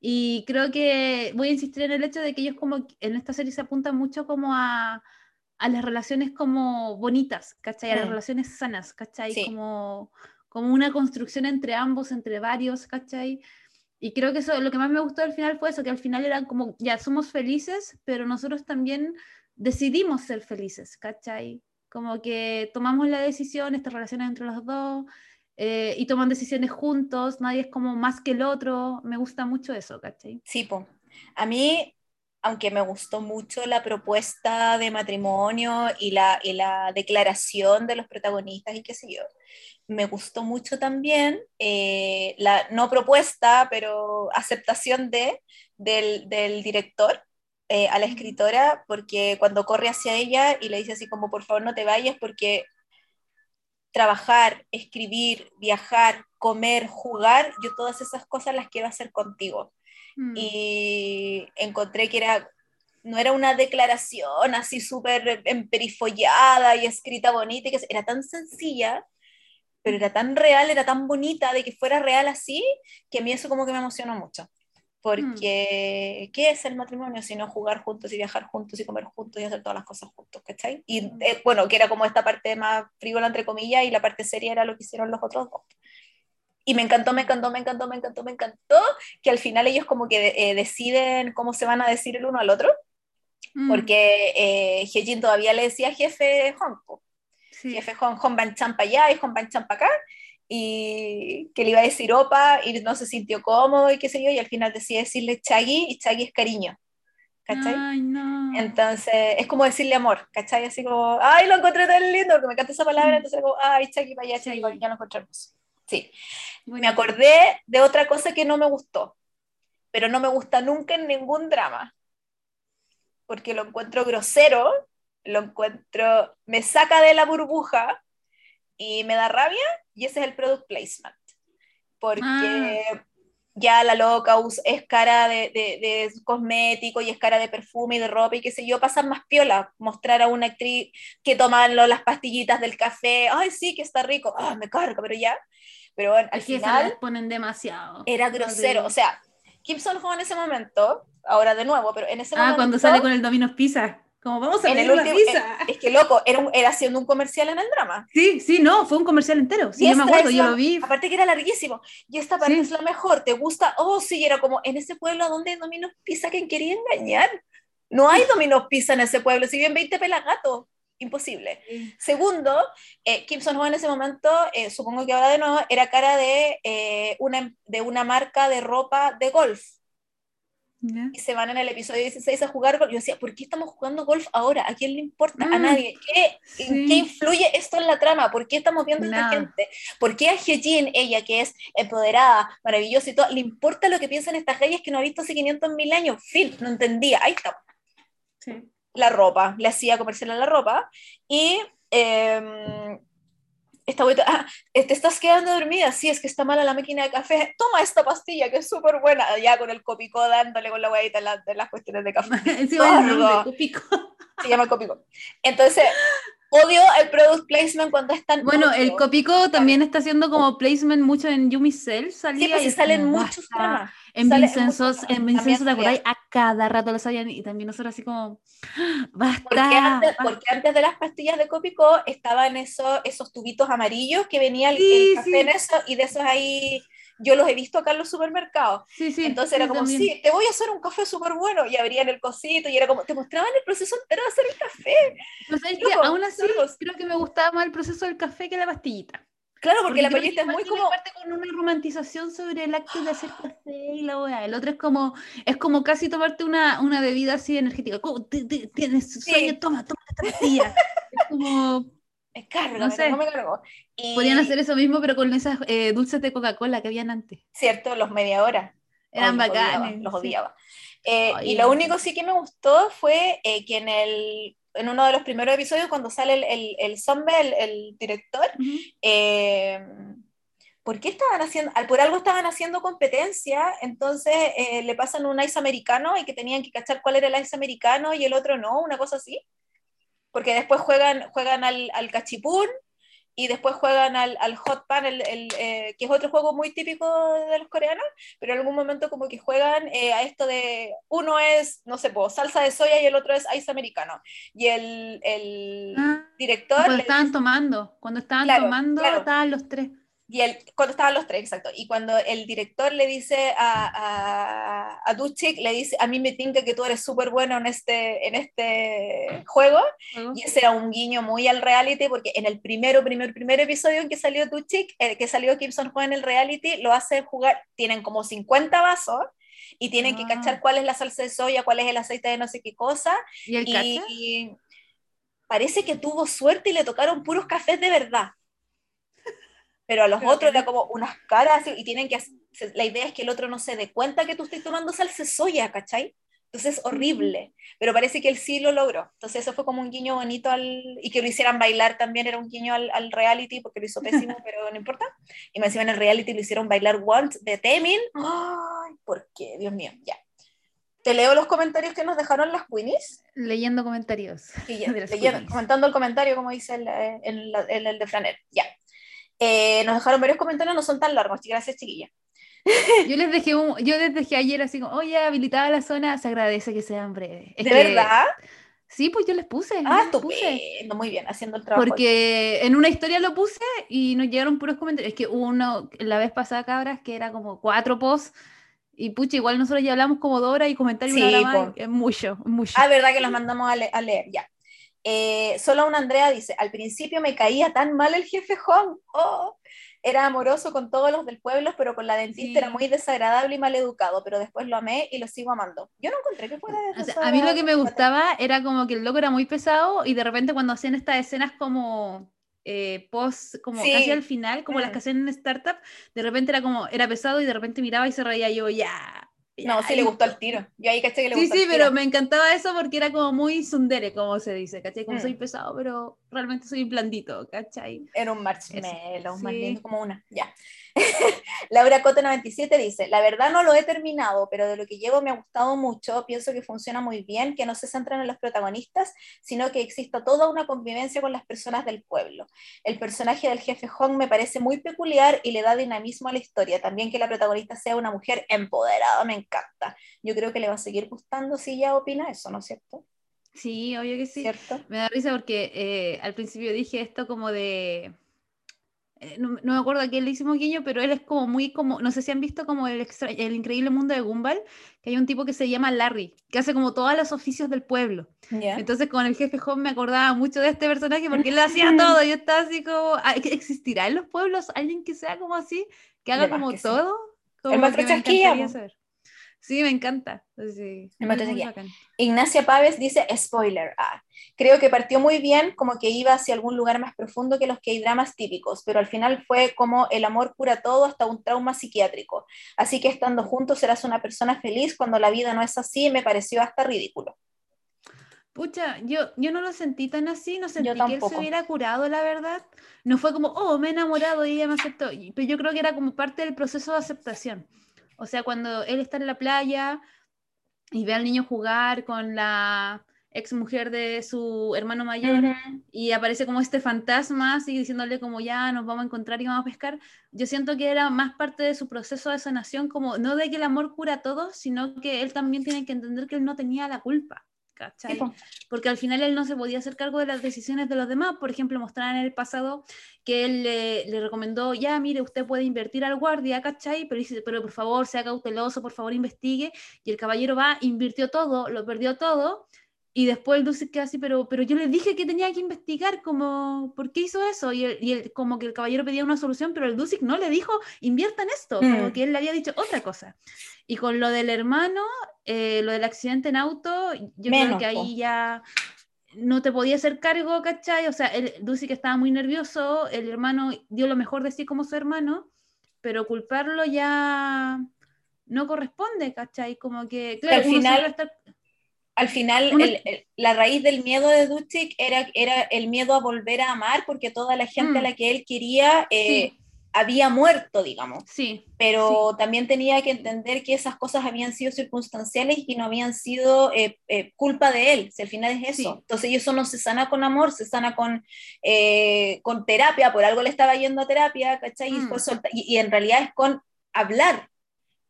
Speaker 1: Y creo que voy a insistir en el hecho de que ellos como en esta serie se apuntan mucho como a, a las relaciones como bonitas, ¿cachai? A las
Speaker 2: Mm.
Speaker 1: relaciones sanas, ¿cachai?
Speaker 2: Sí.
Speaker 1: Como, como una construcción entre ambos, entre varios, ¿cachai? Y creo que eso, lo que más me gustó al final fue eso, que al final eran como, ya somos felices, pero nosotros también decidimos ser felices, ¿cachai? Como que tomamos la decisión, estas relaciones entre los dos, eh, y toman decisiones juntos, nadie es como más que el otro, me gusta mucho eso, ¿cachai?
Speaker 2: Sí, po. A mí, aunque me gustó mucho la propuesta de matrimonio y la, y la declaración de los protagonistas y qué sé yo, me gustó mucho también eh, la no propuesta, pero aceptación de, del, del director eh, a la escritora, porque cuando corre hacia ella y le dice así como, por favor no te vayas porque trabajar, escribir, viajar, comer, jugar, yo todas esas cosas las quiero hacer contigo.
Speaker 1: Mm.
Speaker 2: Y encontré que era, no era una declaración así súper emperifollada y escrita bonita, que era tan sencilla, pero era tan real, era tan bonita de que fuera real así, que a mí eso como que me emocionó mucho. Porque, ¿qué es el matrimonio si no jugar juntos y viajar juntos y comer juntos y hacer todas las cosas juntos? ¿cachai? Y eh, bueno, que era como esta parte más frívola, entre comillas, y la parte seria era lo que hicieron los otros dos. Y me encantó, me encantó, me encantó, me encantó, me encantó que al final ellos como que eh, deciden cómo se van a decir el uno al otro,
Speaker 1: Mm.
Speaker 2: porque eh, Hyejin todavía le decía jefe Hong.
Speaker 1: Sí.
Speaker 2: jefe Hong, Hong Ban Chan para allá y Hong Ban Chan para acá, y que le iba a decir opa y no se sintió cómodo y qué sé yo, y al final decide decirle Chagui y Chagui es cariño. ¿Cachai?
Speaker 1: Ay, no.
Speaker 2: Entonces, es como decirle amor, ¿cachai? Así como, ay, lo encontré tan lindo, que me encanta esa palabra,
Speaker 1: Mm.
Speaker 2: entonces como, ay, Chagui para allá, Chagui,
Speaker 1: Chagui.
Speaker 2: ya lo encontramos. Sí, me acordé de otra cosa que no me gustó, pero no me gusta nunca en ningún drama, porque lo encuentro grosero, lo encuentro, me saca de la burbuja y me da rabia, y ese es el product placement, porque
Speaker 1: Ah.
Speaker 2: ya la loca es cara de, de, de cosmético y es cara de perfume y de ropa y qué sé yo, pasan más piola, mostrar a una actriz que toma lo- las pastillitas del café, ay sí, que está rico, ah, me carga, pero ya, pero bueno, al
Speaker 1: Es
Speaker 2: final
Speaker 1: ponen demasiado.
Speaker 2: era grosero. O sea, Kim Ho en ese momento, ahora de nuevo, pero en ese
Speaker 1: Ah,
Speaker 2: momento.
Speaker 1: cuando sale con el Domino's Pizza. Como vamos a
Speaker 2: en
Speaker 1: pedir
Speaker 2: el
Speaker 1: una
Speaker 2: último.
Speaker 1: pizza.
Speaker 2: Es que loco, era, un- era haciendo un comercial en el drama.
Speaker 1: Sí, sí, no, fue un comercial entero. Sí,
Speaker 2: Y
Speaker 1: yo me acuerdo, yo
Speaker 2: la-
Speaker 1: lo vi.
Speaker 2: Aparte que era larguísimo. Y esta parte
Speaker 1: Sí.
Speaker 2: es la mejor. ¿Te gusta? Oh, sí, era como en ese pueblo donde Domino's Pizza, ¿quién quería engañar? No hay Domino's Pizza en ese pueblo. Si bien 20 pelagatos, imposible. Segundo, eh, Kim Son en ese momento, eh, supongo que ahora de nuevo, era cara de, eh, una, de una marca de ropa de golf.
Speaker 1: Ya.
Speaker 2: y se van en el episodio 16 a jugar golf. Yo decía, ¿por qué estamos jugando golf ahora? ¿A quién le importa? A
Speaker 1: Mm,
Speaker 2: nadie. ¿Qué, ¿En
Speaker 1: sí.
Speaker 2: qué influye esto en la trama? ¿Por qué estamos viendo a esta gente? ¿Por qué a Hyejin, ella que es empoderada, maravillosa y todo, le importa lo que piensan estas gallas que no ha visto hace 500 mil años? Phil, no entendía. Ahí está.
Speaker 1: Sí.
Speaker 2: La ropa, le hacía comercial a la ropa. Y em, esta abuelita, ah, te estás quedando dormida, sí, es que está mala la máquina de café, toma esta pastilla que es súper buena, ya con el copicó dándole con la huevita en, la- en las cuestiones de café. Gordo.
Speaker 1: nombre, Cupico.
Speaker 2: se llama Copico. Entonces, odio el product placement cuando es tan
Speaker 1: Bueno,
Speaker 2: obvio.
Speaker 1: el Copico también está haciendo como placement mucho en Yumi Cell. Salía
Speaker 2: Sí, pues
Speaker 1: y
Speaker 2: sí salen muchos.
Speaker 1: En
Speaker 2: en
Speaker 1: Vincenzo, ¿te acordáis? Cada rato lo sabían y también nosotros así como, ¡Ah, basta.
Speaker 2: Porque antes,
Speaker 1: basta".
Speaker 2: porque antes de las pastillas de Copico estaban esos, esos tubitos amarillos que venía el,
Speaker 1: Sí,
Speaker 2: el café
Speaker 1: sí.
Speaker 2: en eso y de esos ahí yo los he visto acá en los supermercados.
Speaker 1: Sí, sí.
Speaker 2: Entonces era como,
Speaker 1: también.
Speaker 2: sí, te voy a hacer un café súper bueno y abrían el cosito y era como, te mostraban el proceso entero de hacer el café.
Speaker 1: Pero sabes que
Speaker 2: Loco,
Speaker 1: aún así,
Speaker 2: locos.
Speaker 1: creo que me gustaba más el proceso del café que la pastillita.
Speaker 2: Claro, porque, la payeta es muy como...
Speaker 1: parte con una romantización sobre el acto de hacer café y la weá. El otro es como, es como casi tomarte una, una bebida así energética. Como, "Ti- ti- Tienes sueño, toma, toma esta pastilla. es como,
Speaker 2: Me carga,
Speaker 1: No sé.
Speaker 2: cargó, me cargó. Y,
Speaker 1: podrían hacer eso mismo, pero con esas eh, dulces de Coca-Cola que habían antes.
Speaker 2: Cierto, los media hora.
Speaker 1: Eran
Speaker 2: Ay, los odiaba,
Speaker 1: bacanes.
Speaker 2: los
Speaker 1: sí.
Speaker 2: odiaba. Eh,
Speaker 1: Ay,
Speaker 2: y lo único sí que me gustó fue eh, que en, el, en uno de los primeros episodios, cuando sale el, el, el zombie, el, el director,
Speaker 1: Ujú.
Speaker 2: eh, ¿por qué estaban haciendo? al- Por algo estaban haciendo competencia, entonces eh, le pasan un ice americano y que tenían que cachar cuál era el ice americano y el otro no, una cosa así. Porque después juegan, juegan al, al cachipún y después juegan al, al hot pan, el, el, eh, que es otro juego muy típico de los coreanos, pero en algún momento como que juegan eh, a esto de, uno es, no sé, po, salsa de soya y el otro es ice americano. Y el, el
Speaker 1: Ah,
Speaker 2: director...
Speaker 1: Cuando estaban tomando, cuando estaban
Speaker 2: Claro,
Speaker 1: tomando,
Speaker 2: claro.
Speaker 1: estaban los tres.
Speaker 2: Y el, cuando estaban los tres, exacto. Y cuando el director le dice a, a, a Duchik, le dice, a mí me tinca que tú eres súper bueno en este, en este juego. Y ese era un guiño muy al reality, porque en el primero, primer, primer episodio en que salió Duchik, eh, que salió Kimson Ho en el reality, lo hace jugar, tienen como 50 vasos y tienen que
Speaker 1: Ah.
Speaker 2: cachar cuál es la salsa de soya, cuál es el aceite de no sé qué cosa.
Speaker 1: ¿Y el
Speaker 2: Y, y parece que tuvo suerte y le tocaron puros cafés de verdad. Pero a los
Speaker 1: Pero
Speaker 2: otros era como unas caras y tienen que hacer- la idea es que el otro no se dé cuenta que tú estás tomando salsa soya, ¿cachai? Entonces es horrible, pero parece que él sí lo logró. Entonces eso fue como un guiño bonito al, y que lo hicieran bailar también era un guiño al, al reality porque lo hizo pésimo, pero no importa. Y me encima en el reality lo hicieron bailar Once de Temin. Ay, ¿por qué? Dios mío, ya. Te leo los comentarios que nos dejaron las Queenies.
Speaker 1: Leyendo comentarios.
Speaker 2: Y ya, leyendo- comentando el comentario, como dice el, eh, el, el- el de Franel. Ya. Eh, nos dejaron varios comentarios, no son tan largos. Gracias, chiquilla.
Speaker 1: Yo les dejé un, yo les dejé ayer así como, oye, habilitada la zona, se agradece que sean breves. Es
Speaker 2: ¿De
Speaker 1: que-
Speaker 2: verdad?
Speaker 1: Sí, pues yo les puse.
Speaker 2: Ah,
Speaker 1: les puse.
Speaker 2: Muy bien, haciendo el trabajo.
Speaker 1: Porque en una historia lo puse y nos llegaron puros comentarios. Es que hubo uno la vez pasada, cabras, que era como cuatro posts. Y pucha, igual nosotros ya hablamos como dos horas y comentarios una
Speaker 2: Sí,
Speaker 1: hora más. Es mucho, mucho.
Speaker 2: Ah, verdad que los mandamos a, le- a leer, ya. Eh, solo una Andrea dice, al principio me caía tan mal el jefe Juan, oh, era amoroso con todos los del pueblo, pero con la dentista
Speaker 1: Sí.
Speaker 2: era muy desagradable y mal educado, pero después lo amé y lo sigo amando. Yo no encontré que fuera
Speaker 1: O sea, a mí lo que me gustaba era como que el loco era muy pesado y de repente cuando hacían estas escenas como eh, post, como
Speaker 2: Sí.
Speaker 1: casi al final, como las
Speaker 2: Mm.
Speaker 1: que hacían en Startup, de repente era como, era pesado y de repente miraba y se reía yo, ya.
Speaker 2: No,
Speaker 1: ya",
Speaker 2: sí le gustó al tiro. Yo ahí caché que le
Speaker 1: Sí,
Speaker 2: gustó
Speaker 1: sí,
Speaker 2: al
Speaker 1: pero me encantaba eso porque era como muy sundere, como se dice, ¿cachai? Como
Speaker 2: Mm.
Speaker 1: soy pesado, pero realmente soy blandito, ¿cachai?
Speaker 2: Era un marshmallow, más
Speaker 1: sí.
Speaker 2: lindo como una. Ya. Laura Cote 97 dice, la verdad no lo he terminado, pero de lo que llevo me ha gustado mucho, pienso que funciona muy bien, que no se centran en los protagonistas, sino que exista toda una convivencia con las personas del pueblo. El personaje del jefe Hong me parece muy peculiar y le da dinamismo a la historia. También que la protagonista sea una mujer empoderada, me encanta. Yo creo que le va a seguir gustando si ella opina eso, ¿no es cierto?
Speaker 1: Sí, obvio que sí.
Speaker 2: ¿Cierto?
Speaker 1: Me da risa porque eh, al principio dije esto como de... eh, no, no me acuerdo a quién le hicimos guiño, pero él es como muy como, no sé si han visto como el, extra- el increíble mundo de Gumball, que hay un tipo que se llama Larry, que hace como todos los oficios del pueblo.
Speaker 2: Ya.
Speaker 1: Entonces con el jefe Home me acordaba mucho de este personaje porque él lo hacía todo. Yo estaba así como, "Ah, ¿existirá en los pueblos alguien que sea como así? Que haga como
Speaker 2: que sí.
Speaker 1: todo. Como
Speaker 2: El
Speaker 1: que me
Speaker 2: Chasquilla,
Speaker 1: encantaría
Speaker 2: po.
Speaker 1: saber. Sí, me encanta. Sí, muy, muy.
Speaker 2: Ignacia Paves dice, spoiler, ah, creo que partió muy bien, como que iba hacia algún lugar más profundo que los que hay dramas típicos, pero al final fue como el amor cura todo hasta un trauma psiquiátrico. Así que estando juntos serás una persona feliz cuando la vida no es así, me pareció hasta ridículo.
Speaker 1: Pucha, yo, yo no lo sentí tan así, no sentí que él se hubiera curado, la verdad. No fue como, oh, me he enamorado y ella me aceptó. Pero yo creo que era como parte del proceso de aceptación. O sea, cuando él está en la playa y ve al niño jugar con la ex mujer de su hermano mayor y aparece como este fantasma, así diciéndole como ya nos vamos a encontrar y vamos a pescar. Yo siento que era más parte de su proceso de sanación, como no de que el amor cura todo, sino que él también tiene que entender que él no tenía la culpa. Porque al final él no se podía hacer cargo de las decisiones de los demás. Por ejemplo, mostraban en el pasado que él le, le recomendó, ya, mire, usted puede invertir al guardia, ¿cachai? Pero, dice, pero por favor, sea cauteloso, por favor, investigue. Y el caballero va, invirtió todo, lo perdió todo. Y después el Dulce queda así, pero, pero yo le dije que tenía que investigar, como, ¿por qué hizo eso? Y, el- y el- como que el caballero pedía una solución, pero el Dulce no le dijo, invierta en esto, como
Speaker 2: Mm.
Speaker 1: que él le había dicho otra cosa. Y con lo del hermano, eh, lo del accidente en auto, yo creo que ahí ya no te podía hacer cargo, ¿cachai? O sea, el Dulce que estaba muy nervioso, el hermano dio lo mejor de sí como su hermano, pero culparlo ya no corresponde, ¿cachai? Como que, claro,
Speaker 2: al final- Al final,
Speaker 1: Una-
Speaker 2: el- el- la raíz del miedo de Duchik era, era el miedo a volver a amar, porque toda la gente
Speaker 1: Mm.
Speaker 2: a la que él quería eh,
Speaker 1: Sí.
Speaker 2: había muerto, digamos.
Speaker 1: Sí,
Speaker 2: pero también tenía que entender que esas cosas habían sido circunstanciales y no habían sido eh, eh, culpa de él, si al final es eso.
Speaker 1: Sí.
Speaker 2: Entonces, y eso no se sana con amor, se sana con, eh, con terapia, por algo le estaba yendo a terapia, ¿cachai? Y,
Speaker 1: Mm.
Speaker 2: solta- y, y en realidad es con hablar.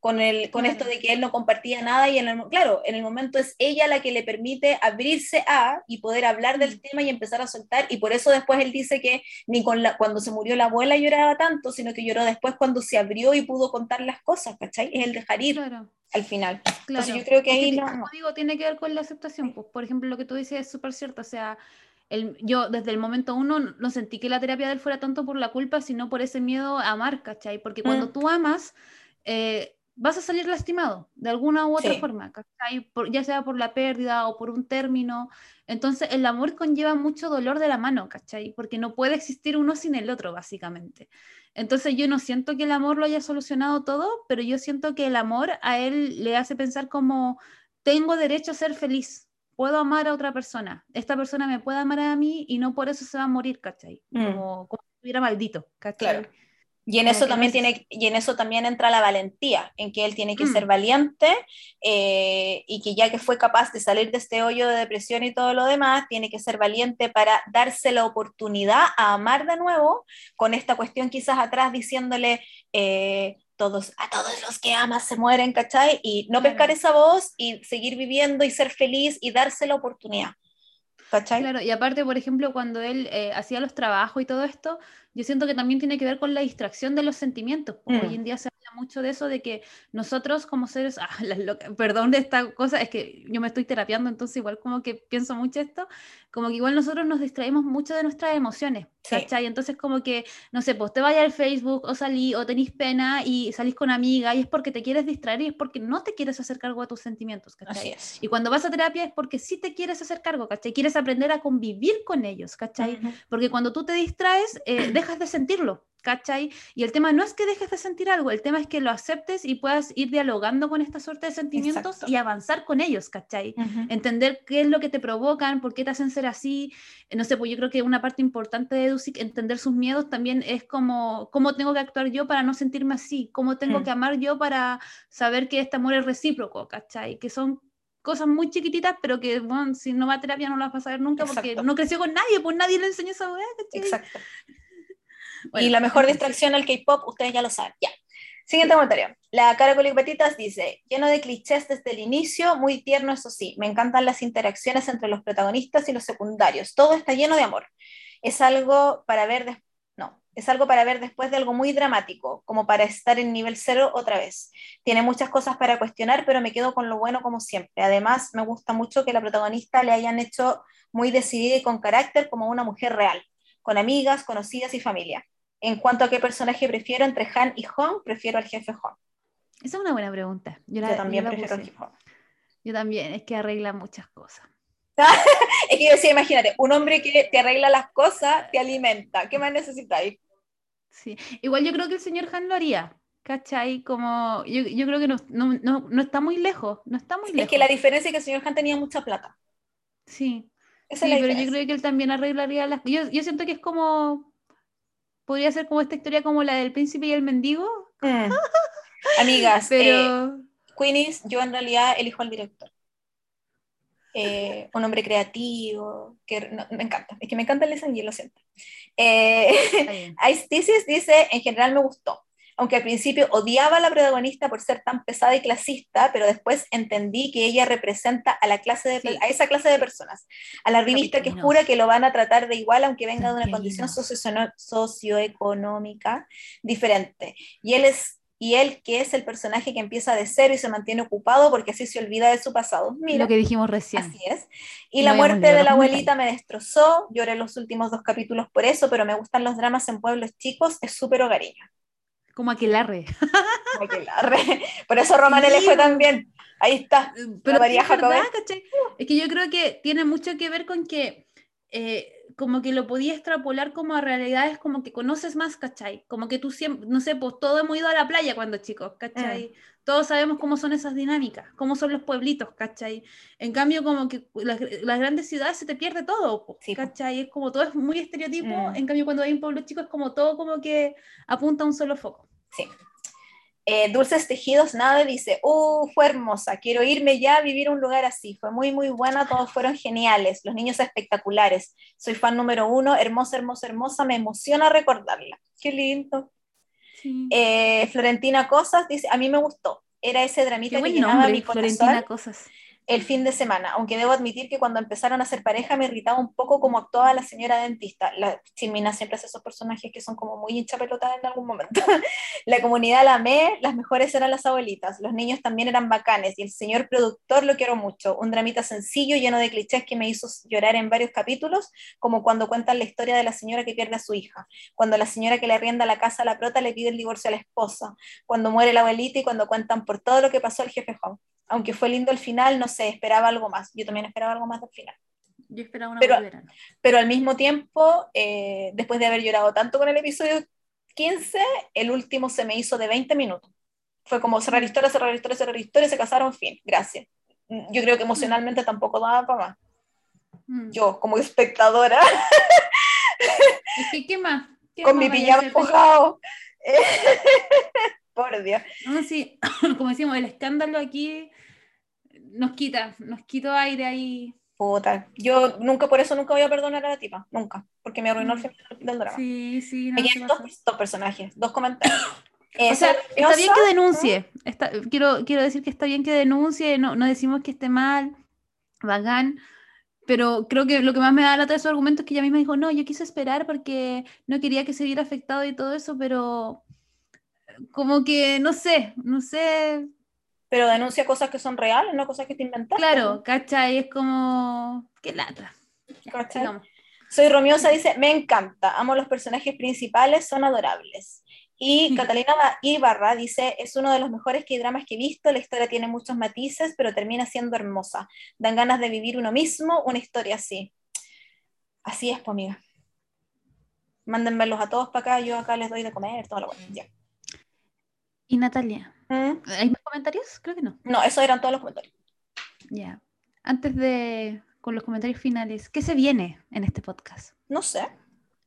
Speaker 2: Con, el, con esto de que él no compartía nada y en el, claro, en el momento es ella la que le permite abrirse a y poder hablar del
Speaker 1: Mm.
Speaker 2: tema y empezar a soltar y por eso después él dice que ni con la, cuando se murió la abuela lloraba tanto, sino que lloró después cuando se abrió y pudo contar las cosas, ¿cachai? Es el dejar ir
Speaker 1: claro.
Speaker 2: al final.
Speaker 1: Claro.
Speaker 2: yo creo que ahí no-
Speaker 1: como digo, tiene que ver con la aceptación. Pues, por ejemplo, lo que tú dices es súper cierto. O sea, el- yo desde el momento uno no no sentí que la terapia de él fuera tanto por la culpa, sino por ese miedo a amar, ¿cachai? Porque cuando
Speaker 2: Mm.
Speaker 1: tú amas, eh, vas a salir lastimado de alguna u otra
Speaker 2: Sí.
Speaker 1: forma. Por- ya sea por la pérdida o por un término. Entonces, el amor conlleva mucho dolor de la mano, ¿cachai? Porque no puede existir uno sin el otro, básicamente. Entonces, yo no siento que el amor lo haya solucionado todo, pero yo siento que el amor a él le hace pensar como tengo derecho a ser feliz. Puedo amar a otra persona. Esta persona me puede amar a mí y no por eso se va a morir, ¿cachai?
Speaker 2: Mm.
Speaker 1: Como, como si estuviera maldito, ¿cachai?
Speaker 2: Claro. Y en eso también tiene, y en eso también entra la valentía, en que él tiene que
Speaker 1: Mm.
Speaker 2: ser valiente eh, y que ya que fue capaz de salir de este hoyo de depresión y todo lo demás, tiene que ser valiente para darse la oportunidad a amar de nuevo, con esta cuestión quizás atrás diciéndole eh, todos, a todos los que amas se mueren, ¿cachai? Y no
Speaker 1: Claro.
Speaker 2: pescar esa voz y seguir viviendo y ser feliz y darse la oportunidad. ¿Cachai?
Speaker 1: Claro, y aparte, por ejemplo, cuando él eh, hacía los trabajos y todo esto, yo siento que también tiene que ver con la distracción de los sentimientos. pues,
Speaker 2: Mm.
Speaker 1: Hoy en día se mucho de eso, de que nosotros como seres, ah, las locas- perdón de esta cosa, es que yo me estoy terapiando, entonces igual como que pienso mucho esto, como que igual nosotros nos distraemos mucho de nuestras emociones,
Speaker 2: Sí.
Speaker 1: ¿cachai? Entonces como que, no sé, pues te vayas al Facebook o salí o tenés pena y salís con amiga y es porque te quieres distraer y es porque no te quieres hacer cargo de tus sentimientos, ¿cachai?
Speaker 2: Así.
Speaker 1: Y cuando vas a terapia es porque sí te quieres hacer cargo, ¿cachai? Quieres aprender a convivir con ellos, ¿cachai?
Speaker 2: Ujú.
Speaker 1: Porque cuando tú te distraes, eh, dejas de sentirlo, ¿cachai? Y el tema no es que dejes de sentir algo, el tema es que lo aceptes y puedas ir dialogando con esta suerte de sentimientos
Speaker 2: Exacto.
Speaker 1: y avanzar con ellos, ¿cachai? Entender qué es lo que te provocan, por qué te hacen ser así. No sé, pues yo creo que una parte importante de Edusic, entender sus miedos también es como cómo tengo que actuar yo para no sentirme así, cómo tengo
Speaker 2: Mm.
Speaker 1: que amar yo para saber que este amor es recíproco, ¿cachai? Que son cosas muy chiquititas, pero que, bueno, si no va a terapia no las vas a saber nunca porque no creció con nadie, pues nadie le enseñó esa weá, ¿cachai?
Speaker 2: Exacto.
Speaker 1: Bueno,
Speaker 2: y la mejor distracción al K-pop, ustedes ya lo saben. Ya. Siguiente comentario. La cara Patitas dice, lleno de clichés desde el inicio, muy tierno eso sí. Me encantan las interacciones entre los protagonistas y los secundarios. Todo está lleno de amor. Es algo para ver des- no, es algo para ver después de algo muy dramático, como para estar en nivel cero otra vez. Tiene muchas cosas para cuestionar, pero me quedo con lo bueno como siempre. Además, me gusta mucho que la protagonista le hayan hecho muy decidida y con carácter como una mujer real, con amigas, conocidas y familia. En cuanto a qué personaje prefiero entre Han y Hong, prefiero al jefe Hong.
Speaker 1: Esa es una buena pregunta. Yo, la-
Speaker 2: Yo también
Speaker 1: la
Speaker 2: prefiero al jefe Hong.
Speaker 1: Yo también, es que arregla muchas cosas.
Speaker 2: Es que yo decía, imagínate, un hombre que te arregla las cosas, te alimenta. ¿Qué más necesitáis?
Speaker 1: Sí. Igual yo creo que el señor Han lo haría, ¿cachai? Como, yo, yo creo que no, no, no, no está muy lejos, no está muy
Speaker 2: Es
Speaker 1: lejos.
Speaker 2: que la diferencia es que el señor Han tenía mucha plata.
Speaker 1: Sí,
Speaker 2: Esa
Speaker 1: sí,
Speaker 2: es la
Speaker 1: pero yo creo que él también arreglaría las... Yo, yo siento que es como... Podría ser como esta historia como la del príncipe y el mendigo,
Speaker 2: Mm. Amigas, eh,
Speaker 1: pero...
Speaker 2: Queenies, yo en realidad elijo al director. Eh, un hombre creativo, que no, me encanta, es que me encanta el Lee lo siento. Eh. Ice Thesis dice, en general me gustó, aunque al principio odiaba a la protagonista por ser tan pesada y clasista, pero después entendí que ella representa a, la clase de,
Speaker 1: Sí.
Speaker 2: a esa clase de personas, a la revista que jura que lo van a tratar de igual aunque venga de una condición socio- socioeconómica diferente. Y él es y él que es el personaje que empieza de cero y se mantiene ocupado porque así se olvida de su pasado. Mira,
Speaker 1: Lo que dijimos recién.
Speaker 2: Así es. Y
Speaker 1: No
Speaker 2: la muerte de la abuelita me destrozó. Lloré los últimos dos capítulos por eso, pero me gustan los dramas en pueblos chicos. Es súper hogareño.
Speaker 1: Como aquelarre.
Speaker 2: Ay, qué larre. Por eso fue
Speaker 1: Sí,
Speaker 2: tan bien. Ahí está.
Speaker 1: Pero
Speaker 2: María
Speaker 1: es. Es que yo creo que tiene mucho que ver con que eh, como que lo podía extrapolar como a realidades como que conoces más, ¿cachai? Como que tú siempre, no sé, pues todos hemos ido a la playa cuando chicos, ¿cachai? Todos sabemos cómo son esas dinámicas, cómo son los pueblitos, ¿cachai? En cambio, como que las, las grandes ciudades se te pierde todo. ¿cachai? Es como todo es muy estereotipo,
Speaker 2: Mm.
Speaker 1: en cambio cuando hay un pueblo chico es como todo como que apunta a un solo foco.
Speaker 2: Sí. Eh, Dulces Tejidos Nave dice, uh, fue hermosa, quiero irme ya a vivir un lugar así, fue muy, muy buena, todos fueron geniales, los niños espectaculares, soy fan número uno, hermosa, hermosa, hermosa, me emociona recordarla, qué lindo.
Speaker 1: Sí.
Speaker 2: Eh, Florentina Cosas dice, a mí me gustó, era ese dramita
Speaker 1: Qué
Speaker 2: que llenaba
Speaker 1: nombre,
Speaker 2: mi corazón
Speaker 1: Florentina Cosas.
Speaker 2: El fin de semana, aunque debo admitir que cuando empezaron a ser pareja me irritaba un poco como actuaba la señora dentista. La Chimina siempre hace esos personajes que son como muy hinchapelotadas en algún momento. la comunidad la amé, las mejores eran las abuelitas, los niños también eran bacanes y el señor productor lo quiero mucho. Un dramita sencillo, lleno de clichés que me hizo llorar en varios capítulos, como cuando cuentan la historia de la señora que pierde a su hija, cuando la señora que le arrienda la casa a la prota le pide el divorcio a la esposa, cuando muere la abuelita y cuando cuentan por todo lo que pasó al jefe Hong aunque fue lindo el final, no sé, esperaba algo más. Yo también esperaba algo más del final.
Speaker 1: Yo esperaba una
Speaker 2: Pero-
Speaker 1: verano.
Speaker 2: Pero al mismo tiempo, eh, después de haber llorado tanto con el episodio 15, el último se me hizo de 20 minutos. Fue como cerrar historia, cerrar historia, cerrar historia, se casaron, fin, gracias. yo creo que emocionalmente tampoco daba para más.
Speaker 1: Mm.
Speaker 2: Yo, como espectadora,
Speaker 1: Es que, ¿qué más? ¿Qué
Speaker 2: con
Speaker 1: más
Speaker 2: mi pijama mojado. Por Dios.
Speaker 1: No, sí, como decimos, el escándalo aquí nos quita, nos quitó aire ahí.
Speaker 2: Puta, yo nunca, por eso nunca voy a perdonar a la tipa, nunca, porque me arruinó el
Speaker 1: Mm.
Speaker 2: final del drama.
Speaker 1: Sí, sí, no
Speaker 2: Me quedan dos, dos personajes, dos comentarios. Eh,
Speaker 1: O sea,
Speaker 2: ser
Speaker 1: está bien que denuncie. Está, quiero, quiero decir que está bien que denuncie, no, no decimos que esté mal, bacán, pero creo que lo que más me da lata de esos argumentos es que ella misma dijo, no, yo quise esperar porque no quería que se viera afectado y todo eso, pero como que, no sé, no sé,
Speaker 2: Pero denuncia cosas que son reales, no cosas que te inventaste.
Speaker 1: claro, ¿cachai? Es como, qué lata.
Speaker 2: Soy Romiosa, dice, me encanta, amo los personajes principales, son adorables. Y. Catalina Ba- Ibarra dice, es uno de los mejores dramas que he visto, la historia tiene muchos matices, pero termina siendo hermosa. Dan ganas de vivir uno mismo una historia así. Así es, pues, amiga. Mándenmelos a todos para acá, yo acá les doy de comer, todo lo bueno. Ya.
Speaker 1: Y Natalia,
Speaker 2: ¿Mm?
Speaker 1: ¿hay más comentarios? Creo que no.
Speaker 2: No, esos eran todos los comentarios.
Speaker 1: Ya. Antes de, con los comentarios finales, ¿qué se viene en este podcast?
Speaker 2: No sé.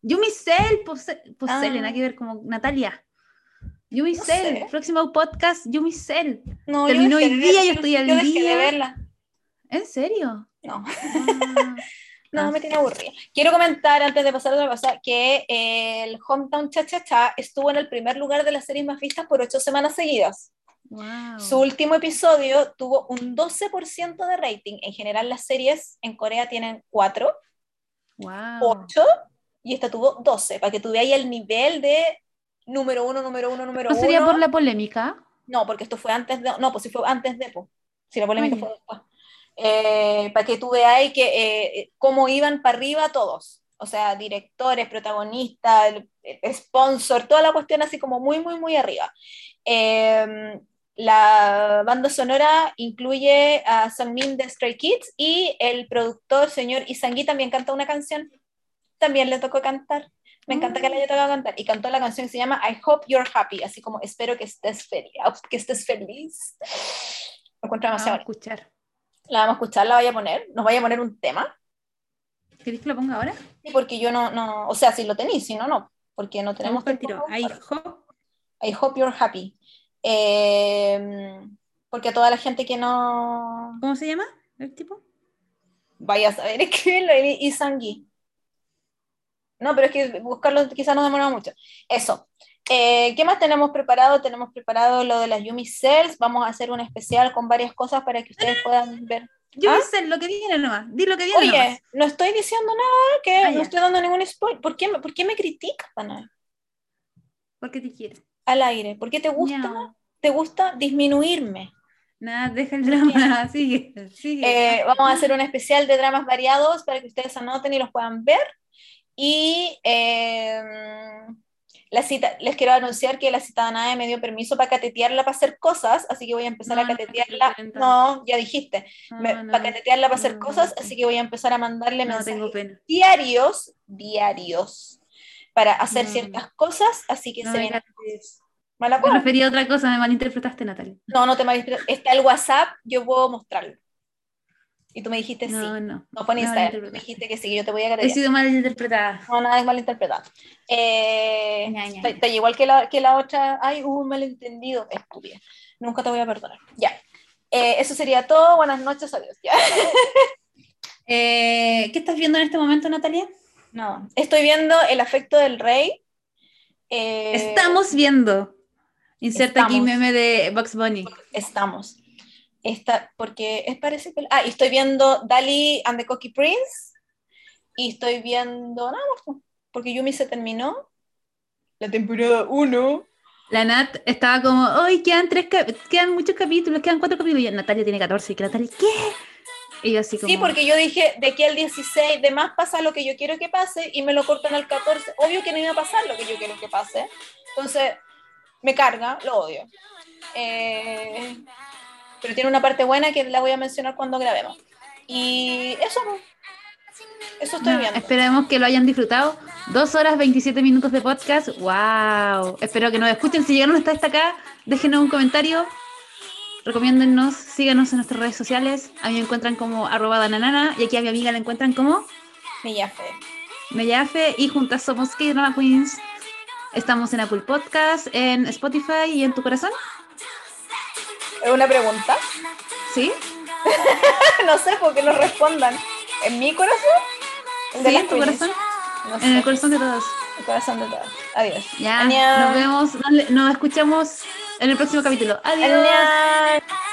Speaker 1: Yumi Cell, pues, pues
Speaker 2: Ah.
Speaker 1: Nada que ver como Natalia. Yumi
Speaker 2: No sé.
Speaker 1: próximo podcast, Yumi Cell.
Speaker 2: No,
Speaker 1: Terminó
Speaker 2: yo
Speaker 1: hoy día, yo estoy al
Speaker 2: yo
Speaker 1: día.
Speaker 2: de verla.
Speaker 1: ¿En serio?
Speaker 2: No.
Speaker 1: Ah,
Speaker 2: No,
Speaker 1: Ah.
Speaker 2: me tiene aburrida. Quiero comentar, antes de pasar a otra cosa, que eh, el Hometown Cha Cha Cha estuvo en el primer lugar de las series más vistas por ocho semanas seguidas.
Speaker 1: wow.
Speaker 2: Su último episodio tuvo un 12% de rating. En general, las series en Corea tienen 4,
Speaker 1: wow.
Speaker 2: 8, y esta tuvo 12, para que veáis el nivel de número uno, número uno, número
Speaker 1: ¿No
Speaker 2: uno.
Speaker 1: sería por la polémica?
Speaker 2: No, porque esto fue antes de. No, pues si fue antes de. po. Si la polémica
Speaker 1: ya.
Speaker 2: fue después. Eh, para que tú veáis que, eh, cómo iban para arriba todos. O sea, directores, protagonistas, el, el sponsor, toda la cuestión así como muy, muy, muy arriba. Eh, la banda sonora incluye a Sangmin de Stray Kids y el productor, señor Isangi, también canta una canción. También le tocó cantar. Me encanta que le haya tocado cantar. Y cantó la canción que se llama I Hope You're Happy, así como espero que estés feliz. Que estés feliz. Lo encuentro demasiado.
Speaker 1: escuchar.
Speaker 2: La vamos a escuchar, la vaya a poner. Nos vaya a poner un tema.
Speaker 1: ¿Queréis que lo ponga ahora?
Speaker 2: Sí, porque yo no, no, o sea, si lo tenéis, si no, no. Porque no tenemos tiempo buscar.
Speaker 1: jo.
Speaker 2: I hope you're happy. Eh, porque a toda la gente que no
Speaker 1: ¿Cómo se llama el tipo?
Speaker 2: vaya a saber escribirlo, y Isangi. No, pero es que buscarlo quizás nos demora mucho. Eso. Eh, ¿Qué más tenemos preparado? Tenemos preparado lo de las Yumi Cells. Vamos a hacer un especial con varias cosas para que ustedes puedan ver.
Speaker 1: Yo
Speaker 2: ¿Ah?
Speaker 1: sé lo que viene nomás. Di lo que viene
Speaker 2: Oye,
Speaker 1: nomás.
Speaker 2: no estoy diciendo nada, que
Speaker 1: Ah,
Speaker 2: no
Speaker 1: ya.
Speaker 2: estoy dando ningún spoiler. ¿Por qué, me- ¿Por qué me criticas, pana?
Speaker 1: Porque te quiero.
Speaker 2: Al aire. ¿Por qué te gusta?
Speaker 1: Miau.
Speaker 2: ¿Te gusta disminuirme?
Speaker 1: Nada, deja el drama. Sigue, sigue.
Speaker 2: Eh, vamos a hacer un especial de dramas variados para que ustedes anoten y los puedan ver. Y eh, la cita, les quiero anunciar que la citada NAE me dio permiso para catetearla para hacer cosas, así que voy a empezar
Speaker 1: No,
Speaker 2: a
Speaker 1: no,
Speaker 2: catetearla.
Speaker 1: no,
Speaker 2: ya dijiste,
Speaker 1: No, no,
Speaker 2: para catetearla para hacer cosas, así que voy a empezar a mandarle mensajes diarios, diarios, para hacer ciertas cosas, así que se vienen.
Speaker 1: digas.
Speaker 2: ¿Me
Speaker 1: refería a otra cosa, me malinterpretaste, Natalia.
Speaker 2: No, no te malinterpretes. Está el WhatsApp, yo puedo mostrarlo. Y tú me dijiste sí.
Speaker 1: No, no.
Speaker 2: No fue en Instagram. Me dijiste que sí, yo te voy a
Speaker 1: He
Speaker 2: agradecer.
Speaker 1: sido malinterpretada.
Speaker 2: No, nada es. Eh,
Speaker 1: Ña, ña,
Speaker 2: está-
Speaker 1: ña.
Speaker 2: está igual que la, que la otra. Ay, hubo un malentendido. Estúpida. Nunca te voy a perdonar. Ya. Eh, eso sería todo. Buenas noches. Adiós. Ya.
Speaker 1: Eh, ¿Qué estás viendo en este momento, Natalia?
Speaker 2: No. Estoy viendo El afecto del rey. Eh,
Speaker 1: Estamos viendo. Inserta aquí
Speaker 2: estamos.
Speaker 1: meme de Bugs Bunny.
Speaker 2: Estamos. Esta, porque es parece que. Ah, y estoy viendo Dali and the Cookie Prince. Y estoy viendo. Pues, porque Yumi se terminó. La temporada 1.
Speaker 1: La Nat estaba como, hoy quedan tres cap- quedan muchos capítulos, quedan cuatro capítulos. Y yo, Natalia tiene 14. Y que Natalia, ¿qué? Y yo así como,
Speaker 2: Sí, porque yo dije, de aquí al 16, de más pasa lo que yo quiero que pase y me lo cortan al 14. Obvio que no iba a pasar lo que yo quiero que pase. Entonces, me carga, lo odio. Eh, pero tiene una parte buena que la voy a mencionar cuando grabemos. Y eso, eso estoy
Speaker 1: no,
Speaker 2: viendo.
Speaker 1: esperemos que lo hayan disfrutado. Dos horas 27 minutos de podcast. ¡Wow! Espero que nos escuchen. Si llegaron hasta acá, déjenos un comentario. recomiéndennos, síganos en nuestras redes sociales. A mí me encuentran como arroba dananana y aquí a mi amiga la encuentran como
Speaker 2: Millafe.
Speaker 1: Mellafe y juntas somos K-Drama Queens. Estamos en Apple Podcast, en Spotify y en tu corazón.
Speaker 2: ¿Es una pregunta?
Speaker 1: ¿Sí?
Speaker 2: no sé, porque nos respondan. ¿En mi corazón? ¿El de
Speaker 1: ¿Sí? ¿En tu corazón?
Speaker 2: No
Speaker 1: En el corazón de todos.
Speaker 2: El corazón de todas. Adiós.
Speaker 1: Ya,
Speaker 2: Annyeong.
Speaker 1: nos vemos, nos, nos escuchamos en el próximo capítulo. Adiós.
Speaker 2: Annyeong.